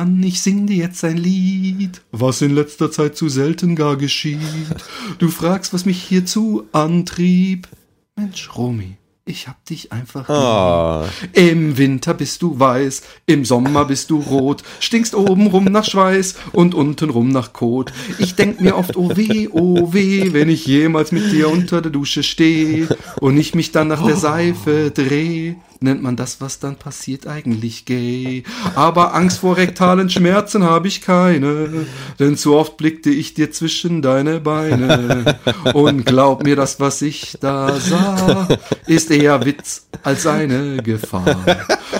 Roman, ich sing dir jetzt ein Lied, was in letzter Zeit zu selten gar geschieht. Du fragst, was mich hierzu antrieb. Mensch, Romy, ich hab dich einfach. Ah, Im Winter bist du weiß, im Sommer bist du rot, stinkst obenrum nach Schweiß und untenrum nach Kot. Ich denk mir oft, oh weh, oh weh, wenn ich jemals mit dir unter der Dusche steh und ich mich dann nach der Seife dreh. Nennt man das, was dann passiert, eigentlich gay? Aber Angst vor rektalen Schmerzen habe ich keine, denn zu oft blickte ich dir zwischen deine Beine. Und glaub mir, das, was ich da sah, ist eher Witz als eine Gefahr.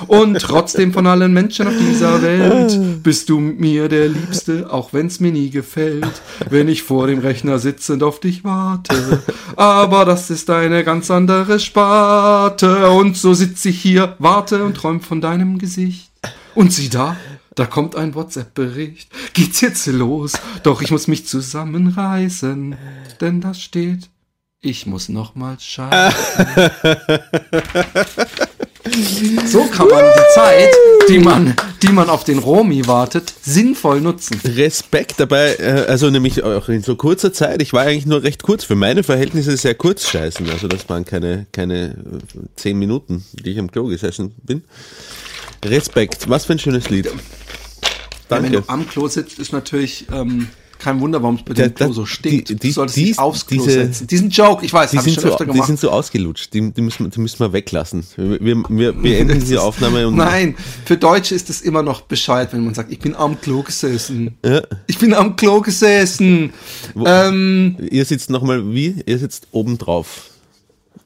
Und trotzdem von allen Menschen auf dieser Welt bist du mir der Liebste, auch wenn's mir nie gefällt, wenn ich vor dem Rechner sitzend auf dich warte. Aber das ist eine ganz andere Sparte. Und so sitze ich hier, warte und träum von deinem Gesicht. Und sieh da, da kommt ein WhatsApp-Bericht. Geht's jetzt los? Doch ich muss mich zusammenreißen, denn da steht, ich muss nochmals scheißen. So kann man die Zeit, die man, die man auf den Romi wartet, sinnvoll nutzen. Respekt dabei, äh, also nämlich auch in so kurzer Zeit. Ich war eigentlich nur recht kurz, für meine Verhältnisse sehr kurz scheißen. Also das waren keine, keine äh, zehn Minuten, die ich am Klo gesessen bin. Respekt, was für ein schönes Lied. Ja, wenn Danke. du am Klo sitzt, ist natürlich ähm, kein Wunder, warum es bei dem Klo so stinkt. die- die- du solltest dies- aufs Klo diese- setzen. Diesen Joke, ich weiß, Die habe ich sind, schon so, öfter die gemacht. sind so ausgelutscht, die, die, müssen, die müssen wir weglassen. Wir, wir, wir beenden die Aufnahme und Nein, für Deutsche ist es immer noch Bescheid, wenn man sagt, ich bin am Klo gesessen. Ja. Ich bin am Klo gesessen. Ähm, ihr sitzt nochmal wie? Ihr sitzt oben drauf.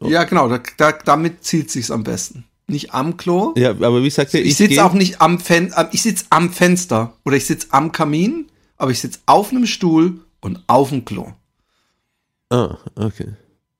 ja, genau, da, da, damit zielt sich's am besten. Nicht am Klo. Ja, aber wie sagt ihr? ich geh- sitze auch nicht am Fen am- ich sitze am Fenster oder ich sitze am Kamin, aber ich sitze auf einem Stuhl und auf dem Klo. Ah, okay.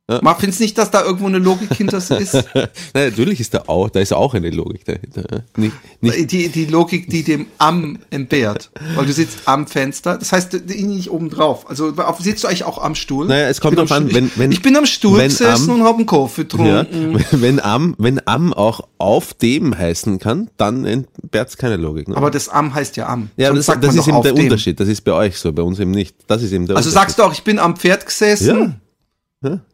Man findet nicht, dass da irgendwo eine Logik hinter ist. Nein, natürlich ist da auch, da ist auch eine Logik dahinter. ja. Nicht, nicht, Die, die Logik, die dem am entbehrt. Weil du sitzt am Fenster. Das heißt, nicht oben drauf. Also sitzt du eigentlich auch am Stuhl? Naja, es kommt Ich bin drauf am an, Stuhl- wenn- wenn- ich bin am Stuhl gesessen am- und habe einen Kaffee ja, getrunken. wenn am, wenn am auch auf dem heißen kann, dann entbehrt es keine Logik. Ne? Aber das am heißt ja am. ja, Sonst das, sagt das ist eben der dem. Unterschied. Das ist bei euch so, bei uns eben nicht. Das ist eben der Also Unterschied. sagst du auch, ich bin am Pferd gesessen ja,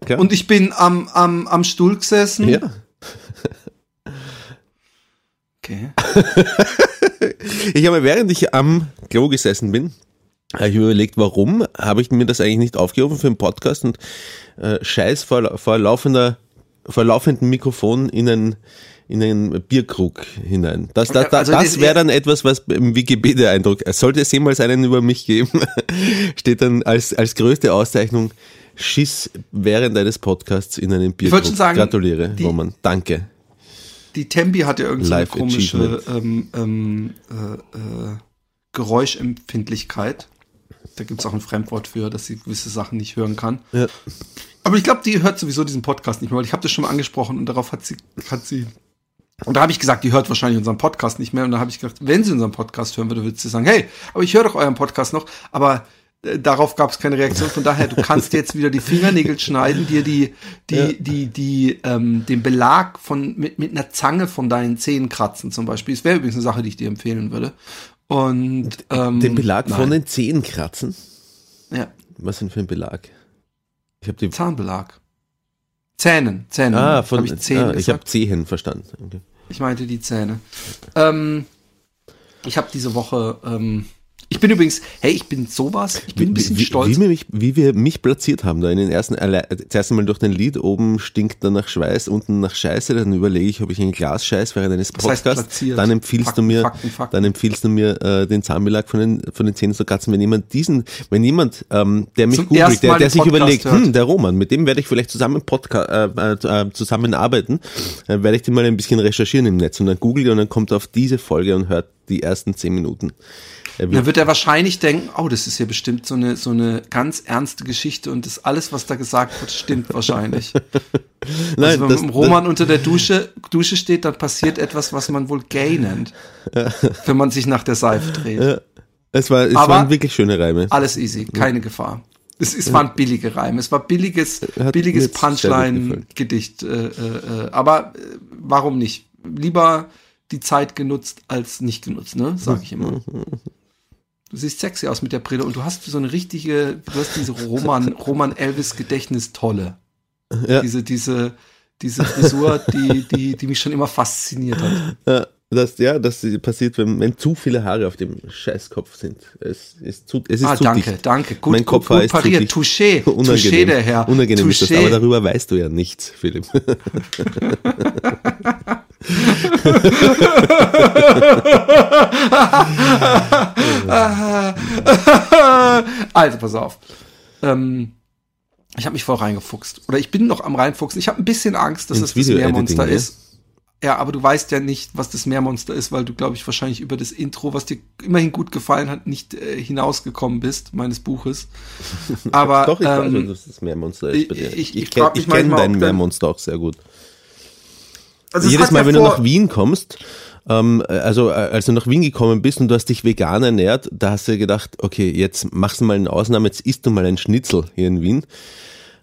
ja, und ich bin am, am, am Stuhl gesessen. ja. Okay. Ich habe, während ich am Klo gesessen bin, habe ich mir überlegt, warum habe ich mir das eigentlich nicht aufgehoben für einen Podcast und äh, Scheiß vor, vor, laufender, vor laufendem Mikrofon in einen, in einen Bierkrug hinein. Das, das, das, Also das- wäre dann etwas, was im Wikipedia-Eindruck, sollte es jemals einen über mich geben, steht dann als, als größte Auszeichnung Schiss während eines Podcasts in einen Bierkrug. wollte schon sagen, Gratuliere, die- Roman. Danke. Die Tempi hat ja irgendeine Life komische ähm, ähm, äh, äh, Geräuschempfindlichkeit. Da gibt's auch ein Fremdwort für, dass sie gewisse Sachen nicht hören kann. Ja. Aber ich glaube, die hört sowieso diesen Podcast nicht mehr, weil ich habe das schon mal angesprochen und darauf hat sie, hat sie. Und da habe ich gesagt, die hört wahrscheinlich unseren Podcast nicht mehr. Und da habe ich gedacht, wenn sie unseren Podcast hören würde, würde sie sagen, hey, aber ich höre doch euren Podcast noch. Aber darauf gab es keine Reaktion. Von daher, du kannst jetzt wieder die Fingernägel schneiden, dir die, die, Ja. die, die, ähm, den Belag von mit, mit einer Zange von deinen Zähnen kratzen zum Beispiel. Das wäre übrigens eine Sache, die ich dir empfehlen würde. Und ähm, Den Belag nein. von den Zehen kratzen? ja, Was denn für ein Belag? Ich habe die. Zahnbelag. Zähnen, Zähnen. Ah, von. Hab ich Zähne ah, ich habe? Zehen verstanden. Okay. Ich meinte die Zähne. Ähm, ich habe diese Woche. Ähm, ich bin übrigens, hey, ich bin sowas. Ich bin ein bisschen wie, stolz. Wie wir, mich, wie wir mich platziert haben, da in den ersten, alle- zuerst einmal durch den Lied, oben stinkt dann nach Schweiß, unten nach Scheiße, dann überlege ich, ob ich ein Glas Scheiß während eines Podcasts, dann empfiehlst Fakten, du mir, Fakten, Fakten. dann empfiehlst du mir äh, den Zahnbelag von den, von den Zähnen zu kratzen. Wenn jemand diesen, wenn jemand, ähm, der mich Zum googelt, der, Mal der sich Podcast überlegt, hört. hm, der Roman, mit dem werde ich vielleicht zusammen Podca äh, äh, zusammenarbeiten, äh, werde ich den mal ein bisschen recherchieren im Netz und dann googelt und dann kommt er auf diese Folge und hört die ersten zehn Minuten. Wird Dann wird er wahrscheinlich denken, oh, das ist ja bestimmt so eine, so eine ganz ernste Geschichte und das alles, was da gesagt wird, stimmt wahrscheinlich. Nein, also wenn das- man Roman unter der Dusche, Dusche steht, dann passiert etwas, was man wohl gay nennt. wenn man sich nach der Seife dreht. Ja. Es, war, es Aber- waren wirklich schöne Reime. Alles easy, keine Gefahr. Es, es waren billige Reime. Es war billiges, Hat billiges. Punchline-Gedicht. Äh, äh, äh, aber äh, warum nicht? Lieber die Zeit genutzt als nicht genutzt, ne? Sag ich immer. Du siehst sexy aus mit der Brille und du hast so eine richtige, du hast diese Roman, Roman Elvis Gedächtnis-Tolle. Ja. Diese, diese, diese Frisur, die, die, die mich schon immer fasziniert hat. Ja, das, ja, das passiert, wenn, wenn zu viele Haare auf dem Scheißkopf sind. Es ist zu, es ist Ah, zu danke, dicht. danke. Gut, mein gut, Kopf gut ist zu pariert. dicht. Touché. Unangenehm. Touché, der Herr. Unangenehm ist das, Touché. aber darüber weißt du ja nichts, Philipp. also, pass auf. Ähm, ich habe mich voll reingefuchst. Oder ich bin noch am reinfuchsen. Ich habe ein bisschen Angst, dass Ins es das Video-Editing, Meermonster ne? ist. Ja, aber du weißt ja nicht, was das Meermonster ist, weil du, glaube ich, wahrscheinlich über das Intro, was dir immerhin gut gefallen hat, nicht äh, hinausgekommen bist, meines Buches. Aber Doch, ich weiß, ähm, dass das Meermonster ist bei dir. ich- ich- ich kenn- ich kenne manchmal, dein Meermonster auch sehr gut. also es Jedes Mal, ja wenn du nach Wien kommst, ähm, also äh, als du nach Wien gekommen bist und du hast dich vegan ernährt, da hast du gedacht, okay, jetzt machst du mal eine Ausnahme, jetzt isst du mal ein Schnitzel hier in Wien.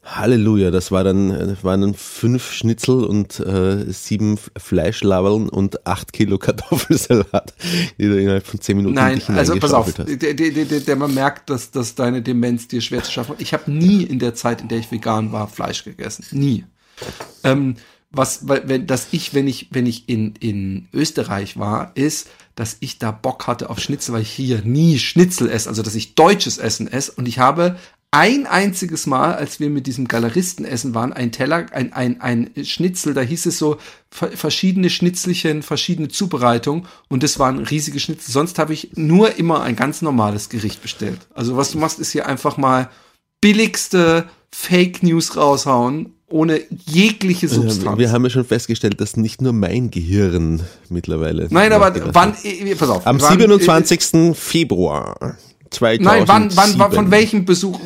Halleluja, das war dann, äh, waren dann fünf Schnitzel und äh, sieben F- Fleischlaberln und acht Kilo Kartoffelsalat, die du innerhalb von zehn Minuten in Nein, also pass auf, der, der, der, man merkt, dass, dass deine Demenz dir schwer zu schaffen hat. Ich habe nie in der Zeit, in der ich vegan war, Fleisch gegessen. Nie. Ähm, was, wenn, dass ich, wenn ich, wenn ich in, in Österreich war, ist, dass ich da Bock hatte auf Schnitzel, weil ich hier nie Schnitzel esse, also dass ich deutsches Essen esse. Und ich habe ein einziges Mal, als wir mit diesem Galeristen essen waren, ein Teller, ein, ein, ein Schnitzel, da hieß es so ver- verschiedene Schnitzelchen, verschiedene Zubereitungen und das waren riesige Schnitzel. Sonst habe ich nur immer ein ganz normales Gericht bestellt. Also was du machst, ist hier einfach mal billigste Fake News raushauen, ohne jegliche hast. Substanz. Wir haben ja schon festgestellt, dass nicht nur mein Gehirn mittlerweile. Nein, aber wann, äh, pass auf. Am wann, 27. Februar 2007. Nein, wann, wann, von welchem Besuch?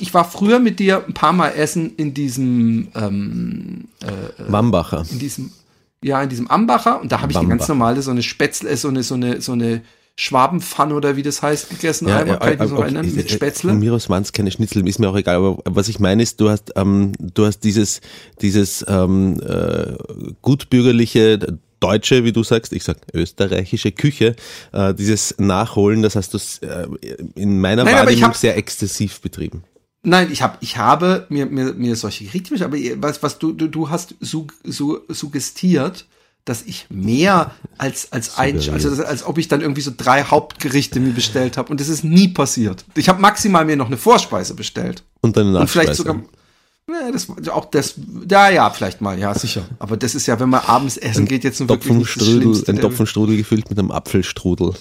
Ich war früher mit dir ein paar Mal essen in diesem, ähm, Wambacher. in diesem, ja, in diesem Ambacher und da habe ich eine ganz normale, so eine Spätzle, äh, so eine, so eine, so eine Schwabenpfanne oder wie das heißt, gegessen. Ja, einmal, ja, kann ich okay, erinnern, mit Von Spätzle. mir aus waren es keine Schnitzel, ist mir auch egal. Aber was ich meine ist, du hast, ähm, du hast dieses, dieses ähm, äh, gutbürgerliche deutsche, wie du sagst, ich sag österreichische Küche, äh, dieses Nachholen, das hast du äh, in meiner Nein, Wahrnehmung hab- sehr exzessiv betrieben. Nein, ich habe, ich habe mir, mir, mir solche Gerichte aber ihr- was, was du, du, du hast su, su, suggestiert, dass ich mehr als, als ein, also das, als ob ich dann irgendwie so drei Hauptgerichte mir bestellt habe und das ist nie passiert. Ich habe maximal mir noch eine Vorspeise bestellt. Und dann eine Und vielleicht Nachspeise. sogar. Ja, das auch das. Ja, ja, vielleicht mal, ja, sicher. Aber das ist ja, wenn man abends essen geht, jetzt nur wirklich ein Topfenstrudel gefüllt mit einem Apfelstrudel.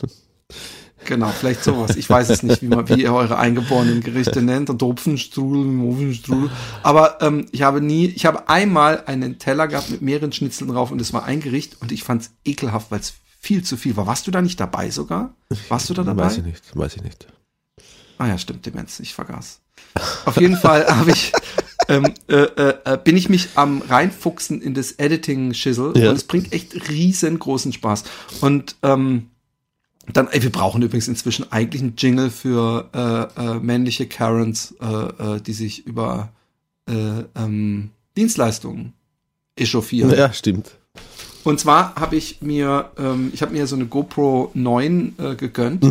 Genau, vielleicht sowas. Ich weiß es nicht, wie, man, wie ihr eure eingeborenen Gerichte nennt. Ein Topfenstrudel, ein Ofenstrudel. Aber ähm, ich habe nie, ich habe einmal einen Teller gehabt mit mehreren Schnitzeln drauf und es war ein Gericht und ich fand es ekelhaft, weil es viel zu viel war. Warst du da nicht dabei sogar? Warst du da dabei? Weiß ich nicht, weiß ich nicht. Ah ja, stimmt, Demenz, ich vergaß. Auf jeden Fall habe ich, ähm, äh, äh, äh, bin ich mich am reinfuchsen in das Editing-Schissel Ja. und es bringt echt riesengroßen Spaß. Und ähm, Dann, ey, wir brauchen übrigens inzwischen eigentlich einen Jingle für äh, äh, männliche Karens, äh, äh, die sich über äh, ähm, Dienstleistungen echauffieren. Ja, stimmt. Und zwar habe ich mir, ähm, ich habe mir so eine GoPro 9 äh, gegönnt.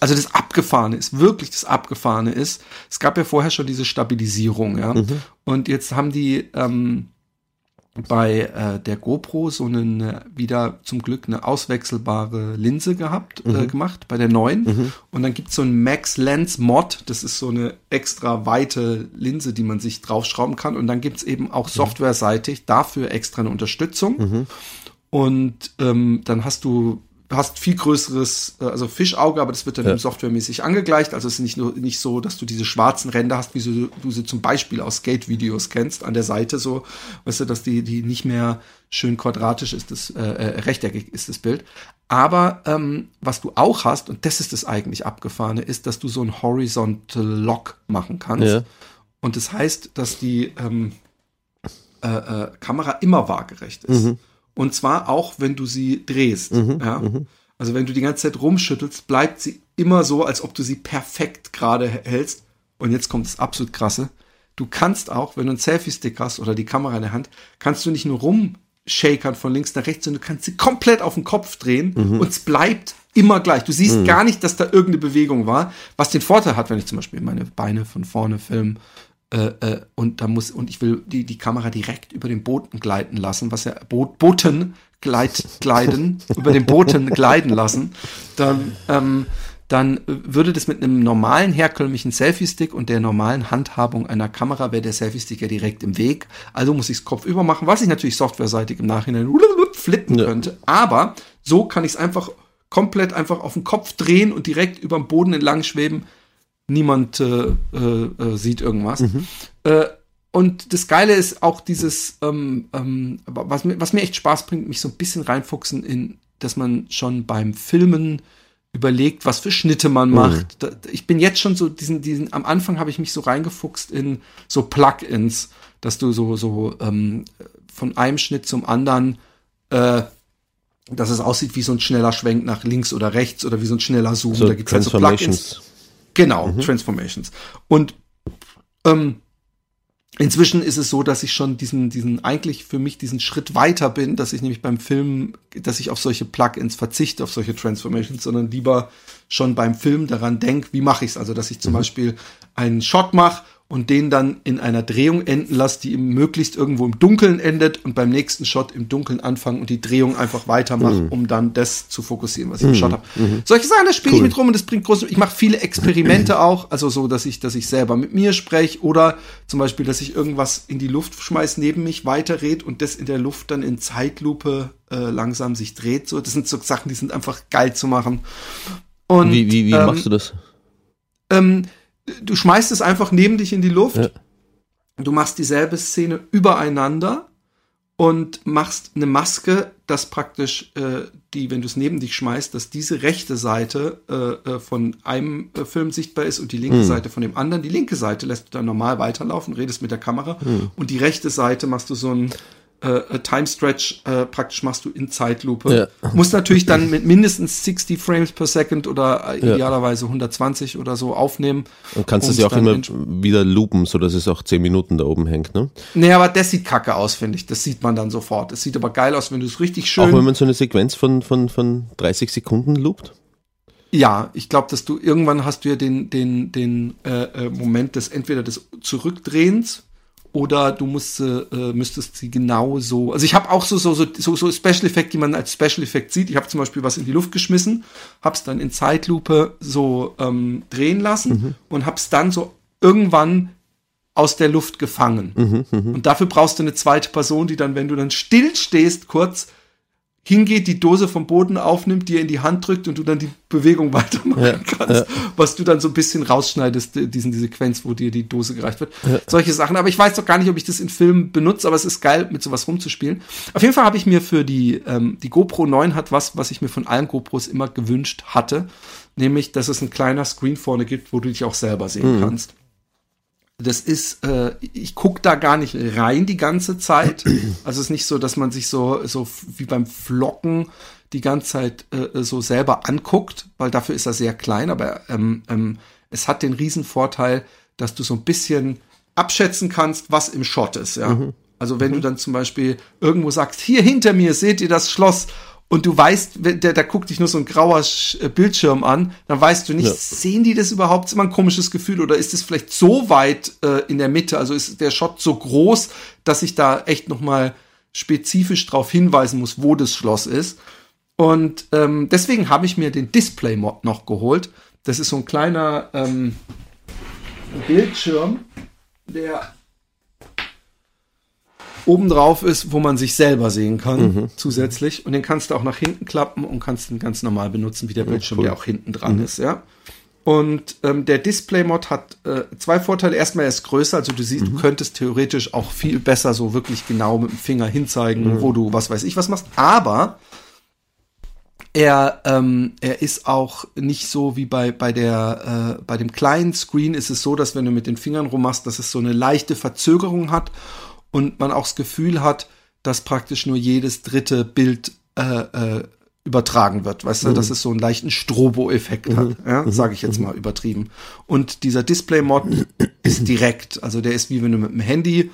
Also das Abgefahrene ist, wirklich das Abgefahrene ist, es gab ja vorher schon diese Stabilisierung, ja. Und jetzt haben die ähm, bei äh, der GoPro so eine, wieder zum Glück eine auswechselbare Linse gehabt, äh, gemacht, bei der neuen. Und dann gibt's so ein Max Lens Mod, das ist so eine extra weite Linse, die man sich draufschrauben kann. Und dann gibt's eben auch softwareseitig dafür extra eine Unterstützung. Und ähm, dann hast du hast viel größeres, äh, also Fischauge, aber das wird dann Ja. softwaremäßig angegleicht. Also es ist nicht nur nicht so, dass du diese schwarzen Ränder hast, wie so, du sie zum Beispiel aus Skate-Videos kennst, an der Seite so, weißt du, dass die, die nicht mehr schön quadratisch ist, das äh, äh, rechteckig ist das Bild. Aber ähm, was du auch hast, und das ist das eigentlich Abgefahrene, ist, dass du so ein Horizontal Lock machen kannst. Ja. Und das heißt, dass die ähm, äh, äh, Kamera immer waagerecht ist. Und zwar auch, wenn du sie drehst. ja? Also wenn du die ganze Zeit rumschüttelst, bleibt sie immer so, als ob du sie perfekt gerade hältst. Und jetzt kommt das absolut krasse. Du kannst auch, wenn du einen Selfie-Stick hast oder die Kamera in der Hand, kannst du nicht nur rumshakern von links nach rechts, sondern du kannst sie komplett auf den Kopf drehen und es bleibt immer gleich. Du siehst gar nicht, dass da irgendeine Bewegung war, was den Vorteil hat, wenn ich zum Beispiel meine Beine von vorne filme äh, äh, und da muss und ich will die die Kamera direkt über den Boden gleiten lassen, was ja Boot, Booten gleit, gleiten über den Booten gleiten lassen, dann ähm, dann würde das mit einem normalen herkömmlichen Selfie-Stick und der normalen Handhabung einer Kamera wäre der Selfie-Stick ja direkt im Weg. Also muss ich es kopfüber machen, was ich natürlich softwareseitig im Nachhinein flippen Ja. könnte. Aber so kann ich es einfach komplett einfach auf den Kopf drehen und direkt über dem Boden entlang schweben niemand äh, äh, äh, sieht irgendwas. Äh, und das Geile ist auch dieses, ähm, ähm, was, mir, was mir echt Spaß bringt, mich so ein bisschen reinfuchsen in, dass man schon beim Filmen überlegt, was für Schnitte man macht. Da, ich bin jetzt schon so diesen, diesen, am Anfang habe ich mich so reingefuchst in so Plugins, dass du so, so ähm, von einem Schnitt zum anderen äh, dass es aussieht wie so ein schneller Schwenk nach links oder rechts oder wie so ein schneller Zoom. So da gibt's halt so Plugins. Genau, Transformations. Und ähm, inzwischen ist es so, dass ich schon diesen, diesen, eigentlich für mich diesen Schritt weiter bin, dass ich nämlich beim Film, dass ich auf solche Plugins verzichte, auf solche Transformations, sondern lieber schon beim Film daran denke, wie mache ich es? Also, dass ich zum Beispiel einen Shot mache und den dann in einer Drehung enden lasse, die möglichst irgendwo im Dunkeln endet und beim nächsten Shot im Dunkeln anfangen und die Drehung einfach weitermache, um dann das zu fokussieren, was ich im Shot habe. Solche Sachen, da spiele ich mit rum und das bringt groß. Ich mache viele Experimente auch, also so, dass ich, dass ich selber mit mir spreche oder zum Beispiel, dass ich irgendwas in die Luft schmeiß, neben mich weiterred und das in der Luft dann in Zeitlupe äh, langsam sich dreht. So, das sind so Sachen, die sind einfach geil zu machen. Und, Wie, wie, wie ähm, machst du das? ähm, du schmeißt es einfach neben dich in die Luft. Ja. Du machst dieselbe Szene übereinander und machst eine Maske, dass praktisch äh, die, wenn du es neben dich schmeißt, dass diese rechte Seite äh, äh, von einem äh, Film sichtbar ist und die linke Seite von dem anderen. Die linke Seite lässt du dann normal weiterlaufen, redest mit der Kamera und die rechte Seite machst du so ein äh, Time Stretch äh, praktisch machst du in Zeitlupe. Musst natürlich dann mit mindestens 60 Frames per Second oder äh, Ja. idealerweise 120 oder so aufnehmen. Und kannst und ja auch immer wieder loopen, so dass es auch 10 Minuten da oben hängt, ne? Nee, aber das sieht kacke aus, finde ich. Das sieht man dann sofort. Es sieht aber geil aus, wenn du es richtig schön. Auch wenn man so eine Sequenz von, von, von 30 Sekunden loopt? ja, ich glaube, dass du irgendwann hast du ja den, den, den äh, äh, Moment des entweder des Zurückdrehens oder du musst, äh, müsstest sie genau so. Also ich habe auch so, so, so, so, Special Effekt, die man als Special Effekt sieht. Ich habe zum Beispiel was in die Luft geschmissen, hab's dann in Zeitlupe so ähm, drehen lassen und hab's dann so irgendwann aus der Luft gefangen. Und dafür brauchst du eine zweite Person, die dann, wenn du dann still stehst, kurz hingeht, die Dose vom Boden aufnimmt, dir in die Hand drückt und du dann die Bewegung weitermachen Ja, kannst, was du dann so ein bisschen rausschneidest, diesen, die Sequenz, wo dir die Dose gereicht wird. Solche Sachen. Aber ich weiß doch gar nicht, ob ich das in Filmen benutze, aber es ist geil, mit sowas rumzuspielen. Auf jeden Fall habe ich mir für die, ähm, die GoPro 9 hat was, was ich mir von allen GoPros immer gewünscht hatte, nämlich, dass es ein kleiner Screen vorne gibt, wo du dich auch selber sehen kannst. Das ist, äh, ich guck da gar nicht rein die ganze Zeit. Also es ist nicht so, dass man sich so, so wie beim Flocken die ganze Zeit äh, so selber anguckt, weil dafür ist er sehr klein, aber ähm, ähm, es hat den Riesenvorteil, dass du so ein bisschen abschätzen kannst, was im Shot ist, ja. Also wenn du dann zum Beispiel irgendwo sagst, hier hinter mir seht ihr das Schloss und du weißt, der, da guckt dich nur so ein grauer äh, Bildschirm an, dann weißt du nicht, Ja. sehen die das überhaupt? Ist immer ein komisches Gefühl oder ist es vielleicht so weit äh, in der Mitte? Also ist der Shot so groß, dass ich da echt noch mal spezifisch darauf hinweisen muss, wo das Schloss ist. Und ähm, deswegen habe ich mir den Display-Mod noch geholt. Das ist so ein kleiner ähm, Bildschirm, der oben drauf ist, wo man sich selber sehen kann, zusätzlich. Und den kannst du auch nach hinten klappen und kannst ihn ganz normal benutzen, wie der Bildschirm, cool. der auch hinten dran ist, ja. Und ähm, der Display-Mod hat äh, zwei Vorteile. Erstmal, er ist größer, also du siehst, du könntest theoretisch auch viel besser so wirklich genau mit dem Finger hinzeigen, wo du was weiß ich was machst. Aber er, ähm, er ist auch nicht so wie bei, bei der, äh, bei dem kleinen Screen ist es so, dass wenn du mit den Fingern rummachst, dass es so eine leichte Verzögerung hat und man auch das Gefühl hat, dass praktisch nur jedes dritte Bild äh, äh, übertragen wird, weißt du, dass es so einen leichten Strobo-Effekt hat, ja, sage ich jetzt mal übertrieben. Und dieser Display-Mod ist direkt, also der ist wie wenn du mit dem Handy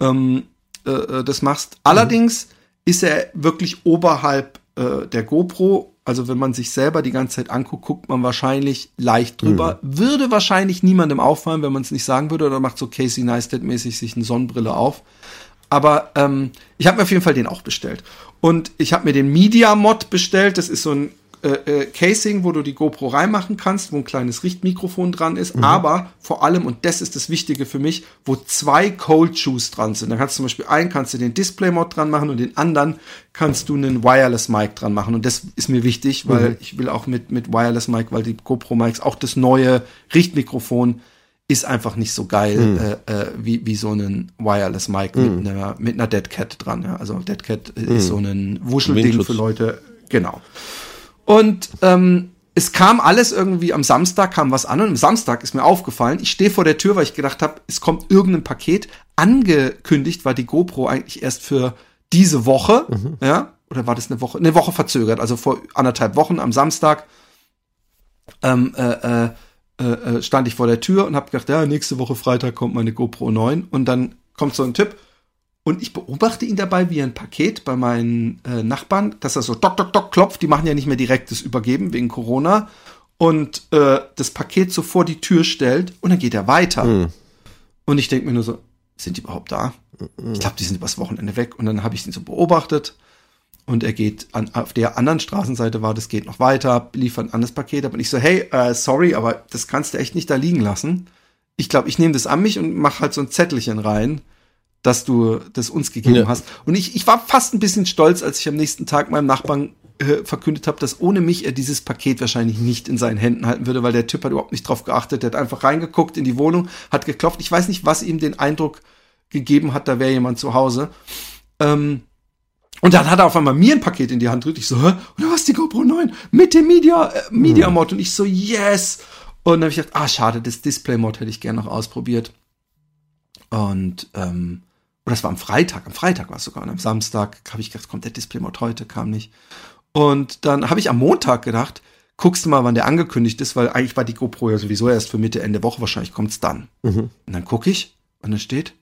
ähm, äh, äh, das machst. Allerdings ist er wirklich oberhalb äh, der GoPro. Also wenn man sich selber die ganze Zeit anguckt, guckt man wahrscheinlich leicht drüber. Würde wahrscheinlich niemandem auffallen, wenn man es nicht sagen würde, oder macht so Casey Neistat-mäßig sich eine Sonnenbrille auf. Aber ähm, ich habe mir auf jeden Fall den auch bestellt. Und ich habe mir den Media Mod bestellt. Das ist so ein äh, äh, Casing, wo du die GoPro reinmachen kannst, wo ein kleines Richtmikrofon dran ist, aber vor allem, und das ist das Wichtige für mich, wo zwei Cold Shoes dran sind. Da kannst du zum Beispiel einen kannst du den Display-Mod dran machen und den anderen kannst du einen Wireless Mic dran machen. Und das ist mir wichtig, weil ich will auch mit, mit Wireless Mic, weil die GoPro Mics, auch das neue Richtmikrofon, ist einfach nicht so geil äh, äh, wie, wie so ein Wireless Mic mit einer mit einer Dead Cat dran. Ja. Also Dead Cat ist so ein Wuschelding für Leute. Genau. Und ähm, es kam alles irgendwie am Samstag, kam was an und am Samstag ist mir aufgefallen, ich stehe vor der Tür, weil ich gedacht habe, es kommt irgendein Paket. Angekündigt war die GoPro eigentlich erst für diese Woche, ja, oder war das eine Woche? Eine Woche verzögert, also vor anderthalb Wochen am Samstag ähm, äh, äh, äh, äh, stand ich vor der Tür und habe gedacht, ja, nächste Woche Freitag kommt meine GoPro 9 und dann kommt so ein Tipp und ich beobachte ihn dabei, wie er ein Paket bei meinen äh, Nachbarn, dass er so dock, dock, dock klopft, die machen ja nicht mehr direktes Übergeben wegen Corona. Und äh, das Paket so vor die Tür stellt und dann geht er weiter. Und ich denke mir nur so, sind die überhaupt da? Ich glaube, die sind übers Wochenende weg. Und dann habe ich ihn so beobachtet. Und er geht an, auf der anderen Straßenseite war, das geht noch weiter, liefert ein anderes Paket. Ab und ich so, hey, äh, sorry, aber das kannst du echt nicht da liegen lassen. Ich glaube, ich nehme das an mich und mache halt so ein Zettelchen rein, dass du das uns gegeben Ja. hast. Und ich, ich war fast ein bisschen stolz, als ich am nächsten Tag meinem Nachbarn äh, verkündet habe, dass ohne mich er dieses Paket wahrscheinlich nicht in seinen Händen halten würde, weil der Typ hat überhaupt nicht drauf geachtet. Der hat einfach reingeguckt in die Wohnung, hat geklopft. Ich weiß nicht, was ihm den Eindruck gegeben hat, da wäre jemand zu Hause. Ähm, und dann hat er auf einmal mir ein Paket in die Hand gedrückt. Ich so, hä? Und du hast die GoPro 9 mit dem Media, äh, Media Mod. Und ich so, yes. Und dann habe ich gedacht, ah, schade, das Display Mod hätte ich gerne noch ausprobiert. Und, ähm, und das war am Freitag. Am Freitag war es sogar. Und am Samstag habe ich gedacht, kommt der Display Mod heute, kam nicht. Und dann habe ich am Montag gedacht, guckst du mal, wann der angekündigt ist, weil eigentlich war die GoPro ja sowieso erst für Mitte, Ende Woche. Wahrscheinlich kommt's dann. Und dann gucke ich und dann steht,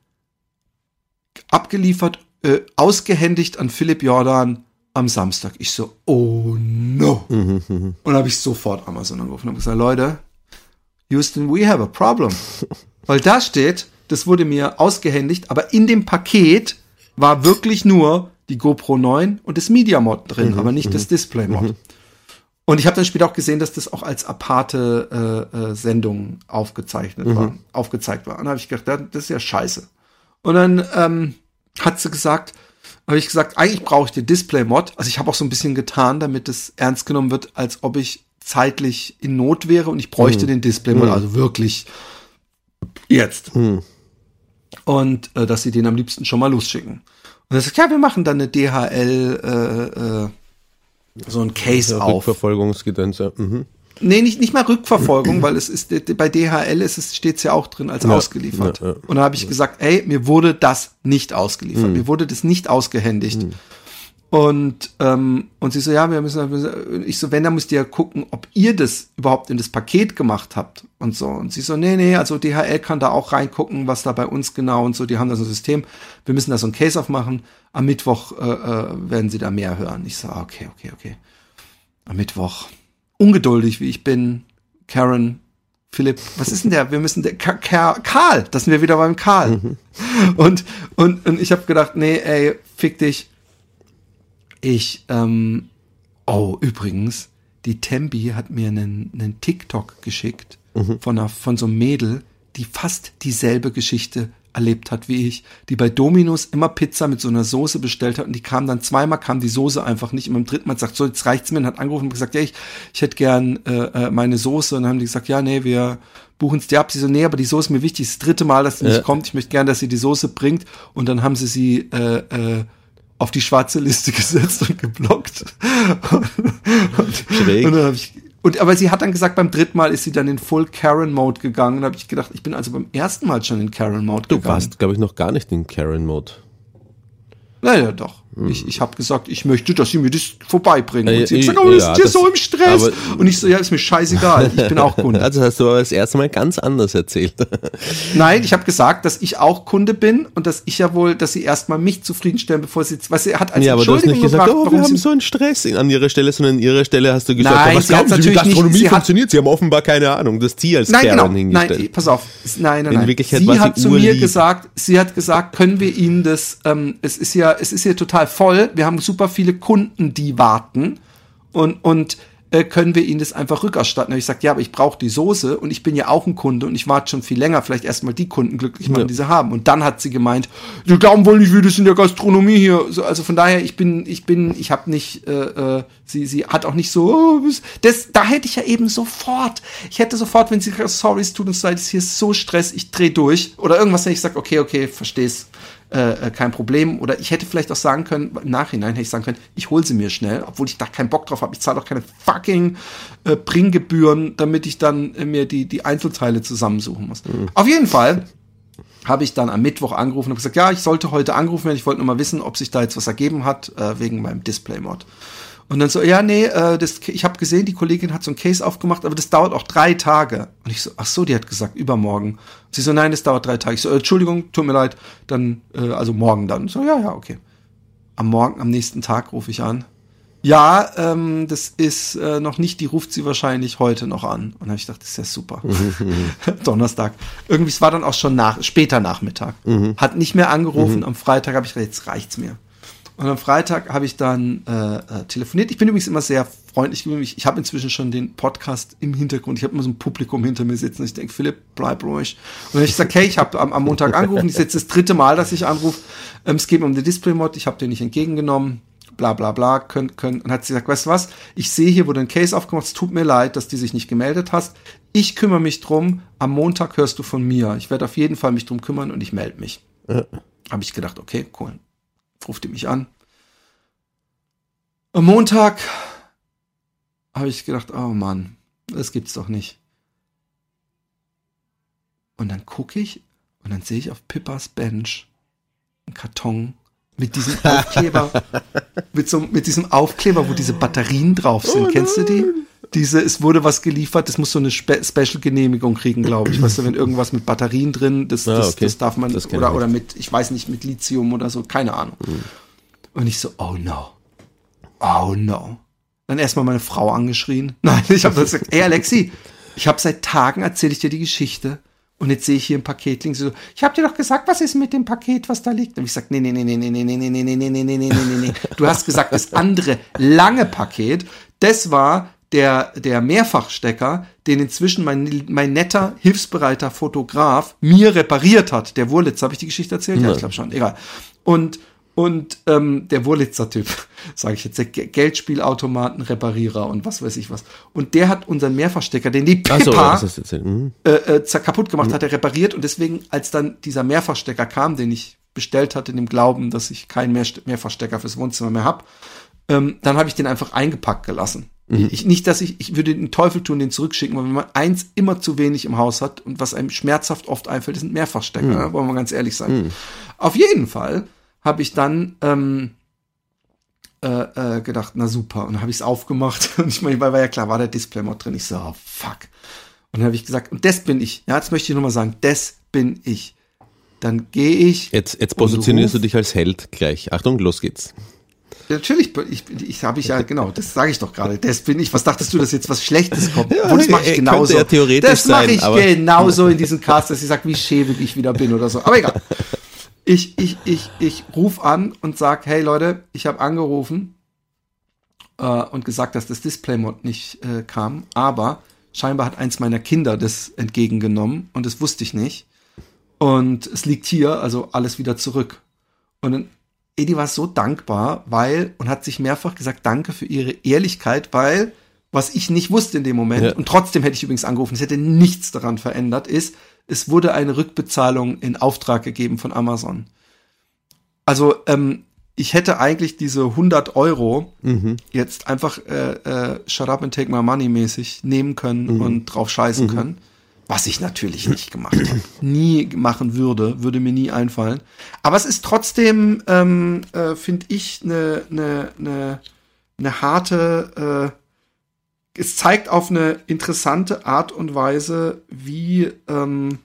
abgeliefert, äh, ausgehändigt an Philipp Jordan am Samstag. Ich so, oh no. Und dann habe ich sofort Amazon angerufen und gesagt, Leute, Houston, we have a problem. Weil da steht, das wurde mir ausgehändigt, aber in dem Paket war wirklich nur die GoPro 9 und das Media Mod drin, aber nicht das Display Mod. Und ich habe dann später auch gesehen, dass das auch als aparte äh, äh, Sendung aufgezeichnet war, aufgezeigt war. Und da habe ich gedacht, das ist ja scheiße. Und dann ähm, hat sie gesagt, habe ich gesagt, eigentlich brauche ich den Display-Mod. Also ich habe auch so ein bisschen getan, damit es ernst genommen wird, als ob ich zeitlich in Not wäre und ich bräuchte den Display-Mod, also wirklich jetzt. Und äh, dass sie den am liebsten schon mal losschicken. Und er sagt, ja, wir machen dann eine DHL, äh, äh, so ein Case auf. Rückverfolgungsgedöns, ja. Mhm. Nee, nicht, nicht mal Rückverfolgung, weil es ist, bei DHL ist es, steht's ja auch drin als Ja, ausgeliefert. ja, ja. Und da habe ich gesagt, ey, mir wurde das nicht ausgeliefert. Mir wurde das nicht ausgehändigt. Und, ähm, und sie so, ja, wir müssen, ich so, wenn, dann müsst ihr ja gucken, ob ihr das überhaupt in das Paket gemacht habt und so. Und sie so, nee, nee, also DHL kann da auch reingucken, was da bei uns genau und so, die haben da so ein System. Wir müssen da so ein Case aufmachen. Am Mittwoch äh, äh, werden sie da mehr hören. Ich so, ah, okay, okay, okay. Am Mittwoch. Ungeduldig, wie ich bin. Karen, Philipp, was ist denn der? Wir müssen der Ka Ka Karl, das sind wir wieder beim Karl. Und, und, und ich habe gedacht, nee, ey, fick dich. Ich, ähm, oh, übrigens, die Tembi hat mir einen, einen TikTok geschickt von, einer, von so einem Mädel, die fast dieselbe Geschichte erlebt hat wie ich, die bei Dominos immer Pizza mit so einer Soße bestellt hat und die kam dann zweimal, kam die Soße einfach nicht und beim dritten Mal sagt, so jetzt reicht's mir und hat angerufen und gesagt, ja, ich, ich hätte gern äh, äh, meine Soße und dann haben die gesagt, ja, nee, wir buchen's dir ab. Sie so, nee, aber die Soße ist mir wichtig, das dritte Mal, dass sie nicht Ja. kommt, ich möchte gern, dass sie die Soße bringt und dann haben sie sie äh, äh, auf die schwarze Liste gesetzt und geblockt. und, Schräg. Und dann ich, und, aber sie hat dann gesagt, beim dritten Mal ist sie dann in Full Karen Mode gegangen. Und habe ich gedacht, ich bin also beim ersten Mal schon in Karen Mode Du gegangen. warst, glaube ich, noch gar nicht in Karen-Mode. Naja, doch. Ich, ich habe gesagt, ich möchte, dass sie mir das vorbeibringen. Und sie hat äh, gesagt, oh, ist ja, dir das- so im Stress. und ich so, ja, ist mir scheißegal. Ich bin auch Kunde. Also hast du aber das erste Mal ganz anders erzählt. Nein, ich habe gesagt, dass ich auch Kunde bin und dass ich ja wohl, dass sie erstmal mich zufriedenstellen, bevor sie, was sie hat als ja, aber du hast Entschuldigung nicht gesagt, gebracht, oh, wir haben so einen Stress an ihrer Stelle, sondern an ihrer Stelle hast du gesagt, Nein, ja, was glauben Sie, wie nicht- Gastronomie sie hat- funktioniert? Sie haben offenbar keine Ahnung. Das Ziel als Nein, Karen genau. hingestellt. Nein, pass auf. Nein, nein, In nein. Wirklichkeit sie war sie hat zu mir gesagt, sie hat gesagt, können wir Ihnen das, ähm, es ist ja, es ist ja total voll. Wir haben super viele Kunden, die warten und, und äh, können wir Ihnen das einfach rückerstatten? Hab ich gesagt, ja, aber ich brauche die Soße und ich bin ja auch ein Kunde und ich warte schon viel länger. Vielleicht erstmal die Kunden glücklich machen, Ja. die sie haben. Und dann hat sie gemeint, Sie glauben wohl nicht, wie das in der Gastronomie hier. So, also von daher, ich bin, ich bin, ich habe nicht, äh, äh, sie, sie hat auch nicht so, oh, das, da hätte ich ja eben sofort, ich hätte sofort, wenn sie sagt, sorry, es tut uns leid, es hier ist so Stress, ich dreh durch oder irgendwas, wenn ich sage, okay, okay, versteh's, äh, äh, kein Problem. Oder ich hätte vielleicht auch sagen können, im Nachhinein hätte ich sagen können, ich hole sie mir schnell, obwohl ich da keinen Bock drauf habe. Ich zahle doch keine fucking äh, Bringgebühren, damit ich dann äh, mir die, die Einzelteile zusammensuchen muss. Auf jeden Fall habe ich dann am Mittwoch angerufen und gesagt, ja, ich sollte heute anrufen werden. Ich wollte nur mal wissen, ob sich da jetzt was ergeben hat äh, wegen meinem Display-Mod. Und dann so, ja, nee, äh, das, ich habe gesehen, die Kollegin hat so ein Case aufgemacht, aber das dauert auch drei Tage. Und ich so, ach so, die hat gesagt, übermorgen. Und sie so, nein, das dauert drei Tage. Ich so, äh, Entschuldigung, tut mir leid, dann, äh, also morgen dann. So, ja, ja, okay. Am Morgen, am nächsten Tag rufe ich an. Ja, ähm, das ist äh, noch nicht, die ruft sie wahrscheinlich heute noch an. Und dann habe ich gedacht, das ist ja super. Donnerstag. Irgendwie, es war dann auch schon nach, später Nachmittag. Hat nicht mehr angerufen. Am Freitag habe ich gedacht, jetzt reicht's mir. Und am Freitag habe ich dann äh, äh, telefoniert. Ich bin übrigens immer sehr freundlich. Ich, ich habe inzwischen schon den Podcast im Hintergrund. Ich habe immer so ein Publikum hinter mir sitzen. Ich denke, Philipp, bleib ruhig. Und dann ich gesagt, hey, ich habe am, am Montag angerufen. Das ist jetzt das dritte Mal, dass ich anrufe. Ähm, es geht um den Display-Mod. Ich habe den nicht entgegengenommen. Bla bla bla. Können, können. Und hat sie gesagt, weißt du was? Ich sehe hier, wo du ein Case aufgemacht. Es tut mir leid, dass die sich nicht gemeldet hast. Ich kümmere mich drum. Am Montag hörst du von mir. Ich werde auf jeden Fall mich drum kümmern und ich melde mich. Habe ich gedacht, okay, cool ruft die mich an. Am Montag habe ich gedacht, oh Mann, das gibt's doch nicht. Und dann gucke ich und dann sehe ich auf Pippas Bench einen Karton mit diesem Aufkleber, mit, so, mit diesem Aufkleber, wo diese Batterien drauf sind. Kennst du die? Diese, es wurde was geliefert, das muss so eine Spe Special-Genehmigung kriegen, glaube ich. Weißt du, wenn irgendwas mit Batterien drin, das, Ah, das, okay. das darf man, Das oder, oder mit, ich weiß nicht, mit Lithium oder so, keine Ahnung. Und ich so, oh no. Oh no. Dann erstmal meine Frau angeschrien. Nein, ich habe gesagt, ey Alexi, ich habe seit Tagen erzähle ich dir die Geschichte und jetzt sehe ich hier ein Paket. Sie So, ich habe dir doch gesagt, was ist mit dem Paket, was da liegt? Und ich sag, nee, nee, nee, nee, nee, nee, nee, nee, nee, nee, nee, nee, nee, nee, nee, nee. Du hast gesagt, das andere lange Paket, das war der, der Mehrfachstecker, den inzwischen mein, mein netter, hilfsbereiter Fotograf mir repariert hat. Der Wurlitz, habe ich die Geschichte erzählt? Ja, ich glaube schon, egal. Und und ähm, der Wurlitzer Typ, sage ich jetzt, der Ge- Geldspielautomaten-Reparierer und was weiß ich was. Und der hat unseren Mehrfachstecker, den die Pippa erzählt. Mhm. äh, äh, kaputt gemacht hat, er repariert und deswegen, als dann dieser Mehrfachstecker kam, den ich bestellt hatte, in dem Glauben, dass ich keinen mehr Mehrfachstecker fürs Wohnzimmer mehr hab, ähm, dann habe ich den einfach eingepackt gelassen. Ich, nicht, dass ich, ich würde den Teufel tun, den zurückschicken, weil wenn man eins immer zu wenig im Haus hat und was einem schmerzhaft oft einfällt, sind Mehrfachstecker, ne? wollen wir ganz ehrlich sein. Auf jeden Fall habe ich dann ähm, äh, äh, gedacht, na super, und dann habe ich es aufgemacht und ich meine, weil war ja klar, war der Display-Mod drin. Ich so, oh, fuck. Und dann habe ich gesagt, und das bin ich. Ja, jetzt möchte ich nochmal sagen, das bin ich. Dann gehe ich. Jetzt, jetzt positionierst du dich als Held gleich. Achtung, los geht's. Natürlich, ich, ich habe ich ja, genau, das sage ich doch gerade. Das bin ich. Was dachtest du, dass jetzt was Schlechtes kommt? Ja, das mache ich genauso. ja theoretisch das mache sein, ich aber- genauso in diesem Cast, dass ich sage, wie schäbig ich wieder bin oder so. Aber egal. Ich, ich, ich, ich rufe an und sag, hey Leute, ich habe angerufen äh, und gesagt, dass das Display-Mod nicht äh, kam, aber scheinbar hat eins meiner Kinder das entgegengenommen und das wusste ich nicht. Und es liegt hier, also alles wieder zurück. Und dann, Edi war so dankbar, weil, und hat sich mehrfach gesagt, danke für ihre Ehrlichkeit, weil, was ich nicht wusste in dem Moment, Ja. und trotzdem hätte ich übrigens angerufen, es hätte nichts daran verändert, ist, es wurde eine Rückbezahlung in Auftrag gegeben von Amazon. Also, ähm, ich hätte eigentlich diese 100 Euro jetzt einfach äh, äh, Shut up and take my money mäßig nehmen können und drauf scheißen können. Was ich natürlich nicht gemacht habe. Nie machen würde, würde mir nie einfallen. Aber es ist trotzdem, ähm, äh, finde ich, eine ne, ne, ne harte, äh, es zeigt auf eine interessante Art und Weise, wie, ähm,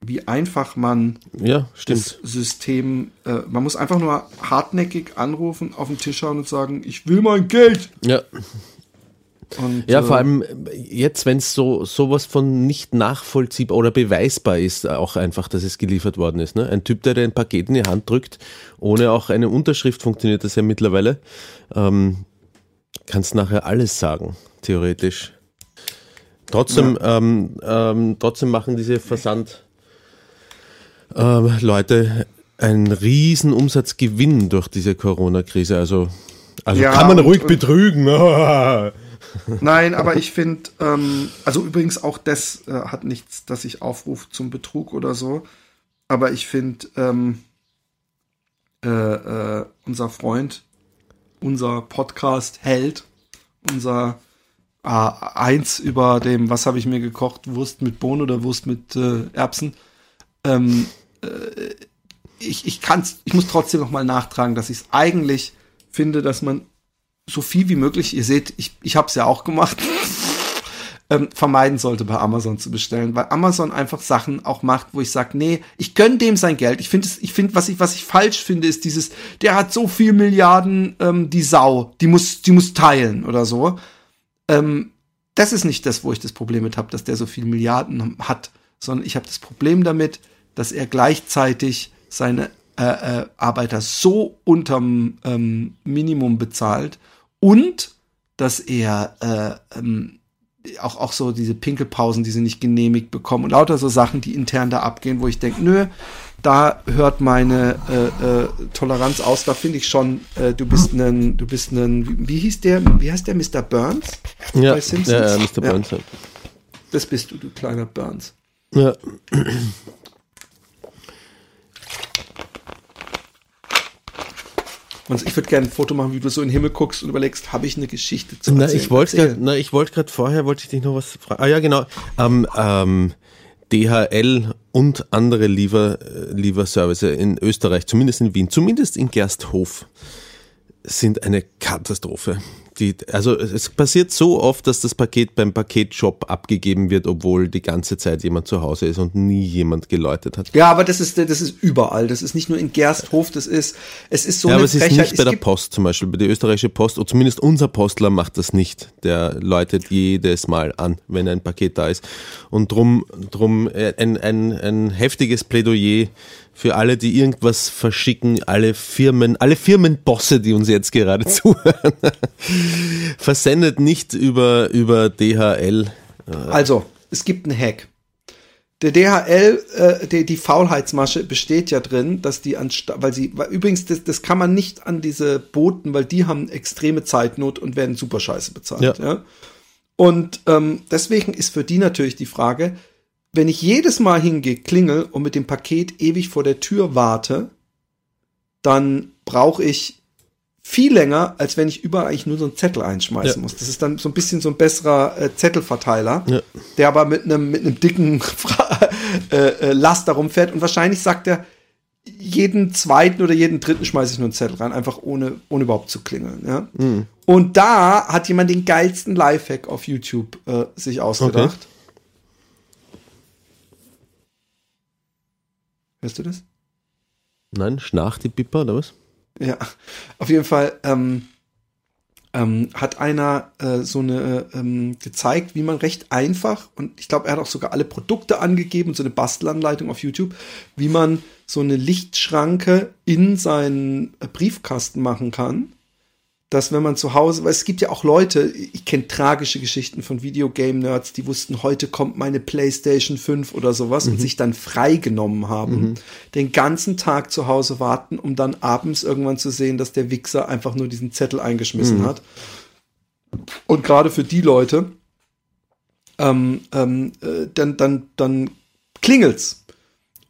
wie einfach man Ja, stimmt. das System, äh, man muss einfach nur hartnäckig anrufen, auf den Tisch schauen und sagen, ich will mein Geld. Ja. Und, Ja, äh, vor allem jetzt, wenn es so sowas von nicht nachvollziehbar oder beweisbar ist, auch einfach, dass es geliefert worden ist. Ne? Ein Typ, der dir ein Paket in die Hand drückt, ohne auch eine Unterschrift funktioniert das ja mittlerweile, ähm, kannst nachher alles sagen, theoretisch. Trotzdem, ähm, ähm, trotzdem machen diese Versand ähm, einen riesen Umsatzgewinn durch diese Corona-Krise. Also, also Ja, kann man ruhig und- betrügen. Nein, aber ich finde, ähm, also übrigens auch das äh, hat nichts, dass ich aufrufe zum Betrug oder so. Aber ich finde, ähm, äh, äh, unser Freund, unser Podcast-Held, unser A1 über dem, was habe ich mir gekocht, Wurst mit Bohnen oder Wurst mit äh, Erbsen. Ähm, äh, ich, ich kann's, ich muss trotzdem noch mal nachtragen, dass ich es eigentlich finde, dass man so viel wie möglich, ihr seht, ich, ich habe es ja auch gemacht, ähm, vermeiden sollte, bei Amazon zu bestellen, weil Amazon einfach Sachen auch macht, wo ich sage, nee, ich gönn dem sein Geld. Ich finde, ich finde, was ich, was ich falsch finde, ist dieses, der hat so viel Milliarden, ähm, die Sau, die muss, die muss teilen oder so. Ähm, das ist nicht das, wo ich das Problem mit habe, dass der so viel Milliarden hat, sondern ich habe das Problem damit, dass er gleichzeitig seine äh, äh, Arbeiter so unterm ähm, Minimum bezahlt und dass er äh, ähm, auch, auch so diese Pinkelpausen, die sie nicht genehmigt bekommen und lauter so Sachen, die intern da abgehen, wo ich denke, nö, da hört meine äh, äh, Toleranz aus. Da finde ich schon, äh, du bist ein, du bist ein, wie, wie hieß der, wie heißt der, Mr. Burns? Ja, Bei Simpsons? ja, ja, Mr. Burns. Ja. Das bist du, du kleiner Burns. Ja. Und ich würde gerne ein Foto machen, wie du so in den Himmel guckst und überlegst, habe ich eine Geschichte zu Na, erzählen? ich wollte gerade, na, ich wollte gerade vorher, wollte ich dich noch was fragen. Ah ja, genau. Ähm, ähm, DHL und andere Liefer, äh, Lieferservice in Österreich, zumindest in Wien, zumindest in Gersthof, sind eine Katastrophe. Die, also es passiert so oft, dass das Paket beim Paketshop abgegeben wird, obwohl die ganze Zeit jemand zu Hause ist und nie jemand geläutet hat. Ja, aber das ist, das ist überall. Das ist nicht nur in Gersthof, das ist, es ist so ja, eine aber es ist Frechheit. nicht bei der gibt- Post zum Beispiel, bei der österreichischen Post, oder zumindest unser Postler macht das nicht. Der läutet jedes Mal an, wenn ein Paket da ist. Und drum, drum äh, ein, ein, ein heftiges Plädoyer für alle, die irgendwas verschicken, alle Firmen, alle Firmenbosse, die uns jetzt gerade zuhören. Versendet nicht über, über DHL. Also, es gibt einen Hack. Der DHL, äh, die, die Faulheitsmasche besteht ja drin, dass die anstatt, weil sie, weil übrigens, das, das kann man nicht an diese Boten, weil die haben extreme Zeitnot und werden super scheiße bezahlt. Ja. Ja. Und ähm, deswegen ist für die natürlich die Frage, wenn ich jedes Mal hingehe, klingel und mit dem Paket ewig vor der Tür warte, dann brauche ich viel länger, als wenn ich überall eigentlich nur so einen Zettel einschmeißen Ja. muss. Das ist dann so ein bisschen so ein besserer äh, Zettelverteiler, Ja. der aber mit einem mit einem dicken äh, äh, Laster rumfährt und wahrscheinlich sagt er, jeden zweiten oder jeden dritten schmeiße ich nur einen Zettel rein, einfach ohne, ohne überhaupt zu klingeln. Ja? Mhm. Und da hat jemand den geilsten Lifehack auf YouTube äh, sich ausgedacht. Hörst du das? Nein, schnarcht die Pippa oder was? Ja, auf jeden Fall ähm, ähm, hat einer äh, so eine ähm, gezeigt, wie man recht einfach und ich glaube, er hat auch sogar alle Produkte angegeben, so eine Bastelanleitung auf YouTube, wie man so eine Lichtschranke in seinen äh, Briefkasten machen kann. Dass wenn man zu Hause, weil es gibt ja auch Leute, ich kenne tragische Geschichten von Videogame-Nerds, die wussten, heute kommt meine PlayStation 5 oder sowas und sich dann freigenommen haben, den ganzen Tag zu Hause warten, um dann abends irgendwann zu sehen, dass der Wichser einfach nur diesen Zettel eingeschmissen hat. Und gerade für die Leute, ähm, ähm, äh, dann, dann, dann klingelt's.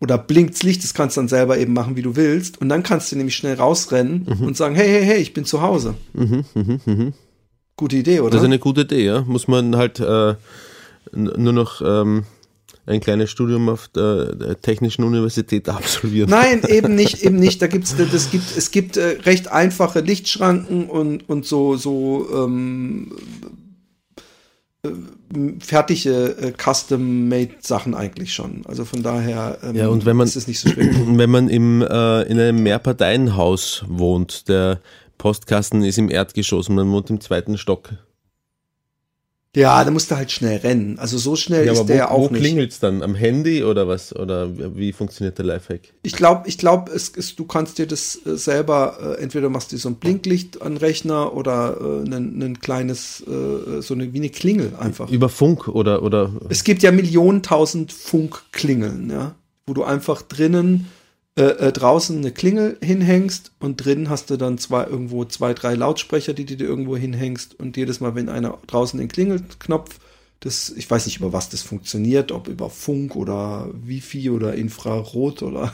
Oder blinkt's Licht, das kannst du dann selber eben machen, wie du willst. Und dann kannst du nämlich schnell rausrennen und sagen, hey, hey, hey, ich bin zu Hause. Gute Idee, oder? Das ist eine gute Idee, ja. Muss man halt äh, nur noch ähm, ein kleines Studium auf der, der Technischen Universität absolvieren. Nein, eben nicht, eben nicht. Da gibt's, das gibt, es gibt äh, recht einfache Lichtschranken und, und so, so ähm, äh, fertige äh, Custom-Made-Sachen eigentlich schon. Also von daher ähm, Ja, und wenn man- ist es nicht so schwer. Wenn man im, äh, in einem Mehrparteienhaus wohnt, der Postkasten ist im Erdgeschoss und man wohnt im zweiten Stock. Ja, da musst du halt schnell rennen. Also so schnell Ja, ist aber wo, der wo auch nicht. klingelt's dann? Am Handy oder was? Oder wie funktioniert der Lifehack? Ich glaube, ich glaube, es ist, du kannst dir das äh, selber, äh, entweder machst du so ein Blinklicht an Rechner oder äh, ein, ein kleines, äh, so eine wie eine Klingel einfach. Über Funk oder, oder Es gibt ja Millionen tausend Funkklingeln, ja, wo du einfach drinnen äh, äh, draußen eine Klingel hinhängst und drinnen hast du dann zwei irgendwo zwei, drei Lautsprecher, die du dir irgendwo hinhängst und jedes Mal, wenn einer draußen den Klingelknopf, das, ich weiß nicht, über was das funktioniert, ob über Funk oder Wifi oder Infrarot oder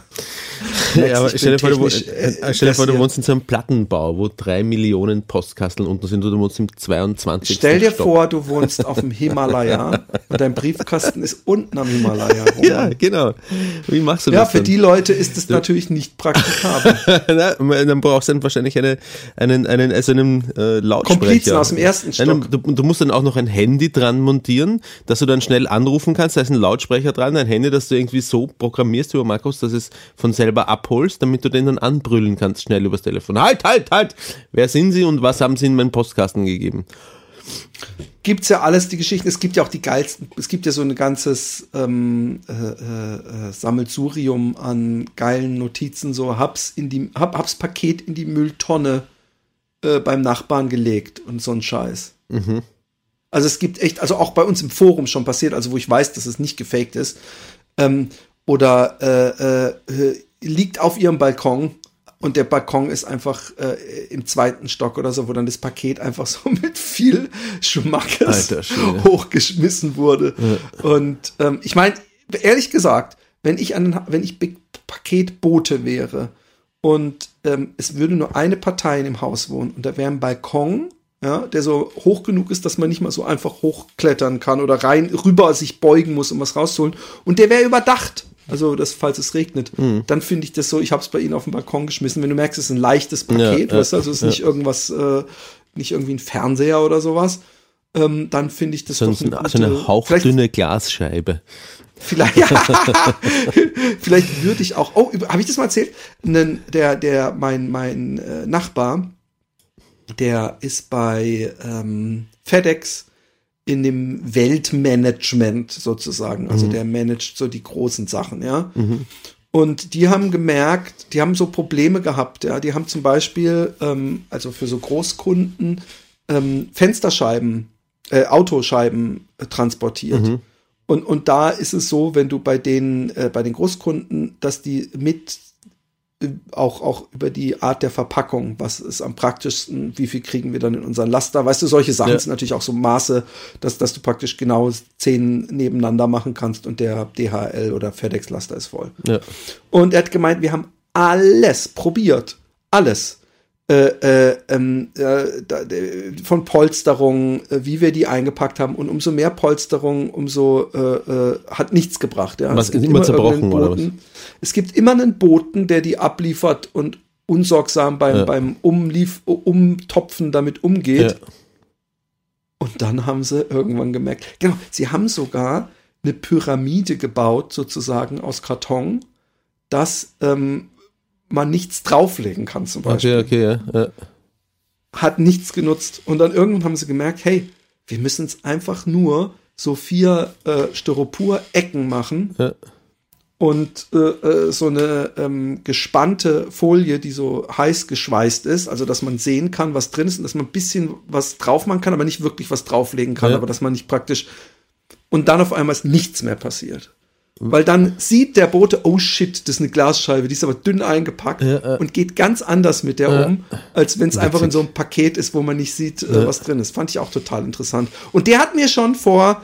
Ja, aber stell dir, vor, du, äh, stell vor, du wohnst in so einem Plattenbau, wo drei Millionen Postkasteln unten sind und du wohnst im 22. Stell dir Stock. vor, du wohnst auf dem Himalaya und dein Briefkasten ist unten am Himalaya. Rum. Ja, genau. Wie machst du Ja, das für dann? die Leute ist es natürlich nicht praktikabel. Na, dann brauchst du dann wahrscheinlich eine, einen, einen, also einen äh, Lautsprecher. Komplizen aus dem ersten Stock. du, du musst dann auch noch ein Handy dran montieren, dass du dann schnell anrufen kannst. Da ist ein Lautsprecher dran, ein Handy, das du irgendwie so programmierst über Markus, dass es von selber abholst, damit du den dann anbrüllen kannst, schnell übers Telefon. Halt, halt, halt! Wer sind Sie und was haben Sie in meinen Postkasten gegeben? gibt's ja alles die Geschichten. Es gibt ja auch die geilsten. Es gibt ja so ein ganzes ähm, äh, äh, äh, Sammelsurium an geilen Notizen. So hab's in die hab, hab's Paket in die Mülltonne äh, beim Nachbarn gelegt und so ein Scheiß. Also es gibt echt, also auch bei uns im Forum schon passiert, also wo ich weiß, dass es nicht gefaked ist. Ähm, oder äh, äh, liegt auf ihrem Balkon und der Balkon ist einfach äh, im zweiten Stock oder so, wo dann das Paket einfach so mit viel Schmackes hochgeschmissen wurde. Und ähm, ich meine, ehrlich gesagt, wenn ich ein, wenn ich Big Paketbote wäre und ähm, es würde nur eine Partei in dem Haus wohnen und da wäre ein Balkon, ja, der so hoch genug ist, dass man nicht mal so einfach hochklettern kann oder rein rüber sich beugen muss, um was rauszuholen. Und der wäre überdacht. Also, das, falls es regnet, dann finde ich das so, ich habe es bei Ihnen auf den Balkon geschmissen. Wenn du merkst, es ist ein leichtes Paket, Ja, weißt du, also es ist ja. nicht irgendwas, äh, nicht irgendwie ein Fernseher oder sowas, ähm, dann finde ich das So, ein, doch eine gute, so eine hauchdünne Glasscheibe. Vielleicht, ja, vielleicht würde ich auch, oh, habe ich das mal erzählt? Nen, der, der, mein, mein äh, Nachbar, der ist bei ähm, FedEx in dem Weltmanagement sozusagen. Also der managt so die großen Sachen, ja. Und die haben gemerkt, die haben so Probleme gehabt, ja. Die haben zum Beispiel, ähm, also für so Großkunden, ähm, Fensterscheiben, äh, Autoscheiben äh, transportiert. Und, und da ist es so, wenn du bei den, äh, bei den Großkunden, dass die mit auch, auch über die Art der Verpackung, was ist am praktischsten, wie viel kriegen wir dann in unseren Laster, weißt du, solche Sachen Ja. sind natürlich auch so Maße, dass, dass du praktisch genau zehn nebeneinander machen kannst und der DHL oder FedEx-Laster ist voll. Ja. Und er hat gemeint, wir haben alles probiert. Alles. Äh, äh, ähm, äh, von Polsterungen, äh, wie wir die eingepackt haben. Und umso mehr Polsterungen, umso äh, äh, hat nichts gebracht. Ja. Was, Es gibt immer zerbrochen, oder Boten. Es gibt immer einen Boten, der die abliefert und unsorgsam beim, Ja. beim Umlief, Umtopfen damit umgeht. Ja. Und dann haben sie irgendwann gemerkt, genau, sie haben sogar eine Pyramide gebaut, sozusagen aus Karton, dass ähm, man nichts drauflegen kann zum Beispiel. Okay, okay, ja. ja. Hat nichts genutzt. Und dann irgendwann haben sie gemerkt, hey, wir müssen es einfach nur so vier äh, Styropor-Ecken machen Ja. und äh, äh, so eine ähm, gespannte Folie, die so heiß geschweißt ist, also dass man sehen kann, was drin ist und dass man ein bisschen was drauf machen kann, aber nicht wirklich was drauflegen kann, Ja. aber dass man nicht praktisch und dann auf einmal ist nichts mehr passiert. Weil dann sieht der Bote, oh shit, das ist eine Glasscheibe, die ist aber dünn eingepackt Ja, ja. und geht ganz anders mit der Ja. um, als wenn es einfach in so einem Paket ist, wo man nicht sieht, äh, was drin ist. Fand ich auch total interessant. Und der hat mir schon vor,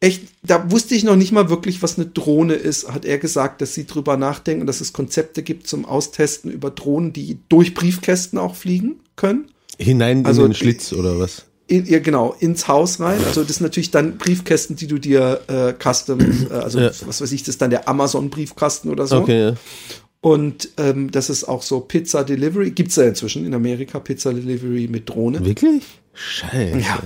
echt, da wusste ich noch nicht mal wirklich, was eine Drohne ist, hat er gesagt, dass sie drüber nachdenken dass es Konzepte gibt zum Austesten über Drohnen, die durch Briefkästen auch fliegen können. Hinein Also, in den Schlitz oder was? In, ja, genau, ins Haus rein. Also das sind natürlich dann Briefkästen, die du dir äh, custom, äh, also Ja. was weiß ich, das ist dann der Amazon-Briefkasten oder so. Okay, ja. Und ähm, das ist auch so Pizza Delivery. Gibt's ja inzwischen in Amerika Pizza Delivery mit Drohne. Wirklich? Scheiße. Ja.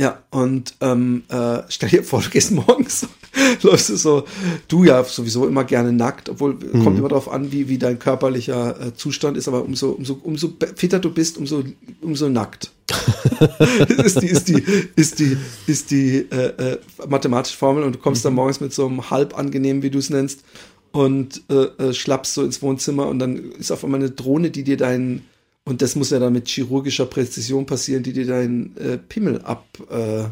Ja, und ähm, äh, stell dir vor, du gehst morgens, läufst du so, du ja sowieso immer gerne nackt, obwohl Mhm. kommt immer darauf an, wie, wie dein körperlicher äh, Zustand ist, aber umso, umso, umso fitter du bist, umso, umso nackt. ist die, ist die, ist die, ist die äh, äh, mathematische Formel und du kommst Mhm. dann morgens mit so einem halb angenehm, wie du es nennst, und äh, äh, schlappst so ins Wohnzimmer und dann ist auf einmal eine Drohne, die dir deinen und das muss ja dann mit chirurgischer Präzision passieren, die dir deinen äh, Pimmel äh,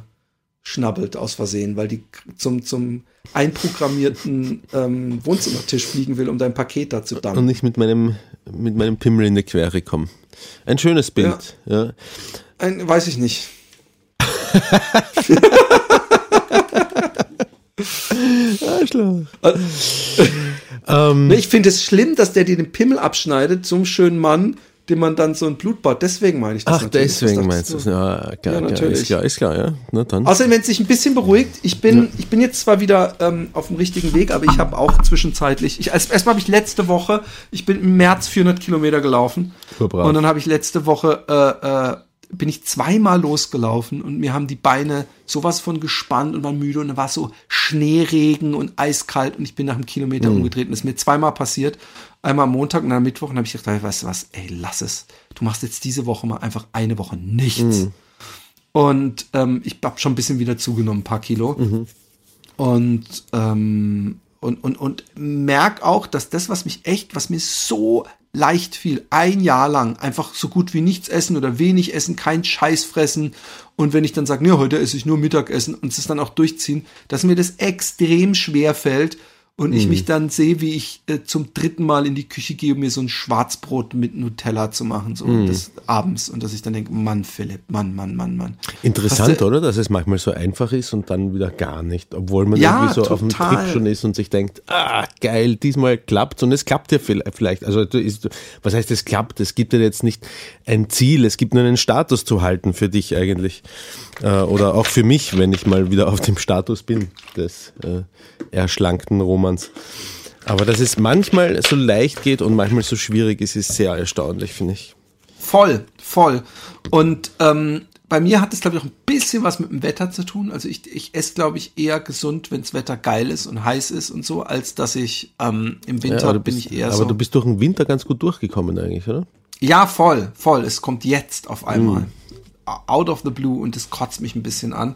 schnabbelt aus Versehen, weil die zum, zum einprogrammierten ähm, Wohnzimmertisch fliegen will, um dein Paket da zu Und dampfen. nicht mit meinem, mit meinem Pimmel in die Quere kommen. Ein schönes Bild. Ja. Ein, weiß ich nicht. Arschloch. Äh, Ähm, Ich finde es schlimm, dass der dir den Pimmel abschneidet zum schönen Mann, dem man dann so ein Blut Deswegen meine ich das ach, natürlich. deswegen meinst du es. Ja, klar, Ja, klar, natürlich. ist klar, ist klar, ja. Na dann. Außerdem, wenn es sich ein bisschen beruhigt, ich bin, ich bin jetzt zwar wieder ähm, auf dem richtigen Weg, aber ich habe auch zwischenzeitlich, ich, erst- erstmal habe ich letzte Woche, ich bin im März 400 Kilometer gelaufen brav. und dann habe ich letzte Woche, äh, äh, bin ich zweimal losgelaufen und mir haben die Beine sowas von gespannt und war müde und dann war es so Schneeregen und eiskalt und ich bin nach einem Kilometer umgedreht und das ist mir zweimal passiert. Einmal am Montag und dann am Mittwoch und habe ich gedacht, weißt du was, ey, lass es. Du machst jetzt diese Woche mal einfach eine Woche nichts. Und ähm, ich habe schon ein bisschen wieder zugenommen, ein paar Kilo. Und, ähm, und, und, und merk auch, dass das, was mich echt, was mir so leicht fiel, ein Jahr lang einfach so gut wie nichts essen oder wenig essen, kein Scheiß fressen. Und wenn ich dann sage, nee, heute esse ich nur Mittagessen und es dann auch durchziehen, dass mir das extrem schwer fällt und ich mich dann sehe, wie ich äh, zum dritten Mal in die Küche gehe, um mir so ein Schwarzbrot mit Nutella zu machen, so das abends. Und dass ich dann denke, Mann, Philipp, Mann, Mann, Mann, Mann. Interessant, du- oder? Dass es manchmal so einfach ist und dann wieder gar nicht. Obwohl man Ja, irgendwie so auf dem total. Trip schon ist und sich denkt, ah, geil, diesmal klappt's und es klappt ja viel- vielleicht. Also du ist, was heißt es klappt? Es gibt ja jetzt nicht ein Ziel, es gibt nur einen Status zu halten für dich eigentlich. Äh, oder auch für mich, wenn ich mal wieder auf dem Status bin des äh, erschlankten Romans. Aber dass es manchmal so leicht geht und manchmal so schwierig ist, ist sehr erstaunlich, finde ich. Voll, voll. Und ähm, bei mir hat es, glaube ich, auch ein bisschen was mit dem Wetter zu tun. Also ich, ich esse, glaube ich, eher gesund, wenn das Wetter geil ist und heiß ist und so, als dass ich ähm, im Winter aber du bin bist, ich eher aber so. du bist durch den Winter ganz gut durchgekommen eigentlich, oder? ja, voll, voll. Es kommt jetzt auf einmal. Mhm. Out of the blue und das kotzt mich ein bisschen an.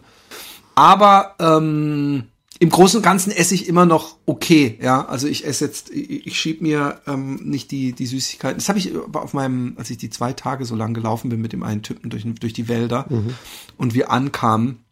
Aber ähm, im Großen und Ganzen esse ich immer noch okay, ja. Also ich esse jetzt, ich, ich schieb mir ähm, nicht die, die Süßigkeiten. Das habe ich auf meinem, als ich die zwei Tage so lang gelaufen bin mit dem einen Typen durch, durch die Wälder und wir ankamen,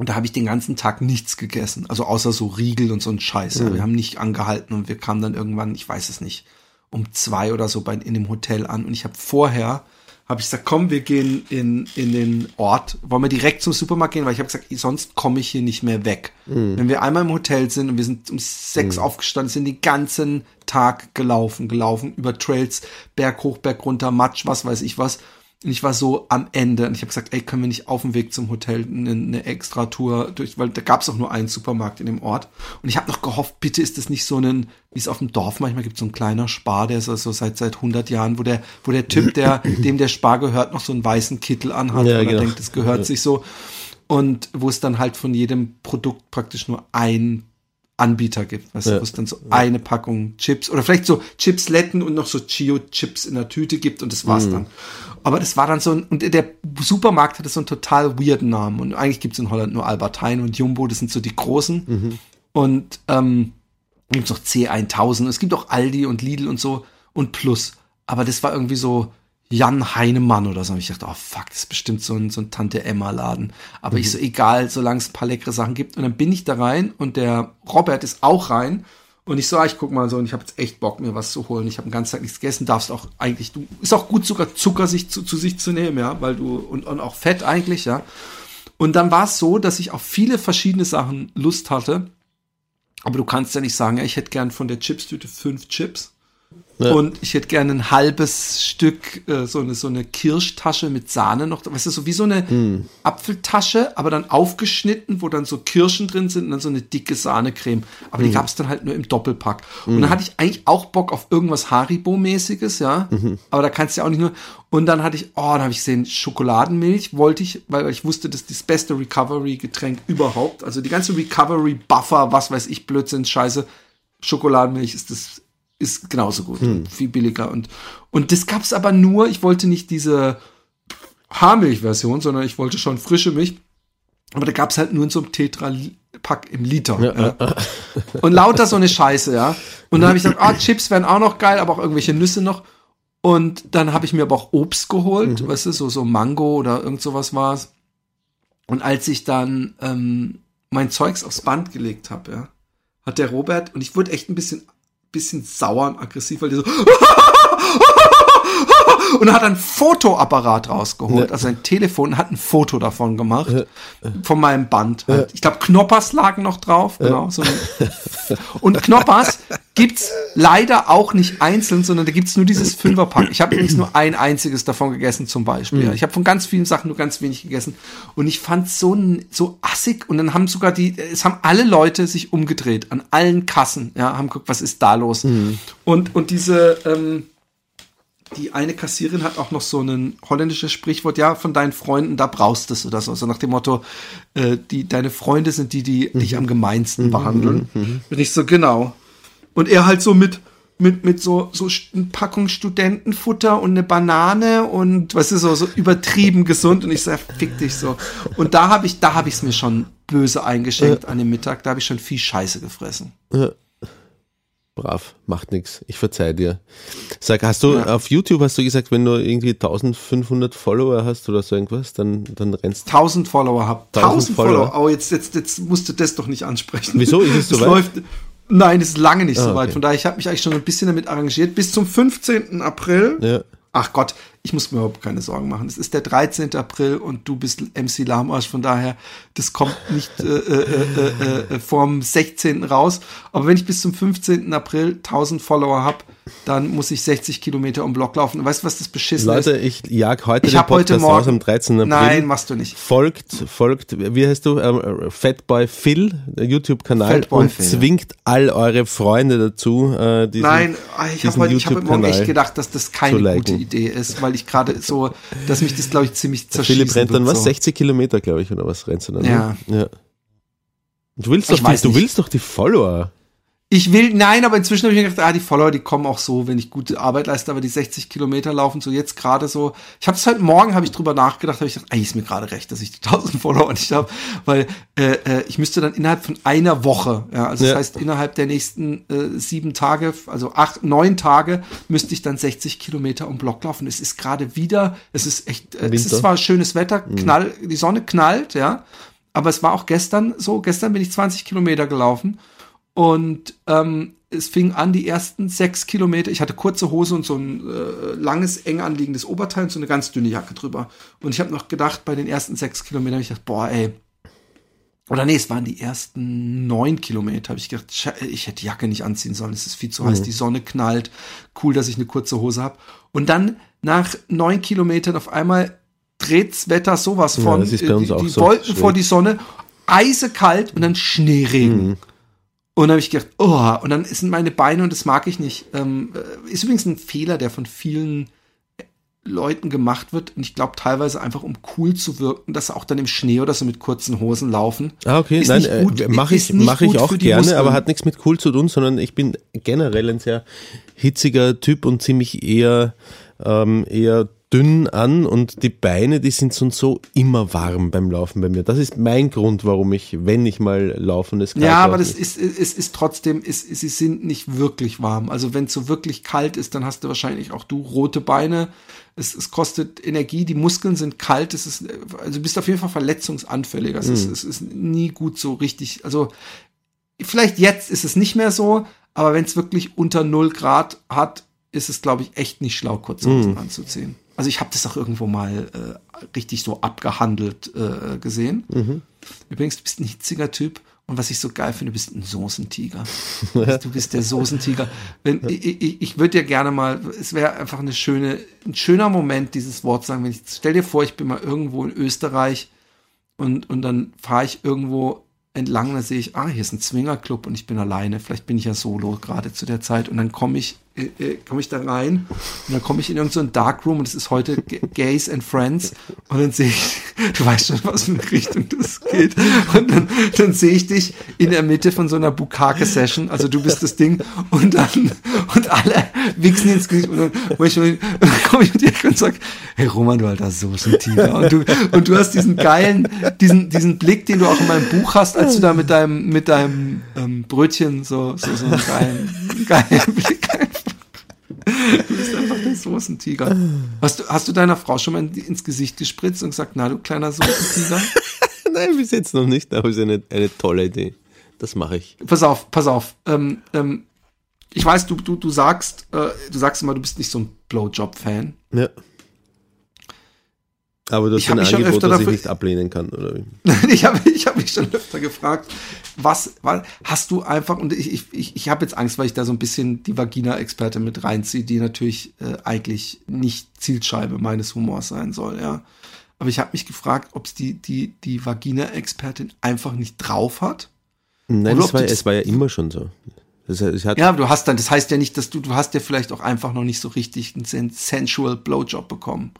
und da habe ich den ganzen Tag nichts gegessen. Also außer so Riegel und so ein Scheiß. Ja. Wir haben nicht angehalten und wir kamen dann irgendwann, ich weiß es nicht, um zwei oder so bei, in dem Hotel an. Und ich habe vorher, habe ich gesagt, komm, wir gehen in, in den Ort. Wollen wir direkt zum Supermarkt gehen? Weil ich habe gesagt, sonst komme ich hier nicht mehr weg. Wenn wir einmal im Hotel sind und wir sind um sechs aufgestanden, sind den ganzen Tag gelaufen, gelaufen, über Trails, Berg hoch, Berg runter, Matsch, was weiß ich was. Und ich war so am Ende und ich habe gesagt, ey, können wir nicht auf dem Weg zum Hotel eine, eine extra Tour durch, weil da gab es auch nur einen Supermarkt in dem Ort. Und ich habe noch gehofft, bitte ist das nicht so ein, wie es auf dem Dorf manchmal gibt, so ein kleiner Spar, der ist so seit seit 100 Jahren, wo der, wo der Typ, der dem der Spar gehört, noch so einen weißen Kittel anhat, Ja, weil genau. er denkt, es gehört Ja. sich so. Und wo es dann halt von jedem Produkt praktisch nur ein Anbieter gibt, weißt du, Ja. wo es dann so eine Packung Chips oder vielleicht so Chipsletten und noch so Chio-Chips in der Tüte gibt und das war's Mhm. dann. Aber das war dann so ein, und der Supermarkt hatte so einen total weirden Namen und eigentlich gibt's in Holland nur Albert Heijn und Jumbo, das sind so die großen. Mhm. Und ähm, gibt's noch C1000, es gibt auch Aldi und Lidl und so und Plus. Aber das war irgendwie so Jan Heinemann oder so. Und ich dachte, oh fuck, das ist bestimmt so ein, so ein Tante-Emma-Laden. Aber ich so, egal, solange es ein paar leckere Sachen gibt. Und dann bin ich da rein und der Robert ist auch rein. Und ich so, ah, ich guck mal so und ich habe jetzt echt Bock, mir was zu holen. Ich habe den ganzen Tag nichts gegessen, darfst auch eigentlich, du ist auch gut sogar Zucker sich zu, zu sich zu nehmen, ja, weil du und, und auch Fett eigentlich, ja. Und dann war es so, dass ich auf viele verschiedene Sachen Lust hatte. Aber du kannst ja nicht sagen, ja, ich hätte gern von der Chipstüte fünf Chips. Ja. Und ich hätte gerne ein halbes Stück, äh, so eine, so eine Kirschtasche mit Sahne noch, weißt du, so wie so eine Hm. Apfeltasche, aber dann aufgeschnitten, wo dann so Kirschen drin sind und dann so eine dicke Sahnecreme. Aber Hm. die gab es dann halt nur im Doppelpack. Und dann hatte ich eigentlich auch Bock auf irgendwas Haribo-mäßiges, ja. Mhm. Aber da kannst du ja auch nicht nur. Und dann hatte ich, oh, dann habe ich gesehen, Schokoladenmilch wollte ich, weil ich wusste, das ist das beste Recovery-Getränk überhaupt. Also die ganze Recovery-Buffer, was weiß ich, Blödsinn, Scheiße. Schokolademilch ist das ist genauso gut, Hm. viel billiger und und das gab's aber nur. Ich wollte nicht diese Haarmilch-Version, sondern ich wollte schon frische Milch. Aber da gab's halt nur in so einem Tetra-Pack im Liter. Ja, Und lauter so eine Scheiße, ja. Und dann habe ich gesagt, ah, Chips wären auch noch geil, aber auch irgendwelche Nüsse noch. Und dann habe ich mir aber auch Obst geholt, weißt du, so, so Mango oder irgend sowas war's. Und als ich dann ähm, mein Zeugs aufs Band gelegt habe, ja, hat der Robert, und ich wurde echt ein bisschen, bisschen sauer und aggressiv, weil der so und hat ein Fotoapparat rausgeholt, also ein Telefon, und hat ein Foto davon gemacht, von meinem Band. Halt. Ich glaube, Knoppers lagen noch drauf, genau. So und Knoppers gibt's leider auch nicht einzeln, sondern da gibt's nur dieses Fünferpack. Ich habe übrigens nur ein einziges davon gegessen, zum Beispiel. Ja. Ich habe von ganz vielen Sachen nur ganz wenig gegessen. Und ich fand's so, so assig. Und dann haben sogar die, es haben alle Leute sich umgedreht, an allen Kassen, ja, haben geguckt, was ist da los. Und, und diese, ähm, die eine Kassierin hat auch noch so ein holländisches Sprichwort, ja, von deinen Freunden, da brauchst du es oder so. So nach dem Motto, äh, die, deine Freunde sind die, die dich am gemeinsten behandeln. Und ich so, genau. Und er halt so mit, mit, mit so, so eine Packung Studentenfutter und eine Banane und, weißt du, so, so übertrieben gesund. Und ich ja, fick dich so. Und da habe ich, da habe ich es mir schon böse eingeschenkt an dem Mittag. Da habe ich schon viel Scheiße gefressen. Brav, macht nix. Ich verzeih dir. Sag, hast du auf YouTube hast du gesagt, wenn du irgendwie 1500 Follower hast oder so irgendwas, dann, dann rennst 1000 Follower habe. 1000 1000 Follower. Oh, jetzt, jetzt, jetzt musst du das doch nicht ansprechen. Wieso? Ist es soweit? läuft. Nein, es ist lange nicht Ah, so weit. okay. Von daher, ich habe mich eigentlich schon ein bisschen damit arrangiert. Bis zum 15. April. Ja. Ach Gott, ich muss mir überhaupt keine Sorgen machen. Es ist der 13. April und du bist MC Lahmarsch. Von daher, das kommt nicht äh, äh, äh, äh, vorm 16. raus. Aber wenn ich bis zum 15. April 1000 Follower habe, dann muss ich 60 Kilometer um Block laufen. Und weißt du, was das beschissen ist? Leute, ich jag heute Ich den habe heute Podcast Morgen. raus am 13. April. Nein, machst du nicht. folgt, folgt, wie heißt du, ähm, Fatboy Phil, YouTube-Kanal, und Phil, zwingt all eure Freunde dazu, äh, diesen, Nein, ich habe heute, ich habe morgen echt gedacht, dass das keine gute Idee ist, weil ich gerade so, dass mich das glaube ich ziemlich zerschießen Philipp rennt dann was, so. 60 Kilometer, glaube ich, oder was rennst du dann? Ja. Ja. Du willst Ich doch, die, du nicht. willst doch die Follower. Ich will, nein, aber inzwischen habe ich mir gedacht, ah, die Follower, die kommen auch so, wenn ich gute Arbeit leiste, aber die 60 Kilometer laufen so jetzt gerade so. Ich habe es heute Morgen, habe ich drüber nachgedacht, habe ich gedacht, ey, ist mir gerade recht, dass ich die 1000 Follower nicht habe, weil äh, äh, ich müsste dann innerhalb von einer Woche, ja, also Ja. das heißt innerhalb der nächsten äh, sieben Tage, also acht, neun Tage, müsste ich dann 60 Kilometer um Block laufen. Es ist gerade wieder, es ist echt, äh, es ist zwar schönes Wetter, knall, die Sonne knallt, ja, aber es war auch gestern so. Gestern bin ich 20 Kilometer gelaufen und ähm, es fing an, die ersten sechs Kilometer. Ich hatte kurze Hose und so ein äh, langes, eng anliegendes Oberteil und so eine ganz dünne Jacke drüber. Und ich habe noch gedacht, bei den ersten sechs Kilometern, ich gedacht, boah, ey. Oder nee, es waren die ersten neun Kilometer. Habe ich gedacht, ich hätte die Jacke nicht anziehen sollen. Es ist viel zu heiß, die Sonne knallt. Cool, dass ich eine kurze Hose habe. Und dann nach neun Kilometern auf einmal dreht's Wetter sowas Ja, von. das ist bei uns die auch die so. Wolken Schräg. vor die Sonne, eisekalt und dann Schneeregen. Mhm. Und dann habe ich gedacht, oh, und dann sind meine Beine, und das mag ich nicht. Ähm, äh, ist übrigens ein Fehler, der von vielen äh, Leuten gemacht wird. Und ich glaube teilweise einfach, um cool zu wirken, dass sie auch dann im Schnee oder so mit kurzen Hosen laufen. Ah, okay, Ist nein, äh, mache ich, mach ich auch gerne, Muskeln. aber hat nichts mit cool zu tun, sondern ich bin generell ein sehr hitziger Typ und ziemlich eher, ähm, eher dünn an und die Beine, die sind so und so immer warm beim Laufen bei mir. Das ist mein Grund, warum ich, wenn ich mal laufen, kalt Ja, aber das ist, es ist trotzdem, es, sie sind nicht wirklich warm. Also wenn es so wirklich kalt ist, dann hast du wahrscheinlich auch du rote Beine. Es, es kostet Energie, die Muskeln sind kalt, es ist, also du bist auf jeden Fall verletzungsanfälliger. Es, ist, Hm. es ist nie gut so richtig, also vielleicht jetzt ist es nicht mehr so, aber wenn es wirklich unter 0 Grad hat, ist es, glaube ich, echt nicht schlau, kurze Hm. Hosen anzuziehen. Also ich habe das auch irgendwo mal äh, richtig so abgehandelt äh, gesehen. Mhm. Übrigens, du bist ein hitziger Typ. Und was ich so geil finde, du bist ein Soßentiger. Du bist der Soßentiger. Wenn, ich ich, ich würde dir gerne mal, es wäre einfach eine schöne, ein schöner Moment, dieses Wort sagen. Wenn ich, stell dir vor, ich bin mal irgendwo in Österreich und, und dann fahre ich irgendwo entlang, da sehe ich, ah, hier ist ein Zwingerclub und ich bin alleine. Vielleicht bin ich ja solo gerade zu der Zeit. Und dann komme ich, äh, äh, komme ich da rein und dann komme ich in irgendein so Darkroom und es ist heute G- Gays and Friends und dann sehe ich, du weißt schon, was für eine Richtung das geht. Und dann, dann sehe ich dich in der Mitte von so einer Bukake-Session, also du bist das Ding und dann, und alle wichsen ins Gesicht und dann, und dann komme ich die Ecke und sag, hey Roman, du alter Soßentiger. Und du, und du hast diesen geilen, diesen, diesen Blick, den du auch in meinem Buch hast, als du da mit deinem, mit deinem ähm, Brötchen so, so, so einen geilen, geilen Blick. Du bist einfach der Soßentiger. Hast du, hast du deiner Frau schon mal in, ins Gesicht gespritzt und gesagt, na du kleiner Soßentiger? Nein, bis jetzt noch nicht, aber es ist eine, eine tolle Idee. Das mache ich. pass auf, pass auf. Ähm, ähm, ich weiß, du, du, du sagst, äh, du sagst immer, du bist nicht so ein Blowjob-Fan. Ja. Aber du hast Ich hab ein Angebot, öfter das ich dafür- nicht ablehnen kann, oder wie? ich habe ich hab mich schon öfter gefragt, was, was hast du einfach, und ich, ich, ich, habe jetzt Angst, weil ich da so ein bisschen die Vagina-Experte mit reinziehe, die natürlich äh, eigentlich nicht Zielscheibe meines Humors sein soll, ja. Aber ich habe mich gefragt, ob es die, die, die Vagina-Expertin einfach nicht drauf hat. Nein, es war, das- es war ja immer schon so. Das, Ja, du hast dann, das heißt ja nicht, dass du, du hast ja vielleicht auch einfach noch nicht so richtig einen sen- sensual Blowjob bekommen.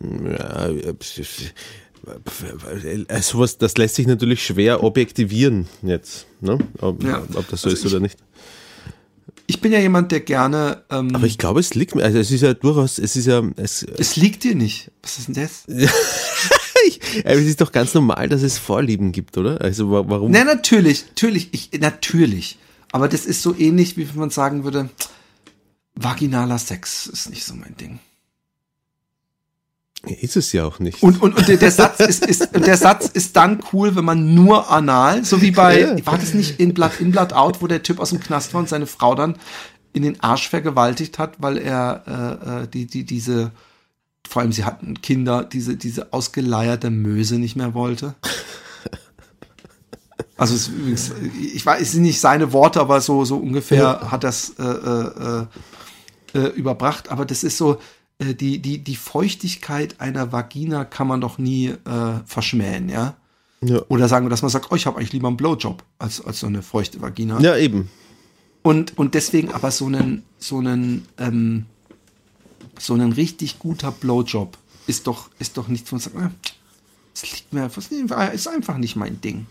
Ja, äh, äh, sowas, das lässt sich natürlich schwer objektivieren jetzt, ne? ob, Ja. ob das so Also ist oder nicht. Ich bin ja jemand, der gerne, ähm, Aber ich glaube, es liegt mir, also es ist ja durchaus, es ist ja, es, es liegt dir nicht. Was ist denn das? ich, aber es ist doch ganz normal, dass es Vorlieben gibt, oder? Also wa- warum? Na, natürlich, natürlich, ich, natürlich. Aber das ist so ähnlich, wie wenn man sagen würde, vaginaler Sex ist nicht so mein Ding. Ist es ja auch nicht. Und, und, und der, Satz ist, ist, und der Satz ist dann cool, wenn man nur anal, so wie bei, Ja. war das nicht in Blood In, Blood Out, wo der Typ aus dem Knast war und seine Frau dann in den Arsch vergewaltigt hat, weil er äh, äh, die, die, diese, vor allem sie hatten Kinder, diese, diese ausgeleierte Möse nicht mehr wollte. Also es ist übrigens, ich weiß, es sind nicht seine Worte, aber so, so ungefähr hat das äh, äh, äh, äh, überbracht. Aber das ist so, äh, die, die, die Feuchtigkeit einer Vagina kann man doch nie äh, verschmähen, ja? Ja. Oder sagen wir, dass man sagt, oh, ich habe eigentlich lieber einen Blowjob als, als so eine feuchte Vagina. ja, eben. Und, und deswegen aber so einen, so einen, ähm, so einen richtig guter Blowjob ist doch, ist doch nichts, wo man sagt, ah, das liegt mir einfach, ist einfach nicht mein Ding.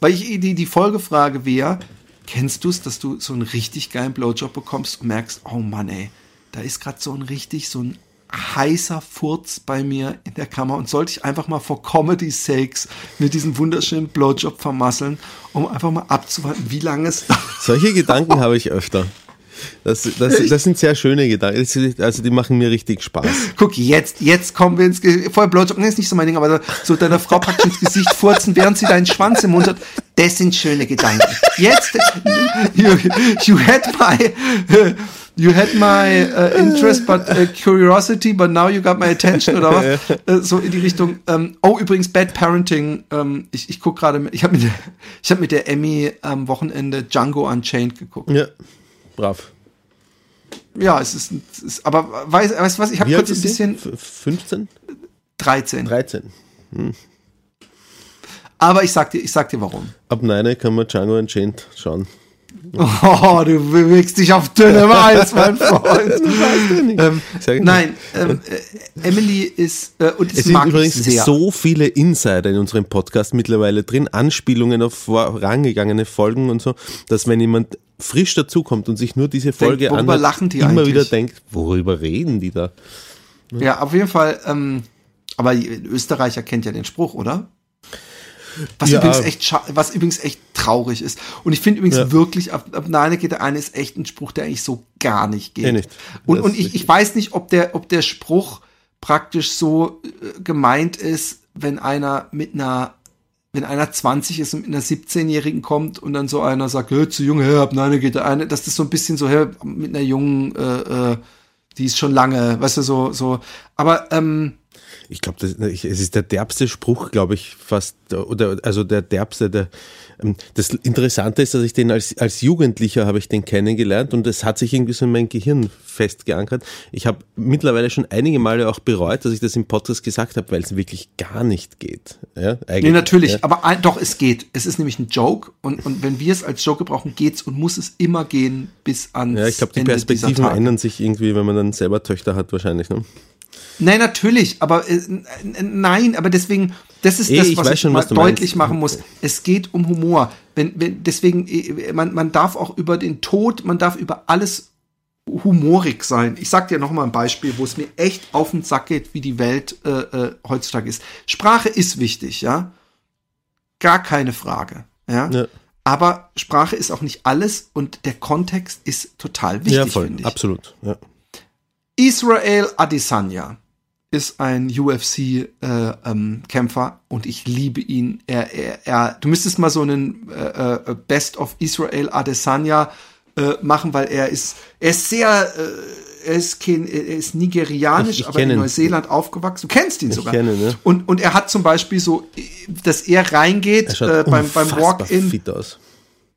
Weil ich, die, die Folgefrage wäre, kennst du es, dass du so einen richtig geilen Blowjob bekommst und merkst, oh Mann, ey, da ist gerade so ein richtig, so ein heißer Furz bei mir in der Kammer und sollte ich einfach mal for Comedy Sakes mit diesem wunderschönen Blowjob vermasseln, um einfach mal abzuwarten, wie lange es. Solche Gedanken habe ich öfter. Das, das, das sind sehr schöne Gedanken. Also die machen mir richtig Spaß. Guck, jetzt, jetzt kommen wir ins Ge Vorher Blowjob, nee, ist nicht so mein Ding, aber so deiner Frau praktisch ins Gesicht furzen, während sie deinen Schwanz im Mund hat. Das sind schöne Gedanken. Jetzt, you, you had my, you had my uh, interest, but uh, curiosity, but now you got my attention oder was? Äh, so in die Richtung. Ähm, oh, übrigens Bad Parenting. Ähm, ich ich guck gerade, ich habe mit der, ich habe mit der Emmy am Wochenende Django Unchained geguckt. Ja, brav. Ja, es ist, es ist aber weißt du was? Ich habe kurz ein bisschen F- 15? 13. 13. Aber ich sag dir, ich sag dir warum. Ab 9 kann man Django Unchained schauen. Oh, du bewegst dich auf dünnem Eis, mein Freund. ähm, nein, ähm, äh, Emily ist und das Es sind mag übrigens ich sehr. so viele Insider in unserem Podcast mittlerweile drin, Anspielungen auf vorangegangene Folgen und so, dass wenn jemand frisch dazukommt und sich nur diese Folge worüber anhört, lachen die immer eigentlich? wieder denkt, worüber reden die da? Ja, auf jeden Fall. Ähm, aber Österreicher kennt ja den Spruch, oder? Was, Ja. übrigens echt was übrigens echt traurig ist. Und ich finde übrigens Ja. wirklich, ab, ab Nein geht der eine ist echt ein Spruch, der eigentlich so gar nicht geht. Eh nicht. Und, Das und ich, ich weiß nicht, ob der, ob der Spruch praktisch so äh, gemeint ist, wenn einer mit einer wenn einer 20 ist und mit einer 17-Jährigen kommt und dann so einer sagt, hör zu jung, hör ab, nein, geht der eine, dass das so ein bisschen so, hör, mit einer jungen, äh, äh, die ist schon lange, weißt du, so, so. Aber ähm, Ich glaube, es ist der derbste Spruch, glaube ich, fast, oder also der derbste, der, ähm, das Interessante ist, dass ich den als, als Jugendlicher habe ich den kennengelernt und es hat sich irgendwie so in mein Gehirn festgeankert. Ich habe mittlerweile schon einige Male auch bereut, dass ich das im Podcast gesagt habe, weil es wirklich gar nicht geht. Ja, nee, natürlich, Ja. aber doch, es geht. Es ist nämlich ein Joke und, und wenn wir es als Joke gebrauchen, geht's und muss es immer gehen bis ans Ja, ich glaube, die Ende Perspektiven ändern sich irgendwie, wenn man dann selber Töchter hat, wahrscheinlich. Ne? Nein, natürlich, aber äh, nein, aber deswegen, das ist Eh, das, was ich schon, was deutlich meinst. machen muss. Es geht um Humor. Wenn, wenn, deswegen, äh, man, man darf auch über den Tod, man darf über alles humorig sein. Ich sag dir noch mal ein Beispiel, wo es mir echt auf den Sack geht, wie die Welt äh, äh, heutzutage ist. Sprache ist wichtig, ja, gar keine Frage, ja. Ja. Aber Sprache ist auch nicht alles und der Kontext ist total wichtig, ja, voll, finde ich. absolut. Ja. Israel Adesanya ist ein UFC-Kämpfer äh, ähm, und ich liebe ihn. Er, er, er, du müsstest mal so einen äh, äh, Best of Israel Adesanya äh, machen, weil er ist, er ist sehr, äh, er ist, kein, er ist nigerianisch, Ich- ich aber in ihn. Neuseeland aufgewachsen. Du kennst ihn sogar. kenn ihn, ja. und, und er hat zum Beispiel so, dass er reingeht Er äh, beim, beim Walk-In fit aus.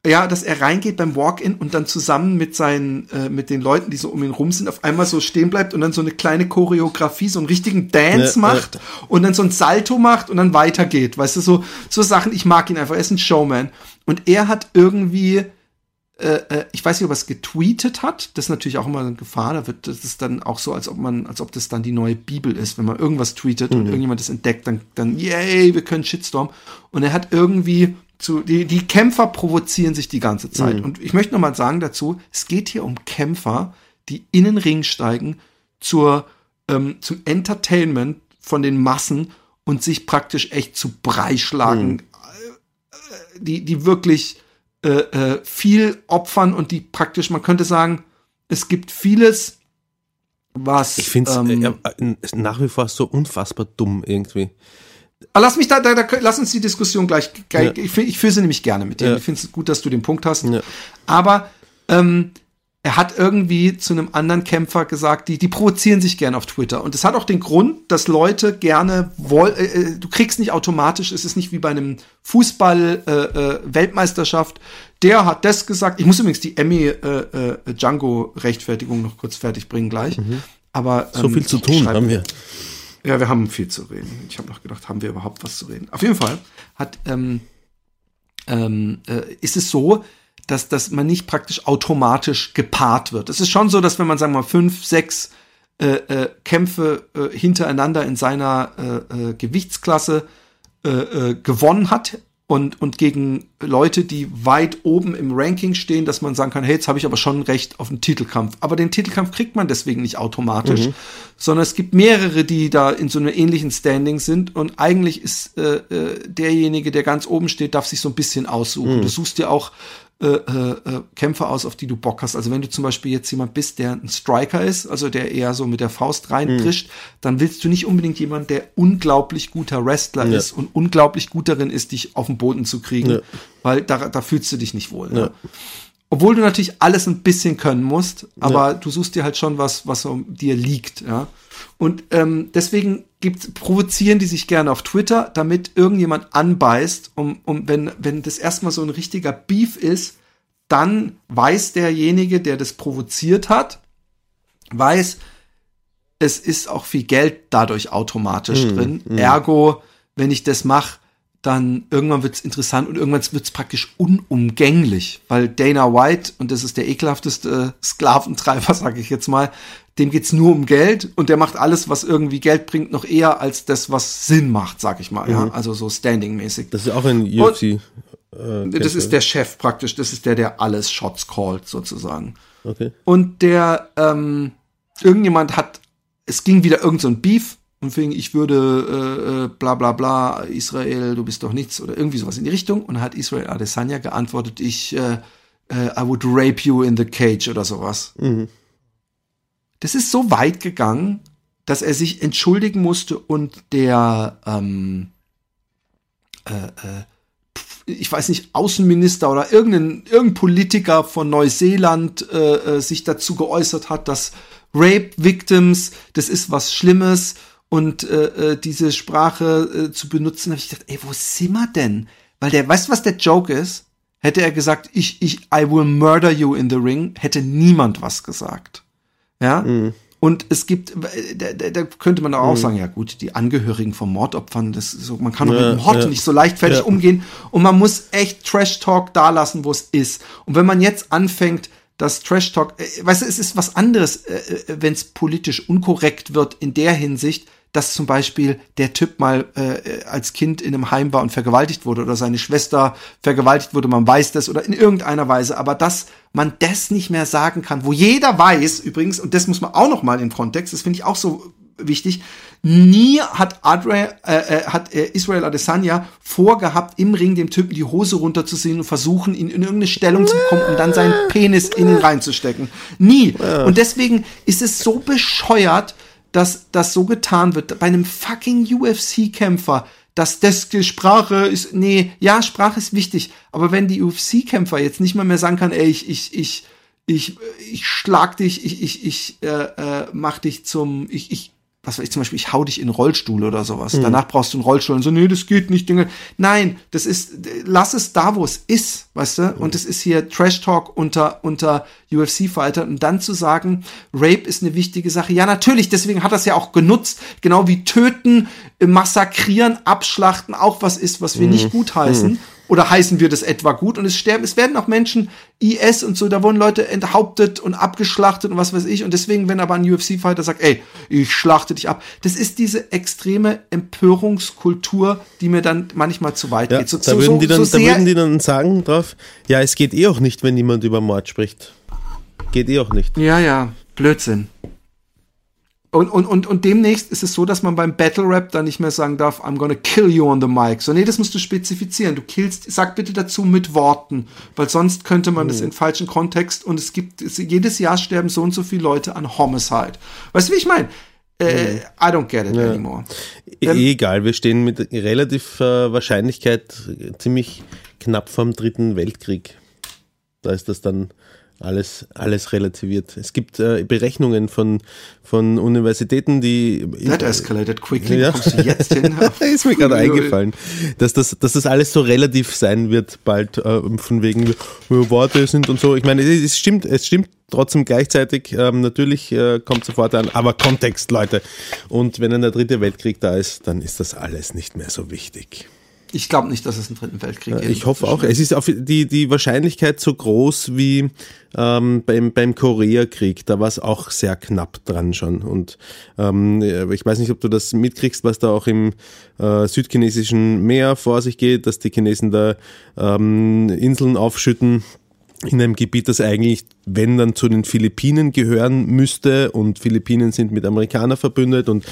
Ja, dass er reingeht beim Walk-in und dann zusammen mit seinen, äh, mit den Leuten, die so um ihn rum sind, auf einmal so stehen bleibt und dann so eine kleine Choreografie, so einen richtigen Dance Ja, macht ja. und dann so ein Salto macht und dann weitergeht. Weißt du, so, so Sachen, ich mag ihn einfach, er ist ein Showman. Und er hat irgendwie, äh, äh, ich weiß nicht, ob er es getweetet hat, das ist natürlich auch immer eine Gefahr, da wird das ist dann auch so, als ob man, als ob das dann die neue Bibel ist, wenn man irgendwas tweetet Mhm. und irgendjemand das entdeckt, dann, dann, yay, wir können Shitstorm. Und er hat irgendwie zu, die, die Kämpfer provozieren sich die ganze Zeit. Mhm. Und ich möchte noch mal sagen dazu, es geht hier um Kämpfer, die in den Ring steigen zur, ähm, zum Entertainment von den Massen und sich praktisch echt zu Brei schlagen. Mhm. Äh, Die, die wirklich äh, äh, viel opfern und die praktisch, man könnte sagen, es gibt vieles, was. Ich finde es ähm, äh, äh, nach wie vor so unfassbar dumm irgendwie. Ah, Lass mich da, da, da, lass uns die Diskussion gleich, gleich Ja. ich, ich führe sie nämlich gerne mit dir. Ja. Ich finde es gut, dass du den Punkt hast. Ja. Aber ähm, er hat irgendwie zu einem anderen Kämpfer gesagt, die, die provozieren sich gerne auf Twitter. Und es hat auch den Grund, dass Leute gerne wollen, äh, äh, du kriegst nicht automatisch, es ist nicht wie bei einem Fußball-Weltmeisterschaft. Der hat das gesagt. Ich muss übrigens die Emmy äh, äh, Django-Rechtfertigung noch kurz fertig bringen gleich. Aber Mhm. So ähm, viel zu tun haben wir. Ja, wir haben viel zu reden. Ich habe noch gedacht, haben wir überhaupt was zu reden? Auf jeden Fall hat ähm, ähm, äh, ist es so, dass, dass man nicht praktisch automatisch gepaart wird. Es ist schon so, dass wenn man, sagen wir mal, fünf, sechs äh, äh, Kämpfe äh, hintereinander in seiner äh, äh, Gewichtsklasse gewonnen hat und, und gegen Leute, die weit oben im Ranking stehen, dass man sagen kann, hey, jetzt habe ich aber schon Recht auf einen Titelkampf. Aber den Titelkampf kriegt man deswegen nicht automatisch, sondern es gibt mehrere, die da in so einem ähnlichen Standing sind und eigentlich ist äh, äh, derjenige, der ganz oben steht, darf sich so ein bisschen aussuchen. Du suchst dir auch äh, äh, äh, Kämpfer aus, auf die du Bock hast. Also wenn du zum Beispiel jetzt jemand bist, der ein Striker ist, also der eher so mit der Faust reintrischt, dann willst du nicht unbedingt jemanden, der unglaublich guter Wrestler Ja. ist und unglaublich gut darin ist, dich auf den Boden zu kriegen, Ja. weil da, da fühlst du dich nicht wohl. Ja. Ja. Obwohl du natürlich alles ein bisschen können musst, aber du suchst dir halt schon was, was so dir liegt, ja. Und ähm, deswegen gibt's, provozieren die sich gerne auf Twitter, damit irgendjemand anbeißt, um, um wenn, wenn das erstmal so ein richtiger Beef ist, dann weiß derjenige, der das provoziert hat, weiß, es ist auch viel Geld dadurch automatisch drin. Ergo, wenn ich das mache, dann irgendwann wird's interessant und irgendwann wird's praktisch unumgänglich, weil Dana White, und das ist der ekelhafteste Sklaventreiber, sage ich jetzt mal, dem geht's nur um Geld und der macht alles, was irgendwie Geld bringt, noch eher als das, was Sinn macht, sag ich mal. Ja? Also so standing-mäßig. Das ist auch ein UFC. äh, Das ist der Chef praktisch, das ist der, der alles Shots callt, sozusagen. Okay. Und der, ähm, irgendjemand hat, es ging wieder irgend so ein Beef und fing, ich würde, äh, äh, bla bla bla, Israel, du bist doch nichts oder irgendwie sowas in die Richtung. Und hat Israel Adesanya geantwortet, ich, äh, äh, I would rape you in the cage oder sowas. Das ist so weit gegangen, dass er sich entschuldigen musste und der, ähm, äh, äh, ich weiß nicht, Außenminister oder irgendein, irgendein Politiker von Neuseeland äh, äh, sich dazu geäußert hat, dass Rape Victims, das ist was Schlimmes und äh, äh, diese Sprache äh, zu benutzen, habe ich gedacht, ey, wo sind wir denn? Weil der, weißt du, was der Joke ist? Hätte er gesagt, ich, ich, I will murder you in the ring, hätte niemand was gesagt. Ja. Und es gibt, äh, da, da, könnte man auch sagen, ja gut, die Angehörigen von Mordopfern, das ist so, man kann doch Ja, mit Mord ja. nicht so leichtfertig Ja. umgehen und man muss echt Trash Talk da lassen, wo es ist. Und wenn man jetzt anfängt, dass Trash Talk, äh, weißt du, es ist was anderes, äh, wenn es politisch unkorrekt wird in der Hinsicht, dass zum Beispiel der Typ mal äh, als Kind in einem Heim war und vergewaltigt wurde oder seine Schwester vergewaltigt wurde, man weiß das oder in irgendeiner Weise, aber dass man das nicht mehr sagen kann, wo jeder weiß übrigens, und das muss man auch noch mal im Kontext, das finde ich auch so wichtig, nie hat, Adre, äh, äh, hat äh, Israel Adesanya vorgehabt, im Ring dem Typen die Hose runterzuziehen und versuchen, ihn in irgendeine Stellung zu bekommen, um dann seinen Penis in ihn reinzustecken. Nie. Und deswegen ist es so bescheuert, dass das so getan wird bei einem fucking UFC-Kämpfer, dass das Sprache ist, nee, ja, Sprache ist wichtig, aber wenn die UFC-Kämpfer jetzt nicht mal mehr sagen kann, ey, ich, ich, ich, ich, ich schlag dich, ich, ich, ich äh, äh, mach dich zum, ich, ich, was weiß ich zum Beispiel, ich hau dich in Rollstuhl oder sowas. Danach brauchst du einen Rollstuhl und so, nee, das geht nicht, Dinge. Nein, das ist, lass es da, wo es ist, weißt du? Und es ist hier Trash Talk unter, unter UFC-Fighter und dann zu sagen, Rape ist eine wichtige Sache. Ja, natürlich, deswegen hat das ja auch genutzt, genau wie töten, äh, massakrieren, abschlachten auch was ist, was wir nicht gut heißen. Oder heißen wir das etwa gut? Und es sterben, es werden auch Menschen, IS und so, da wurden Leute enthauptet und abgeschlachtet und was weiß ich. Und deswegen, wenn aber ein UFC-Fighter sagt, ey, ich schlachte dich ab, das ist diese extreme Empörungskultur, die mir dann manchmal zu weit Ja, geht. So, da, würden die dann, so da würden die dann sagen drauf, ja, es geht eh auch nicht, wenn niemand über Mord spricht. Geht eh auch nicht. Ja, ja, Blödsinn. Und, und, und, und demnächst ist es so, dass man beim Battle Rap dann nicht mehr sagen darf, I'm gonna kill you on the mic. So, nee, das musst du spezifizieren. Du killst, sag bitte dazu mit Worten, weil sonst könnte man das in falschen Kontext und es gibt, es, jedes Jahr sterben so und so viele Leute an Homicide. Weißt du, wie ich meine? Äh, I don't get it anymore. E Ähm, egal, wir stehen mit relativ äh, Wahrscheinlichkeit ziemlich knapp vom dritten Weltkrieg. Da ist das dann alles, alles relativiert. Es gibt äh, Berechnungen von, von Universitäten, die. That escalated quickly. Ja. Wo kommst du jetzt hin? ist mir gerade eingefallen, dass das, dass das alles so relativ sein wird, bald äh, von wegen äh, Worte sind und so. Ich meine, es es stimmt, es stimmt trotzdem gleichzeitig. Ähm, natürlich äh, kommt sofort an, aber Kontext, Leute. Und wenn dann der dritte Weltkrieg da ist, dann ist das alles nicht mehr so wichtig. Ich glaube nicht, dass es einen dritten Weltkrieg gibt. Ich hoffe auch. Es ist auf die, die Wahrscheinlichkeit so groß wie ähm, beim, beim Koreakrieg. Da war es auch sehr knapp dran schon. Und ähm, ich weiß nicht, ob du das mitkriegst, was da auch im äh, südchinesischen Meer vor sich geht, dass die Chinesen da ähm, Inseln aufschütten in einem Gebiet, das eigentlich wenn dann zu den Philippinen gehören müsste und Philippinen sind mit Amerikanern verbündet und,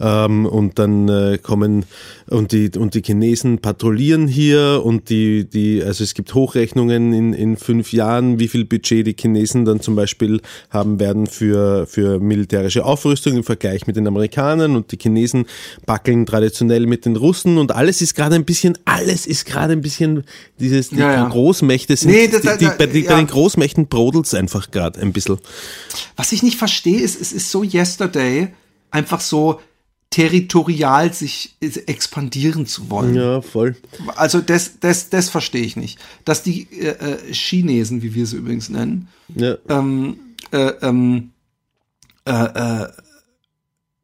ähm, und dann äh, kommen und die, und die Chinesen patrouillieren hier und die, die, also es gibt Hochrechnungen in, in fünf Jahren, wie viel Budget die Chinesen dann zum Beispiel haben werden für, für militärische Aufrüstung im Vergleich mit den Amerikanern und die Chinesen backeln traditionell mit den Russen und alles ist gerade ein bisschen, alles ist gerade ein bisschen dieses, die Ja, ja. Großmächte sind, Nee, das- die, die, bei, die, bei ja. den Großmächten einfach gerade ein bisschen. Was ich nicht verstehe, ist, es ist so yesterday, einfach so territorial sich expandieren zu wollen. Ja, voll. Also das, das, das verstehe ich nicht. Dass die äh, äh, Chinesen, wie wir sie übrigens nennen, Ja. ähm, äh, ähm, äh, äh,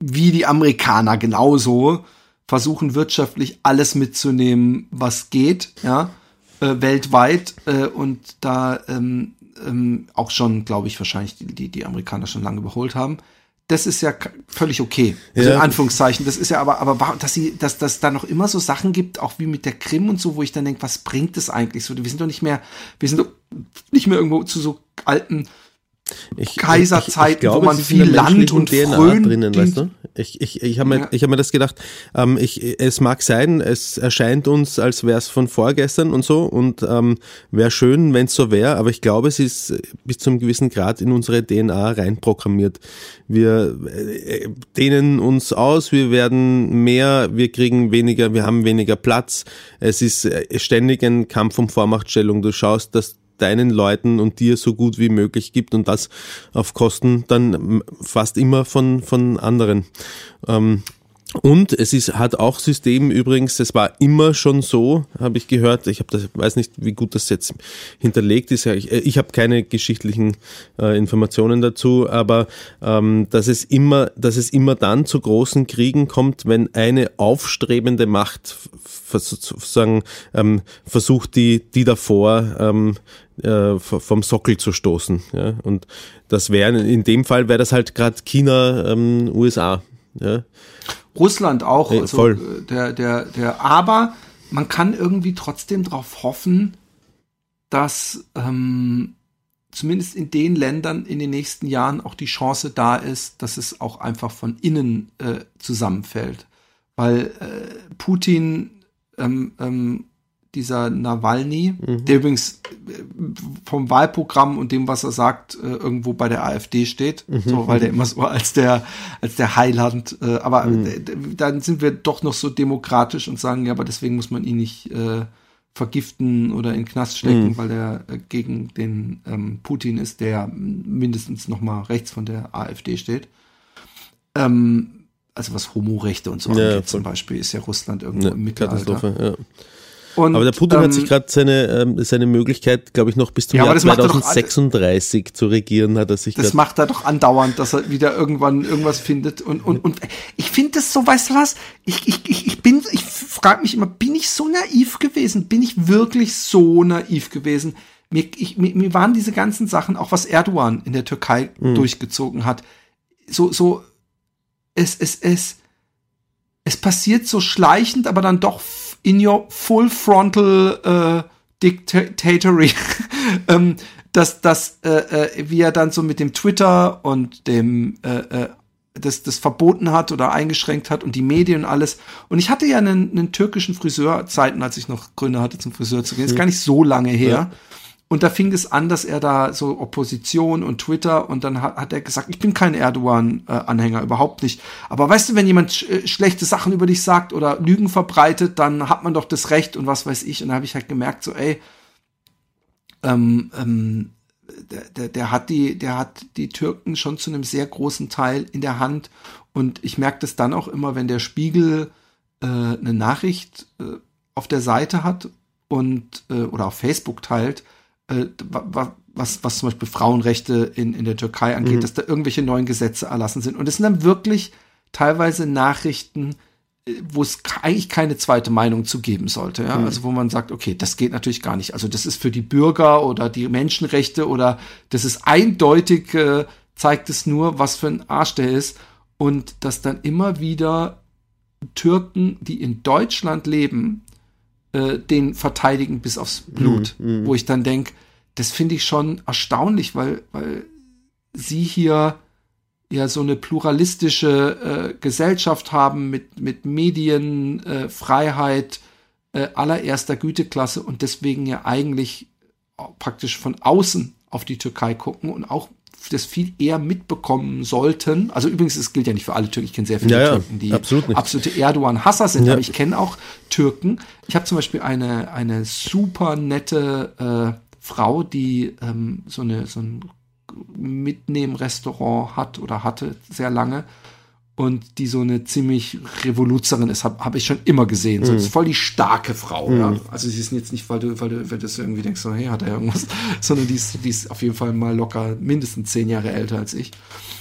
wie die Amerikaner genauso versuchen wirtschaftlich alles mitzunehmen, was geht, ja, weltweit und da ähm, ähm, auch schon, glaube ich, wahrscheinlich die, die, die Amerikaner schon lange überholt haben. Das ist ja völlig okay. Also Ja. in Anführungszeichen. Das ist ja aber, aber dass sie, dass, dass da noch immer so Sachen gibt, auch wie mit der Krim und so, wo ich dann denke, was bringt das eigentlich so? Wir sind doch nicht mehr, wir sind doch nicht mehr irgendwo zu so alten Ich, Kaiserzeiten, wo man es ist viel in der Land und DNA Frön- drinnen, weißt du? Ich, ich, ich habe mir, Ja. ich hab mir das gedacht, ähm, ich, es mag sein, es erscheint uns, als wäre es von vorgestern und so und ähm, wäre schön, wenn es so wäre, aber ich glaube, es ist bis zu einem gewissen Grad in unsere DNA reinprogrammiert. Wir äh, dehnen uns aus, wir werden mehr, wir kriegen weniger, wir haben weniger Platz. Es ist äh, ständig ein Kampf um Vormachtstellung. Du schaust, dass deinen Leuten und dir so gut wie möglich gibt und das auf Kosten dann fast immer von, von anderen. Ähm, und es ist, hat auch System übrigens, es war immer schon so, habe ich gehört, ich habe das, weiß nicht, wie gut das jetzt hinterlegt ist, ich, ich habe keine geschichtlichen äh, Informationen dazu, aber ähm, dass, es immer, dass es immer dann zu großen Kriegen kommt, wenn eine aufstrebende Macht sozusagen ähm, versucht, die, die davor ähm, äh, vom Sockel zu stoßen. Ja? Und das wäre, in dem Fall wäre das halt gerade China, ähm, USA. Ja? Russland auch. Ja, also, voll. äh, Der, der, der, aber man kann irgendwie trotzdem darauf hoffen, dass ähm, zumindest in den Ländern in den nächsten Jahren auch die Chance da ist, dass es auch einfach von innen äh, zusammenfällt. Weil äh, Putin, ähm, ähm, dieser Nawalny, der übrigens äh, vom Wahlprogramm und dem, was er sagt, äh, irgendwo bei der AfD steht, so, weil der immer so als der, als der Heiland, äh, aber äh, dann sind wir doch noch so demokratisch und sagen, ja, aber deswegen muss man ihn nicht äh, vergiften oder in den Knast stecken, weil er gegen den ähm, Putin ist, der mindestens noch mal rechts von der AfD steht. Ähm, also was Homorechte und so Ja, angeht zum. Beispiel, ist ja Russland irgendwo Ja, im Mittelalter. Katastrophe. Ja. Und, Aber der Putin ähm, hat sich gerade seine, ähm, seine Möglichkeit, glaube ich, noch bis zum Ja, Jahr das macht er doch alle- 2036 zu regieren, hat er sich Das macht er doch andauernd, dass er wieder irgendwann irgendwas findet. Und, und, und ich finde das so, weißt du was? Ich, ich, ich, ich bin, ich frage mich immer, bin ich so naiv gewesen? Bin ich wirklich so naiv gewesen? Mir, ich, mir, mir waren diese ganzen Sachen, auch was Erdogan in der Türkei durchgezogen hat, so, so, es, es, es, es passiert so schleichend, aber dann doch in your full frontal äh, dictatory, ähm, dass das, äh, äh, wie er dann so mit dem Twitter und dem äh, äh, das, das verboten hat oder eingeschränkt hat und die Medien und alles. Und ich hatte ja einen, einen türkischen Friseur Zeiten, als ich noch Gründe hatte, zum Friseur zu gehen. Ist gar nicht so lange her. Und da fing es an, dass er da so Opposition und Twitter und dann hat, hat er gesagt, ich bin kein Erdogan-Anhänger, überhaupt nicht. Aber weißt du, wenn jemand sch äh, schlechte Sachen über dich sagt oder Lügen verbreitet, dann hat man doch das Recht und was weiß ich. Und da habe ich halt gemerkt, so, ey, ähm, ähm, der, der, der hat die, der hat die Türken schon zu einem sehr großen Teil in der Hand. Und ich merke das dann auch immer, wenn der Spiegel äh, eine Nachricht äh, auf der Seite hat und äh, oder auf Facebook teilt, äh, wa- wa- was, was zum Beispiel Frauenrechte in, in der Türkei angeht, dass da irgendwelche neuen Gesetze erlassen sind. Und es sind dann wirklich teilweise Nachrichten, äh, wo es eigentlich keine zweite Meinung zu geben sollte. Ja? Also wo man sagt, okay, das geht natürlich gar nicht. Also das ist für die Bürger oder die Menschenrechte oder das ist eindeutig, äh, zeigt es nur, was für ein Arsch der ist. Und dass dann immer wieder Türken, die in Deutschland leben, äh, den verteidigen bis aufs Blut. Wo ich dann denk, das finde ich schon erstaunlich, weil, weil sie hier ja so eine pluralistische äh, Gesellschaft haben mit, mit Medienfreiheit äh, Freiheit, äh, allererster Güteklasse und deswegen ja eigentlich praktisch von außen auf die Türkei gucken und auch das viel eher mitbekommen sollten. Also übrigens, es gilt ja nicht für alle Türken. Ich kenne sehr viele Ja, Türken, die absolut absolute Erdogan-Hasser sind. Ja. Aber ich kenne auch Türken. Ich habe zum Beispiel eine, eine super nette äh, Frau, die ähm, so, eine, so ein Mitnehmen-Restaurant hat oder hatte sehr lange und die so eine ziemlich Revoluzerin ist, habe hab ich schon immer gesehen. So, ist voll die starke Frau. Ja. Also sie ist jetzt nicht, weil du, weil du, weil du irgendwie denkst, so, hey, hat er irgendwas, sondern die ist, die ist auf jeden Fall mal locker mindestens zehn Jahre älter als ich.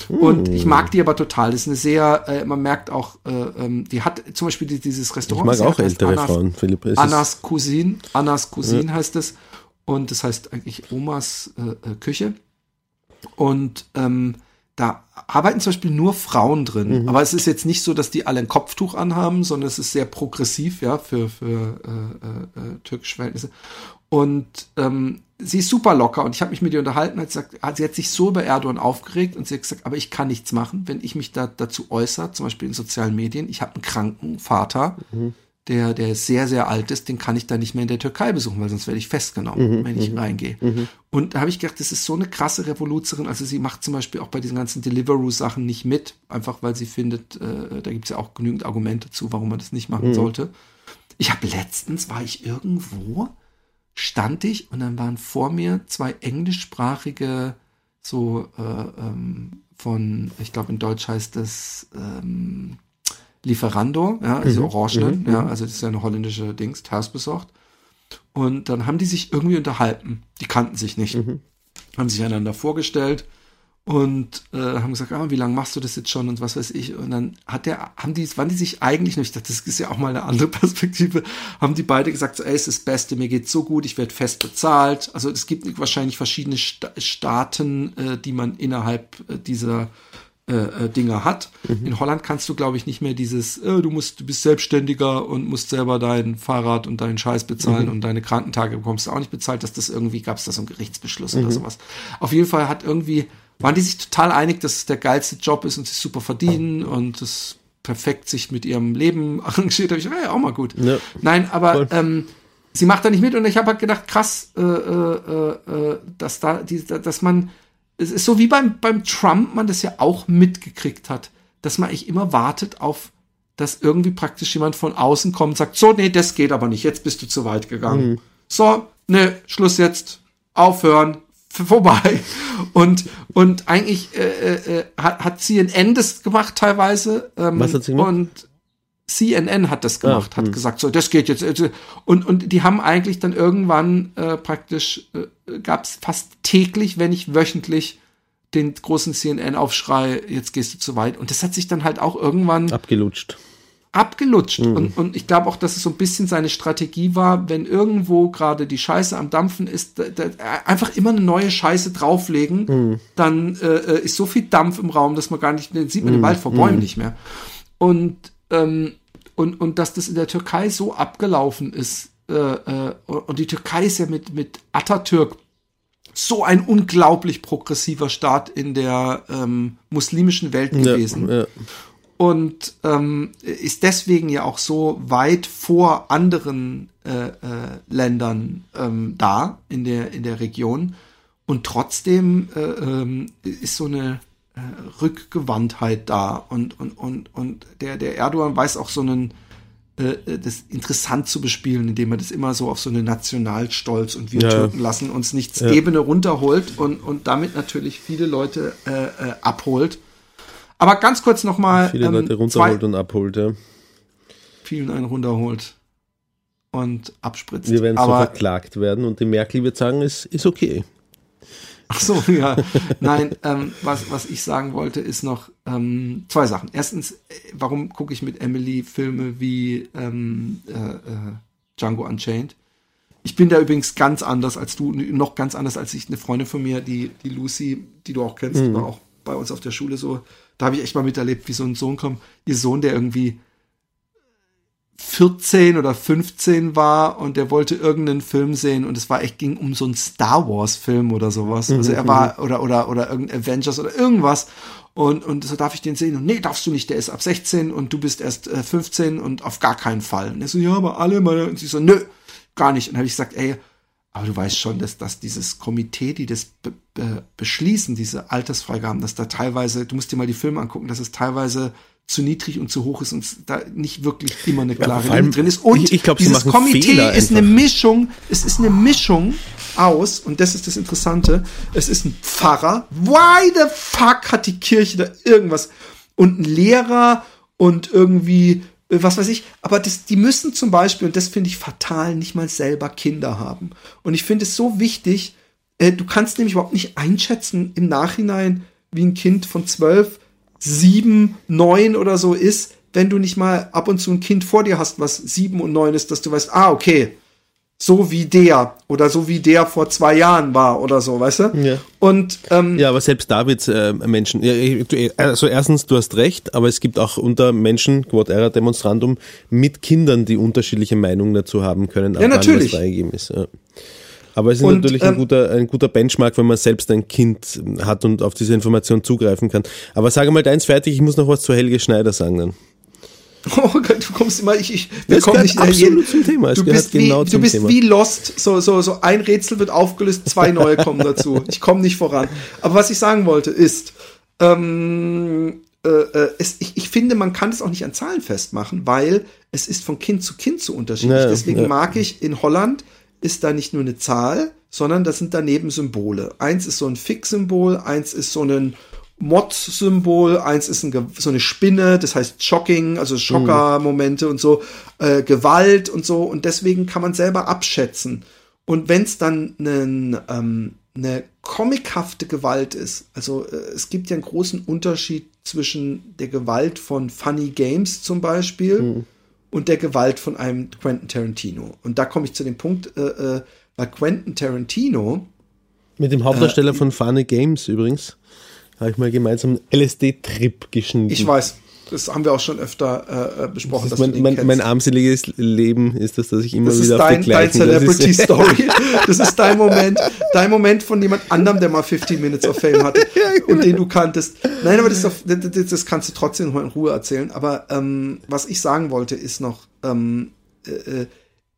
Und ich mag die aber total. Das ist eine sehr, äh, man merkt auch, äh, ähm, die hat zum Beispiel die, dieses Ich Restaurant. mag das auch ältere Annas- Frauen, Philipp. Annas Cousin, Annas Cousin heißt es. Und das heißt eigentlich Omas äh, äh, Küche. Und ähm, da arbeiten zum Beispiel nur Frauen drin. Aber es ist jetzt nicht so, dass die alle ein Kopftuch anhaben, sondern es ist sehr progressiv, ja, für, für äh, äh, äh, türkische Verhältnisse. Und ähm, sie ist super locker und ich habe mich mit ihr unterhalten, hat gesagt, sie hat sich so über Erdogan aufgeregt und sie hat gesagt, aber ich kann nichts machen, wenn ich mich da dazu äußere, zum Beispiel in sozialen Medien. Ich habe einen kranken Vater, der, der sehr, sehr alt ist, den kann ich da nicht mehr in der Türkei besuchen, weil sonst werde ich festgenommen, wenn ich reingehe. Und da habe ich gedacht, das ist so eine krasse Revoluzerin. Also sie macht zum Beispiel auch bei diesen ganzen Deliveroo-Sachen nicht mit, einfach weil sie findet, äh, da gibt es ja auch genügend Argumente zu, warum man das nicht machen sollte. Ich habe letztens, war ich irgendwo, stand ich und dann waren vor mir zwei englischsprachige, so äh, ähm, von, ich glaube in Deutsch heißt das ähm, Lieferando, ja, also Orangenen, ja, also das ist ja eine holländische Dings, besorgt. Und dann haben die sich irgendwie unterhalten. Die kannten sich nicht. Haben sich einander vorgestellt und äh, haben gesagt, ah, wie lange machst du das jetzt schon und was weiß ich. Und dann hat der, haben die, waren die sich eigentlich noch, ich dachte, das ist ja auch mal eine andere Perspektive, haben die beide gesagt, so, ey, es ist das Beste, mir geht's so gut, ich werde fest bezahlt. Also es gibt wahrscheinlich verschiedene Sta Staaten, äh, die man innerhalb äh, dieser äh, äh, Dinger hat. In Holland kannst du, glaube ich, nicht mehr dieses, äh, du musst, du bist Selbstständiger und musst selber dein Fahrrad und deinen Scheiß bezahlen und deine Krankentage bekommst du auch nicht bezahlt, dass das irgendwie, gab es da so einen Gerichtsbeschluss oder sowas. Auf jeden Fall hat irgendwie, waren die sich total einig, dass es der geilste Job ist und sie super verdienen und das perfekt sich mit ihrem Leben arrangiert. Da habe ich, ja, auch mal gut. Ja. Nein, aber ähm, sie macht da nicht mit und ich habe halt gedacht, krass, äh, äh, äh, dass da, die, dass man, es ist so wie beim, beim Trump man das ja auch mitgekriegt hat, dass man eigentlich immer wartet auf, dass irgendwie praktisch jemand von außen kommt und sagt, so, nee, das geht aber nicht, jetzt bist du zu weit gegangen. So, nee, Schluss jetzt, aufhören, vorbei. Und, und eigentlich äh, äh, hat, hat CNN das gemacht teilweise. Ähm, Was hat sie gemacht? Und CNN hat das gemacht, hat gesagt, so, das geht jetzt. äh, Und, und die haben eigentlich dann irgendwann äh, praktisch, äh, gab es fast täglich, wenn nicht wöchentlich, den großen CNN-Aufschrei, jetzt gehst du zu weit. Und das hat sich dann halt auch irgendwann Abgelutscht. abgelutscht. Und, und ich glaube auch, dass es so ein bisschen seine Strategie war, wenn irgendwo gerade die Scheiße am Dampfen ist, da, da, einfach immer eine neue Scheiße drauflegen, dann äh, ist so viel Dampf im Raum, dass man gar nicht, dann sieht man den Wald vor Bäumen nicht mehr. Und, ähm, und, und dass das in der Türkei so abgelaufen ist, äh, äh, und die Türkei ist ja mit, mit Atatürk so ein unglaublich progressiver Staat in der ähm, muslimischen Welt gewesen Ja, ja. und ähm, ist deswegen ja auch so weit vor anderen äh, äh, Ländern ähm, da in der in der Region und trotzdem äh, ähm, ist so eine Rückgewandtheit da und und und und der der Erdogan weiß auch so einen äh, das interessant zu bespielen, indem er das immer so auf so eine Nationalstolz und wir Ja. Türken lassen uns nichts Ja. Ebene runterholt und und damit natürlich viele Leute äh, äh, abholt. Aber ganz kurz nochmal. Viele ähm, Leute runterholt und abholt, ja. vielen einen runterholt und abspritzt. Wir werden so Aber verklagt werden und die Merkel wird sagen, es ist okay. Ach so, ja. Nein, ähm, was, was ich sagen wollte, ist noch ähm, zwei Sachen. Erstens, äh, warum gucke ich mit Emily Filme wie ähm, äh, äh, Django Unchained? Ich bin da übrigens ganz anders als du, noch ganz anders als ich. Eine Freundin von mir, die, die Lucy, die du auch kennst, die war auch bei uns auf der Schule so. Da habe ich echt mal miterlebt, wie so ein Sohn kommt. Ihr Sohn, der irgendwie 14 oder 15 war und der wollte irgendeinen Film sehen und es war echt ging um so einen Star Wars Film oder sowas. Also er war oder oder oder irgendein Avengers oder irgendwas und und so darf ich den sehen und nee, darfst du nicht, der ist ab 16 und du bist erst äh, 15 und auf gar keinen Fall. Und er so ja, aber alle meine und sie so nö, gar nicht und habe ich gesagt, ey, aber du weißt schon, dass, dass dieses Komitee, die das be be beschließen, diese Altersfreigaben, dass da teilweise, du musst dir mal die Filme angucken, dass es teilweise zu niedrig und zu hoch ist und da nicht wirklich immer eine klare allem, Linie drin ist. Und ich- ich glaub, dieses Komitee Fehler ist eine einfach. Mischung, es ist eine Mischung aus, und das ist das Interessante, es ist ein Pfarrer. Why the fuck hat die Kirche da irgendwas? Und ein Lehrer und irgendwie, äh, was weiß ich, aber das, die müssen zum Beispiel, und das finde ich fatal, nicht mal selber Kinder haben. Und ich finde es so wichtig, äh, du kannst nämlich überhaupt nicht einschätzen im Nachhinein, wie ein Kind von zwölf, sieben, neun oder so ist, wenn du nicht mal ab und zu ein Kind vor dir hast, was sieben und neun ist, dass du weißt, ah, okay, so wie der oder so wie der vor zwei Jahren war oder so, weißt du? Ja. Und ähm, Ja, aber selbst da wird äh, Menschen, ja, also erstens, du hast recht, aber es gibt auch unter Menschen, Quod era demonstrandum, mit Kindern, die unterschiedliche Meinungen dazu haben können, Ja, natürlich. das freigegeben ist. Ja. Aber es ist Und, natürlich ein, ähm, guter, ein guter Benchmark, wenn man selbst ein Kind hat und auf diese Information zugreifen kann. Aber sage mal deins fertig, ich muss noch was zu Helge Schneider sagen dann. Oh Gott, du kommst immer, ich, ich, wir Das kommen nicht absolut zum Thema, es Du bist, wie, genau du bist Thema. wie Lost, so, so, so ein Rätsel wird aufgelöst, zwei neue kommen dazu. Ich komme nicht voran. Aber was ich sagen wollte ist, ähm, äh, äh, es, ich, ich finde, man kann es auch nicht an Zahlen festmachen, weil es ist von Kind zu Kind so unterschiedlich. Ja, Deswegen ja. mag ich in Holland ist da nicht nur eine Zahl, sondern das sind daneben Symbole. Eins ist so ein Fix-Symbol, eins ist so ein Mod-Symbol, eins ist ein, so eine Spinne, das heißt Shocking, also Schocker-Momente und so, äh, Gewalt und so. Und deswegen kann man selber abschätzen. Und wenn es dann einen, ähm, eine comichafte Gewalt ist, also äh, es gibt ja einen großen Unterschied zwischen der Gewalt von Funny Games zum Beispiel und der Gewalt von einem Quentin Tarantino. Und da komme ich zu dem Punkt, äh, äh, bei Quentin Tarantino, Mit dem Hauptdarsteller von Funny Games übrigens, habe ich mal gemeinsam einen LSD-Trip geschnitten. ich weiß, das haben wir auch schon öfter äh, äh, besprochen, Das ist mein, mein, mein armseliges Leben ist das, dass ich immer Das ist wieder auf dein, dein das ist- Celebrity Story. Das ist dein Moment, dein Moment von jemand anderem, der mal 15 Minutes of Fame hatte und den du kanntest. Nein, aber das, ist doch, das, das- kannst du trotzdem in Ruhe erzählen. Aber ähm, was ich sagen wollte, ist noch, ähm, äh, äh,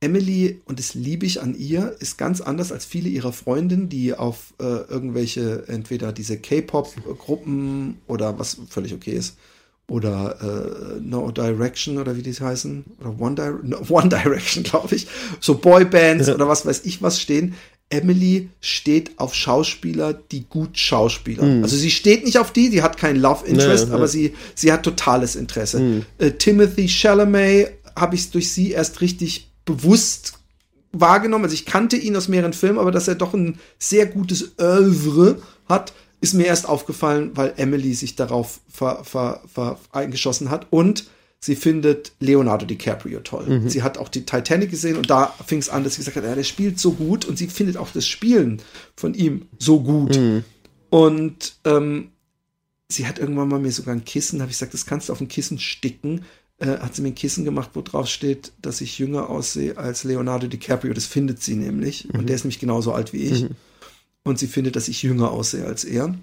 Emily, und das liebe ich an ihr, ist ganz anders als viele ihrer Freundinnen, die auf äh, irgendwelche, entweder diese K-Pop-Gruppen oder was völlig okay ist, oder äh, No Direction oder wie die heißen, oder One, Dire no, One Direction, glaube ich, so Boybands oder was weiß ich was stehen. Emily steht auf Schauspieler, die gut schauspielern. Also sie steht nicht auf die, die hat kein Love Interest, Nee, nee. aber sie, sie hat totales Interesse. Äh, Timothy Chalamet habe ich durch sie erst richtig bewusst wahrgenommen. Also ich kannte ihn aus mehreren Filmen, aber dass er doch ein sehr gutes Oeuvre hat, ist mir erst aufgefallen, weil Emily sich darauf ver, ver, ver eingeschossen hat und sie findet Leonardo DiCaprio toll. Sie hat auch die Titanic gesehen und da fing es an, dass sie gesagt hat, ja, der spielt so gut und sie findet auch das Spielen von ihm so gut. Und ähm, sie hat irgendwann mal mir sogar ein Kissen, da habe ich gesagt, das kannst du auf ein Kissen sticken. Äh, hat sie mir ein Kissen gemacht, wo drauf steht, dass ich jünger aussehe als Leonardo DiCaprio. Das findet sie nämlich. Und der ist nämlich genauso alt wie ich. Und sie findet, dass ich jünger aussehe als er.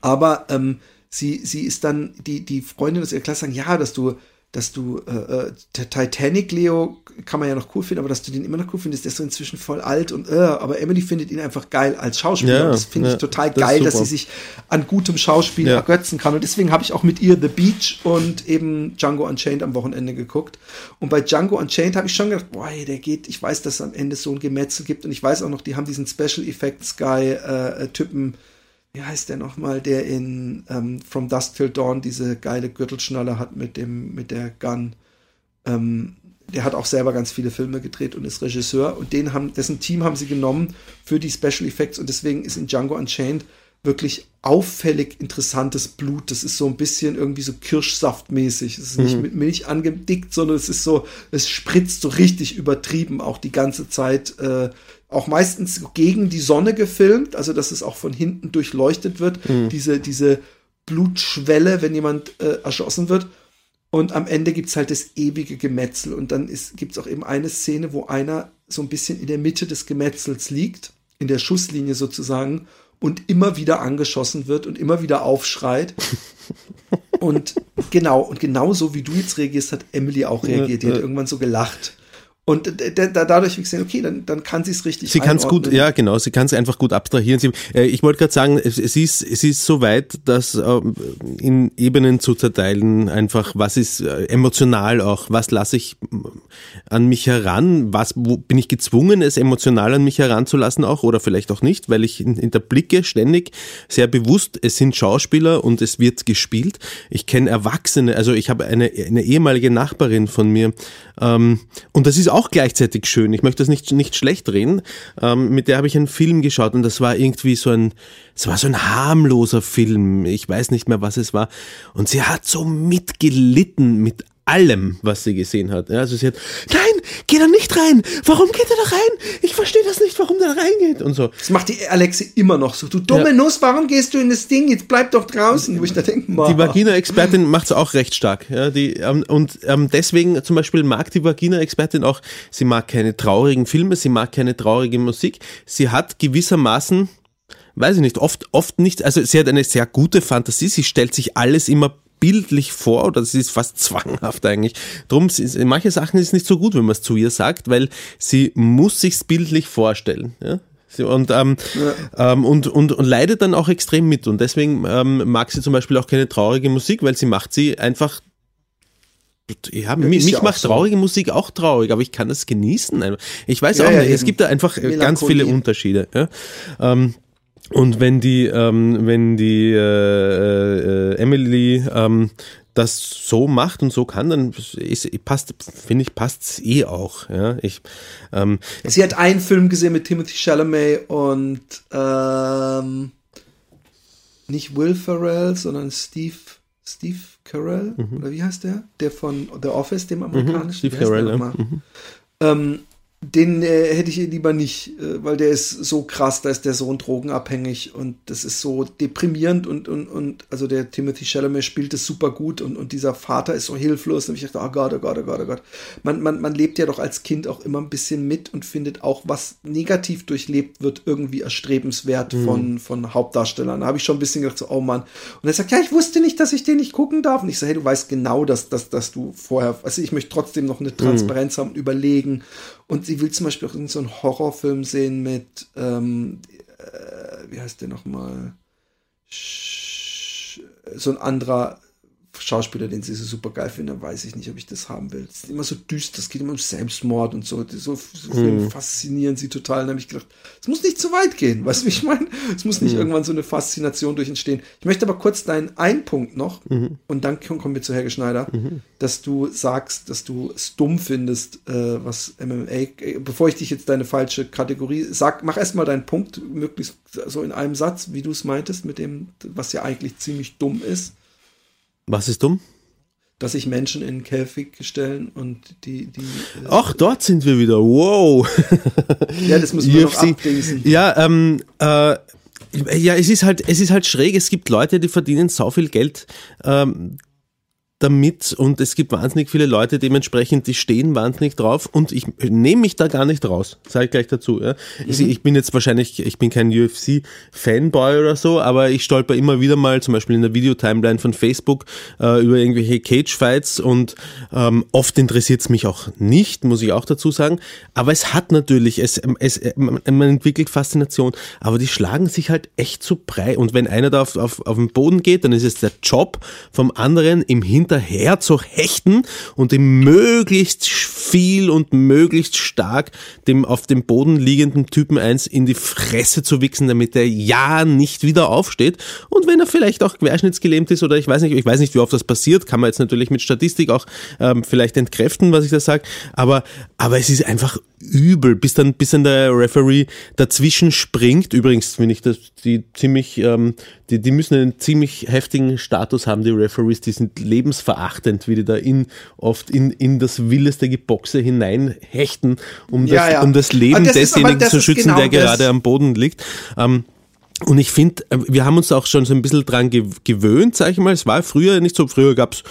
Aber ähm, sie, sie ist dann, die, die Freundin aus ihrer Klasse sagen, ja, dass du, dass du, äh, äh, der Titanic Leo kann man ja noch cool finden, aber dass du den immer noch cool findest, der ist so inzwischen voll alt und äh, aber Emily findet ihn einfach geil als Schauspieler. Ja, und das finde ich ja, total das geil, dass sie sich an gutem Schauspiel Ja. ergötzen kann. Und deswegen habe ich auch mit ihr The Beach und eben Django Unchained am Wochenende geguckt. Und bei Django Unchained habe ich schon gedacht, boah, der geht, ich weiß, dass es am Ende so ein Gemetzel gibt und ich weiß auch noch, die haben diesen Special Effects Guy äh, äh, Typen, wie heißt der nochmal, der in ähm, From Dusk Till Dawn diese geile Gürtelschnalle hat mit dem, mit der Gun. Ähm, der hat auch selber ganz viele Filme gedreht und ist Regisseur und den haben, dessen Team haben sie genommen für die Special Effects und deswegen ist in Django Unchained wirklich auffällig interessantes Blut. Das ist so ein bisschen irgendwie so Kirschsaftmäßig. Es ist nicht mit Milch angedickt, sondern es ist so, es spritzt so richtig übertrieben auch die ganze Zeit. Äh, auch meistens gegen die Sonne gefilmt, also dass es auch von hinten durchleuchtet wird. Diese, diese Blutschwelle, wenn jemand äh, erschossen wird. Und am Ende gibt's halt das ewige Gemetzel. Und dann ist, gibt's auch eben eine Szene, wo einer so ein bisschen in der Mitte des Gemetzels liegt, in der Schusslinie sozusagen, und immer wieder angeschossen wird und immer wieder aufschreit. und genau, und genauso wie du jetzt reagierst, hat Emily auch reagiert. Die hat irgendwann so gelacht. Und dadurch ich gesehen, okay, dann, dann kann sie es richtig Sie kann es gut, ja genau, sie kann es einfach gut abstrahieren. Sie, äh, ich wollte gerade sagen, es, es, ist, es ist so weit, das ähm, in Ebenen zu zerteilen, einfach was ist äh, emotional auch, was lasse ich ähm, an mich heran, was wo, bin ich gezwungen, es emotional an mich heranzulassen auch oder vielleicht auch nicht, weil ich hin- hinterblicke ständig sehr bewusst, es sind Schauspieler und es wird gespielt. Ich kenne Erwachsene, also ich habe eine, eine ehemalige Nachbarin von mir ähm, und das ist auch gleichzeitig schön. Ich möchte das nicht, nicht schlecht reden. Ähm, mit der habe ich einen Film geschaut und das war irgendwie so ein, es war so ein harmloser Film. Ich weiß nicht mehr, was es war. Und sie hat so mitgelitten mit allem, was sie gesehen hat. Also sie hat, nein, geh da nicht rein. Warum geht er da rein? Ich verstehe das nicht, warum der da reingeht und so. Das macht die Alexi immer noch so. Du dumme Ja. Nuss, warum gehst du in das Ding? Jetzt bleib doch draußen. Wo ich da denke, ma. Die Vagina-Expertin macht es auch recht stark. Ja, die, ähm, und ähm, deswegen zum Beispiel mag die Vagina-Expertin auch, sie mag keine traurigen Filme, sie mag keine traurige Musik. Sie hat gewissermaßen, weiß ich nicht, oft, oft nicht, also sie hat eine sehr gute Fantasie, sie stellt sich alles immer bildlich vor oder sie ist fast zwanghaft eigentlich. Drum, sie- manche Sachen ist nicht so gut, wenn man es zu ihr sagt, weil sie muss sich's bildlich vorstellen. Ja? Und, ähm, ähm, und, und, und leidet dann auch extrem mit. Und deswegen ähm, mag sie zum Beispiel auch keine traurige Musik, weil sie macht sie einfach. Ja, mich, ist mich ja macht so. traurige Musik auch traurig, aber ich kann das genießen. Ich weiß Ja, auch ja, nicht, es gibt da einfach äh, ganz viele Melancholie. Unterschiede. Ja? Ähm, und wenn die, ähm, wenn die äh, äh, Emily ähm, das so macht und so kann, dann ist, passt, finde ich, passt's eh auch. Ja, ich, ähm, Sie hat einen Film gesehen mit Timothy Chalamet und ähm, nicht Will Ferrell, sondern Steve Steve Carell oder wie heißt der? Der von The Office, dem amerikanischen. Mhm. Steve Carell, ja. nochmal? Ähm, den äh, hätte ich lieber nicht, äh, weil der ist so krass, da ist der Sohn drogenabhängig und das ist so deprimierend und, und, und also der Timothy Chalamet spielt es super gut und, und dieser Vater ist so hilflos und ich dachte, oh Gott, oh Gott, oh Gott, oh Gott. Man, man, man lebt ja doch als Kind auch immer ein bisschen mit und findet auch, was negativ durchlebt wird, irgendwie erstrebenswert von, von Hauptdarstellern. Da habe ich schon ein bisschen gedacht, so, oh Mann. Und er sagt, ja, ich wusste nicht, dass ich den nicht gucken darf. Und ich so, hey, du weißt genau, dass, dass, dass du vorher, also ich möchte trotzdem noch eine Transparenz haben und überlegen. Und sie will zum Beispiel auch so einen Horrorfilm sehen mit, ähm, äh, wie heißt der nochmal? So ein anderer Schauspieler, den sie so super geil finden, weiß ich nicht, ob ich das haben will. Es ist immer so düster, es geht immer um Selbstmord und so. So, so Filme faszinieren sie total. Und da habe ich gedacht, es muss nicht zu weit gehen, weißt du, wie ich meine? Es muss nicht irgendwann so eine Faszination durch entstehen. Ich möchte aber kurz deinen einen Punkt noch und dann kommen wir zu Helge Schneider, dass du sagst, dass du es dumm findest, äh, was MMA, äh, bevor ich dich jetzt deine falsche Kategorie sag, mach erstmal deinen Punkt, möglichst so in einem Satz, wie du es meintest, mit dem, was ja eigentlich ziemlich dumm ist was ist dumm? dass sich Menschen in Käfig stellen und die, die äh, Ach, dort sind wir wieder. Wow. ja, das müssen wir noch abdingsen. Ja, ähm, äh, ja, es ist halt, es ist halt schräg. Es gibt Leute, die verdienen so viel Geld ähm, damit und es gibt wahnsinnig viele Leute dementsprechend, die stehen wahnsinnig drauf und ich nehme mich da gar nicht raus, sage ich gleich dazu. Ja. Ich, ich bin jetzt wahrscheinlich, ich bin kein UFC-Fanboy oder so, aber ich stolper immer wieder mal, zum Beispiel in der Videotimeline von Facebook, äh, über irgendwelche Cage-Fights und ähm, oft interessiert es mich auch nicht, muss ich auch dazu sagen, aber es hat natürlich, es, es, man entwickelt Faszination, aber die schlagen sich halt echt zu brei und wenn einer da auf, auf, auf den Boden geht, dann ist es der Job vom anderen im Hinterher zu hechten und ihm möglichst viel und möglichst stark dem auf dem Boden liegenden Typen eins in die Fresse zu wichsen, damit er ja nicht wieder aufsteht. Und wenn er vielleicht auch querschnittsgelähmt ist oder ich weiß nicht, ich weiß nicht, wie oft das passiert, kann man jetzt natürlich mit Statistik auch ähm, vielleicht entkräften, was ich da sage, aber, aber es ist einfach übel, bis dann, bis dann der Referee dazwischen springt. Übrigens finde ich, dass die ziemlich, ähm, die, die müssen einen ziemlich heftigen Status haben, die Referees, die sind lebensverachtend, wie die da in, oft in, in das wildeste Geboxe hineinhechten, um das, Ja, ja. Um das Leben das ist- desjenigen das zu ist schützen, genau der das- gerade am Boden liegt. Ähm, Und ich finde, wir haben uns auch schon so ein bisschen dran ge gewöhnt, sag ich mal. Es war früher nicht so. Früher gab's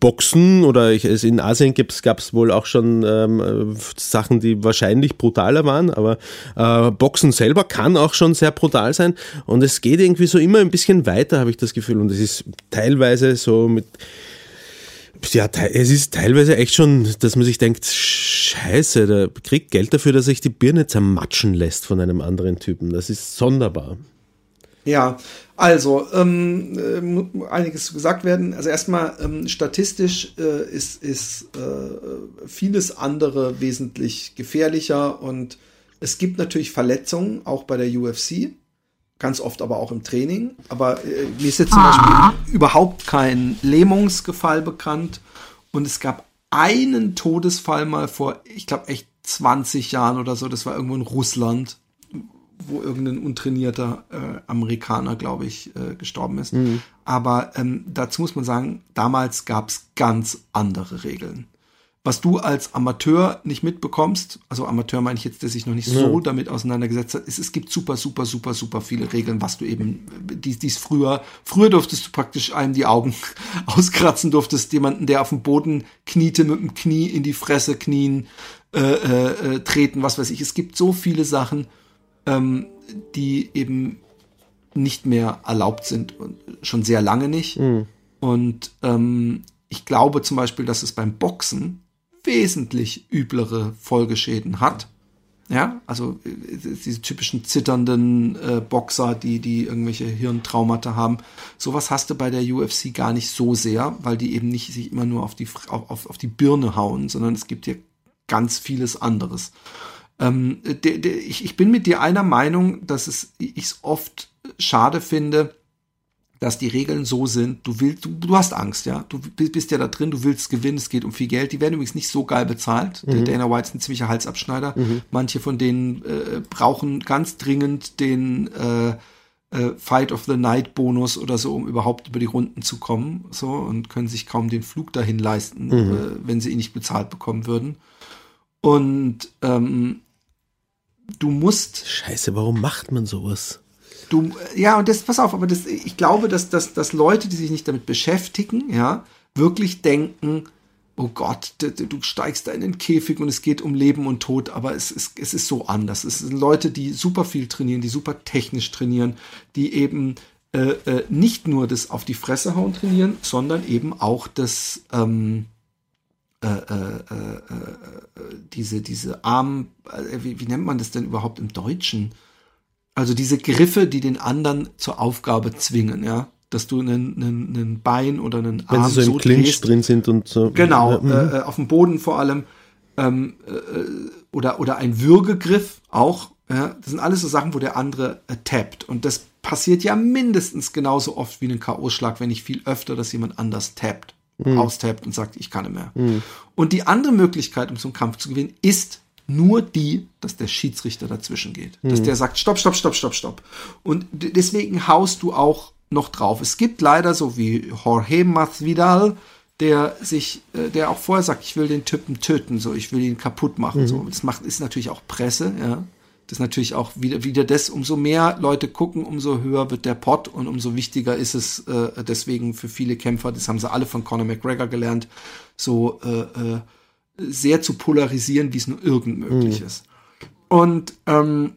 Boxen oder ich, es in Asien gab's gab's wohl auch schon ähm, Sachen, die wahrscheinlich brutaler waren. Aber äh, Boxen selber kann auch schon sehr brutal sein. Und es geht irgendwie so immer ein bisschen weiter, habe ich das Gefühl. Und es ist teilweise so mit ja, es ist teilweise echt schon, dass man sich denkt, scheiße, der kriegt Geld dafür, dass sich die Birne zermatschen lässt von einem anderen Typen. Das ist sonderbar. Ja, also ähm, äh, einiges gesagt werden. Also erstmal ähm, statistisch äh, ist, ist äh, vieles andere wesentlich gefährlicher und es gibt natürlich Verletzungen, auch bei der UFC, ganz oft aber auch im Training. Aber äh, mir ist jetzt zum Beispiel überhaupt kein Lähmungsgefall bekannt und es gab einen Todesfall mal vor, ich glaube echt 20 Jahren oder so, das war irgendwo in Russland wo irgendein untrainierter äh, Amerikaner, glaube ich, äh, gestorben ist. Mhm. Aber ähm, dazu muss man sagen, damals gab es ganz andere Regeln. Was du als Amateur nicht mitbekommst, also Amateur meine ich jetzt, der sich noch nicht so ja. damit auseinandergesetzt hat, ist, es gibt super, super, super, super viele Regeln, was du eben, dies, dies früher, früher durftest du praktisch einem die Augen auskratzen, durftest jemanden, der auf dem Boden kniete, mit dem Knie in die Fresse knien, äh, äh, äh treten, was weiß ich. Es gibt so viele Sachen, ähm, die eben nicht mehr erlaubt sind und schon sehr lange nicht. Mhm. Und ähm, ich glaube zum Beispiel, dass es beim Boxen wesentlich üblere Folgeschäden hat. Ja, also äh, diese typischen zitternden äh, Boxer, die, die irgendwelche Hirntraumata haben. Sowas hast du bei der UFC gar nicht so sehr, weil die eben nicht sich immer nur auf die, auf, auf die Birne hauen, sondern es gibt hier ganz vieles anderes. Ähm, de, de, ich, ich bin mit dir einer Meinung, dass es ich es oft schade finde, dass die Regeln so sind, du willst, du, du, hast Angst, ja. Du bist ja da drin, du willst gewinnen, es geht um viel Geld. Die werden übrigens nicht so geil bezahlt. Mhm. Der Dana White ist ein ziemlicher Halsabschneider. Mhm. Manche von denen äh, brauchen ganz dringend den äh, äh, Fight of the Night Bonus oder so, um überhaupt über die Runden zu kommen, so und können sich kaum den Flug dahin leisten, mhm. Äh, wenn sie ihn nicht bezahlt bekommen würden. Und ähm, du musst. Scheiße, warum macht man sowas? Du, ja, und das, pass auf, aber das, ich glaube, dass, dass, dass Leute, die sich nicht damit beschäftigen, ja, wirklich denken, oh Gott, du, du steigst da in den Käfig und es geht um Leben und Tod, aber es ist, es ist so anders. Es sind Leute, die super viel trainieren, die super technisch trainieren, die eben äh, äh, nicht nur das auf die Fresse hauen trainieren, sondern eben auch das, ähm, äh, äh, äh, diese, diese Arm, wie, wie nennt man das denn überhaupt im Deutschen? Also diese Griffe, die den anderen zur Aufgabe zwingen, ja dass du einen, einen, einen Bein oder einen Arm Wenn sie so im so Clinch drehst, drin sind und so. Genau, mhm. auf dem Boden vor allem. Ähm, äh, oder, oder ein Würgegriff auch. Ja, das sind alles so Sachen, wo der andere äh, tappt. Und das passiert ja mindestens genauso oft wie ein K.O.-Schlag, wenn nicht viel öfter, dass jemand anders tappt mhm. austappt und sagt, ich kann nicht mehr. Mhm. Und die andere Möglichkeit, um so einen Kampf zu gewinnen, ist nur die, dass der Schiedsrichter dazwischen geht. Mhm. Dass der sagt, stopp, stopp, stopp, stopp, stopp. Und deswegen haust du auch noch drauf. Es gibt leider so wie Jorge Masvidal, der sich, äh, der auch vorher sagt, ich will den Typen töten, so, ich will ihn kaputt machen, mhm. so. Das macht, ist natürlich auch Presse, ja. Das ist natürlich auch wieder, wieder das, umso mehr Leute gucken, umso höher wird der Pot und umso wichtiger ist es äh, deswegen für viele Kämpfer, das haben sie alle von Conor McGregor gelernt, so äh, äh, sehr zu polarisieren, wie es nur irgend möglich mhm. ist. Und ähm,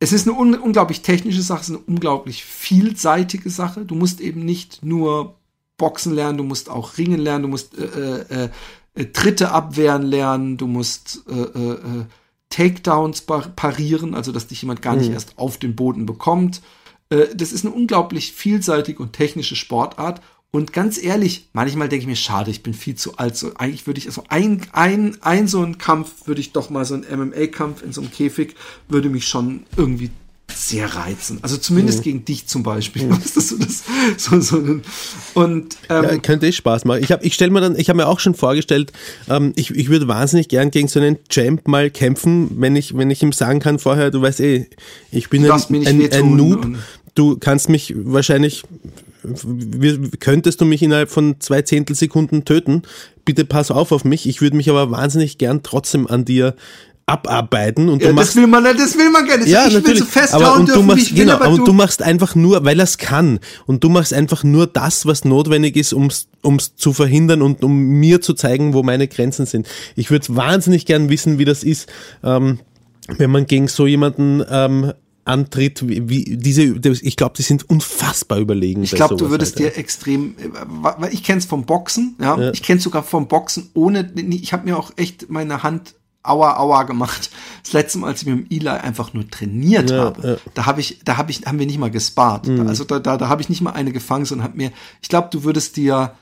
es ist eine un unglaublich technische Sache, es ist eine unglaublich vielseitige Sache. Du musst eben nicht nur Boxen lernen, du musst auch Ringen lernen, du musst äh, äh, äh, Tritte abwehren lernen, du musst äh, äh, äh Takedowns parieren, also dass dich jemand gar nicht mhm. erst auf den Boden bekommt. Äh, das ist eine unglaublich vielseitige und technische Sportart. Und ganz ehrlich, manchmal denke ich mir, schade, ich bin viel zu alt. So, eigentlich würde ich, also ein, ein, ein so ein Kampf, würde ich doch mal so ein MMA-Kampf in so einem Käfig, würde mich schon irgendwie sehr reizen. Also zumindest mhm. gegen dich zum Beispiel. Mhm. Weißt du, so, das, so, so ein, und ähm, ja, könnte eh Spaß machen. Ich habe ich stell mir dann, ich habe mir auch schon vorgestellt, ähm, ich, ich würde wahnsinnig gern gegen so einen Champ mal kämpfen, wenn ich wenn ich ihm sagen kann vorher, du weißt eh, ich bin ein, ein, ein Noob. Du kannst mich wahrscheinlich könntest du mich innerhalb von zwei Zehntelsekunden töten. Bitte pass auf auf mich. Ich würde mich aber wahnsinnig gern trotzdem an dir abarbeiten und Ja, du das machst will man, das will man gerne. ja, ich natürlich. will so festhauen aber und dürfen, du wie machst ich will, genau, aber aber du, du machst einfach nur, weil er es kann und du machst einfach nur das, was notwendig ist, ums ums zu verhindern und um mir zu zeigen, wo meine Grenzen sind. Ich würde wahnsinnig gern wissen, wie das ist, ähm, wenn man gegen so jemanden ähm, antritt, wie, wie diese, ich glaube, die sind unfassbar überlegen. Ich glaube, du würdest halt, dir extrem, äh, weil ich kenne es vom Boxen, ja. Ja. Ich kenne sogar vom Boxen ohne, ich habe mir auch echt meine Hand aua aua gemacht. Das letzte Mal, als ich mit dem Eli einfach nur trainiert Ja, habe, ja. Mhm. da habe ich, da habe ich, haben wir nicht mal gespart. Da, also da, da, da habe ich nicht mal eine gefangen, sondern habe mir, ich glaube, du würdest dir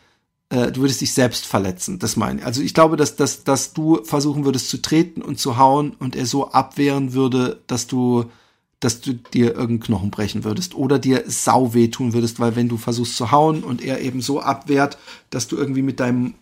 äh, du würdest dich selbst verletzen, das meine ich. Also ich glaube, dass, dass, dass du versuchen würdest zu treten und zu hauen und er so abwehren würde, dass du, dass du dir irgendeinen Knochen brechen würdest oder dir sau wehtun würdest, weil wenn du versuchst zu hauen und er eben so abwehrt, dass du irgendwie mit deinem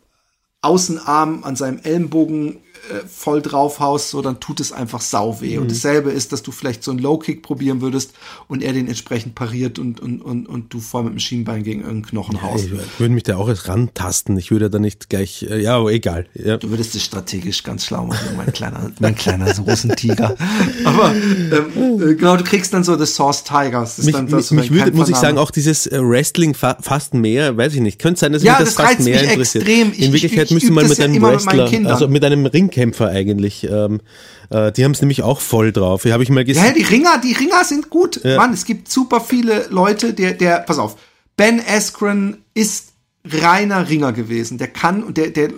Außenarm an seinem Ellenbogen äh, voll draufhaust, so dann tut es einfach sau weh. Mhm. Und dasselbe ist, dass du vielleicht so einen Low-Kick probieren würdest und er den entsprechend pariert und, und, und, und du voll mit dem Schienbein gegen irgendeinen Knochen haust. Ich würde mich da auch erst rantasten. Ich würde da nicht gleich, äh, ja, aber egal. Ja. Du würdest es strategisch ganz schlau machen, mein kleiner, mein kleiner Rosentiger. Aber ähm, äh, genau, du kriegst dann so The Source Tigers. Das ist Mich, dann, mich, das mich würde, muss ich sagen, auch dieses äh, Wrestling fa fast mehr, weiß ich nicht. Könnte sein, dass Ja, mich das, das fast mehr interessiert. extrem. Ich- In Wirklichkeit ich- ich müsste man das mit ja einem mit Wrestler, Kindern. also mit einem Ringkämpfer eigentlich, ähm, äh, die haben es nämlich auch voll drauf. Hier habe ich mal Ja, gesehen. die Ringer, die Ringer sind gut. Ja. Mann, es gibt super viele Leute, der, der, pass auf, Ben Askren ist reiner Ringer gewesen. Der kann und der, der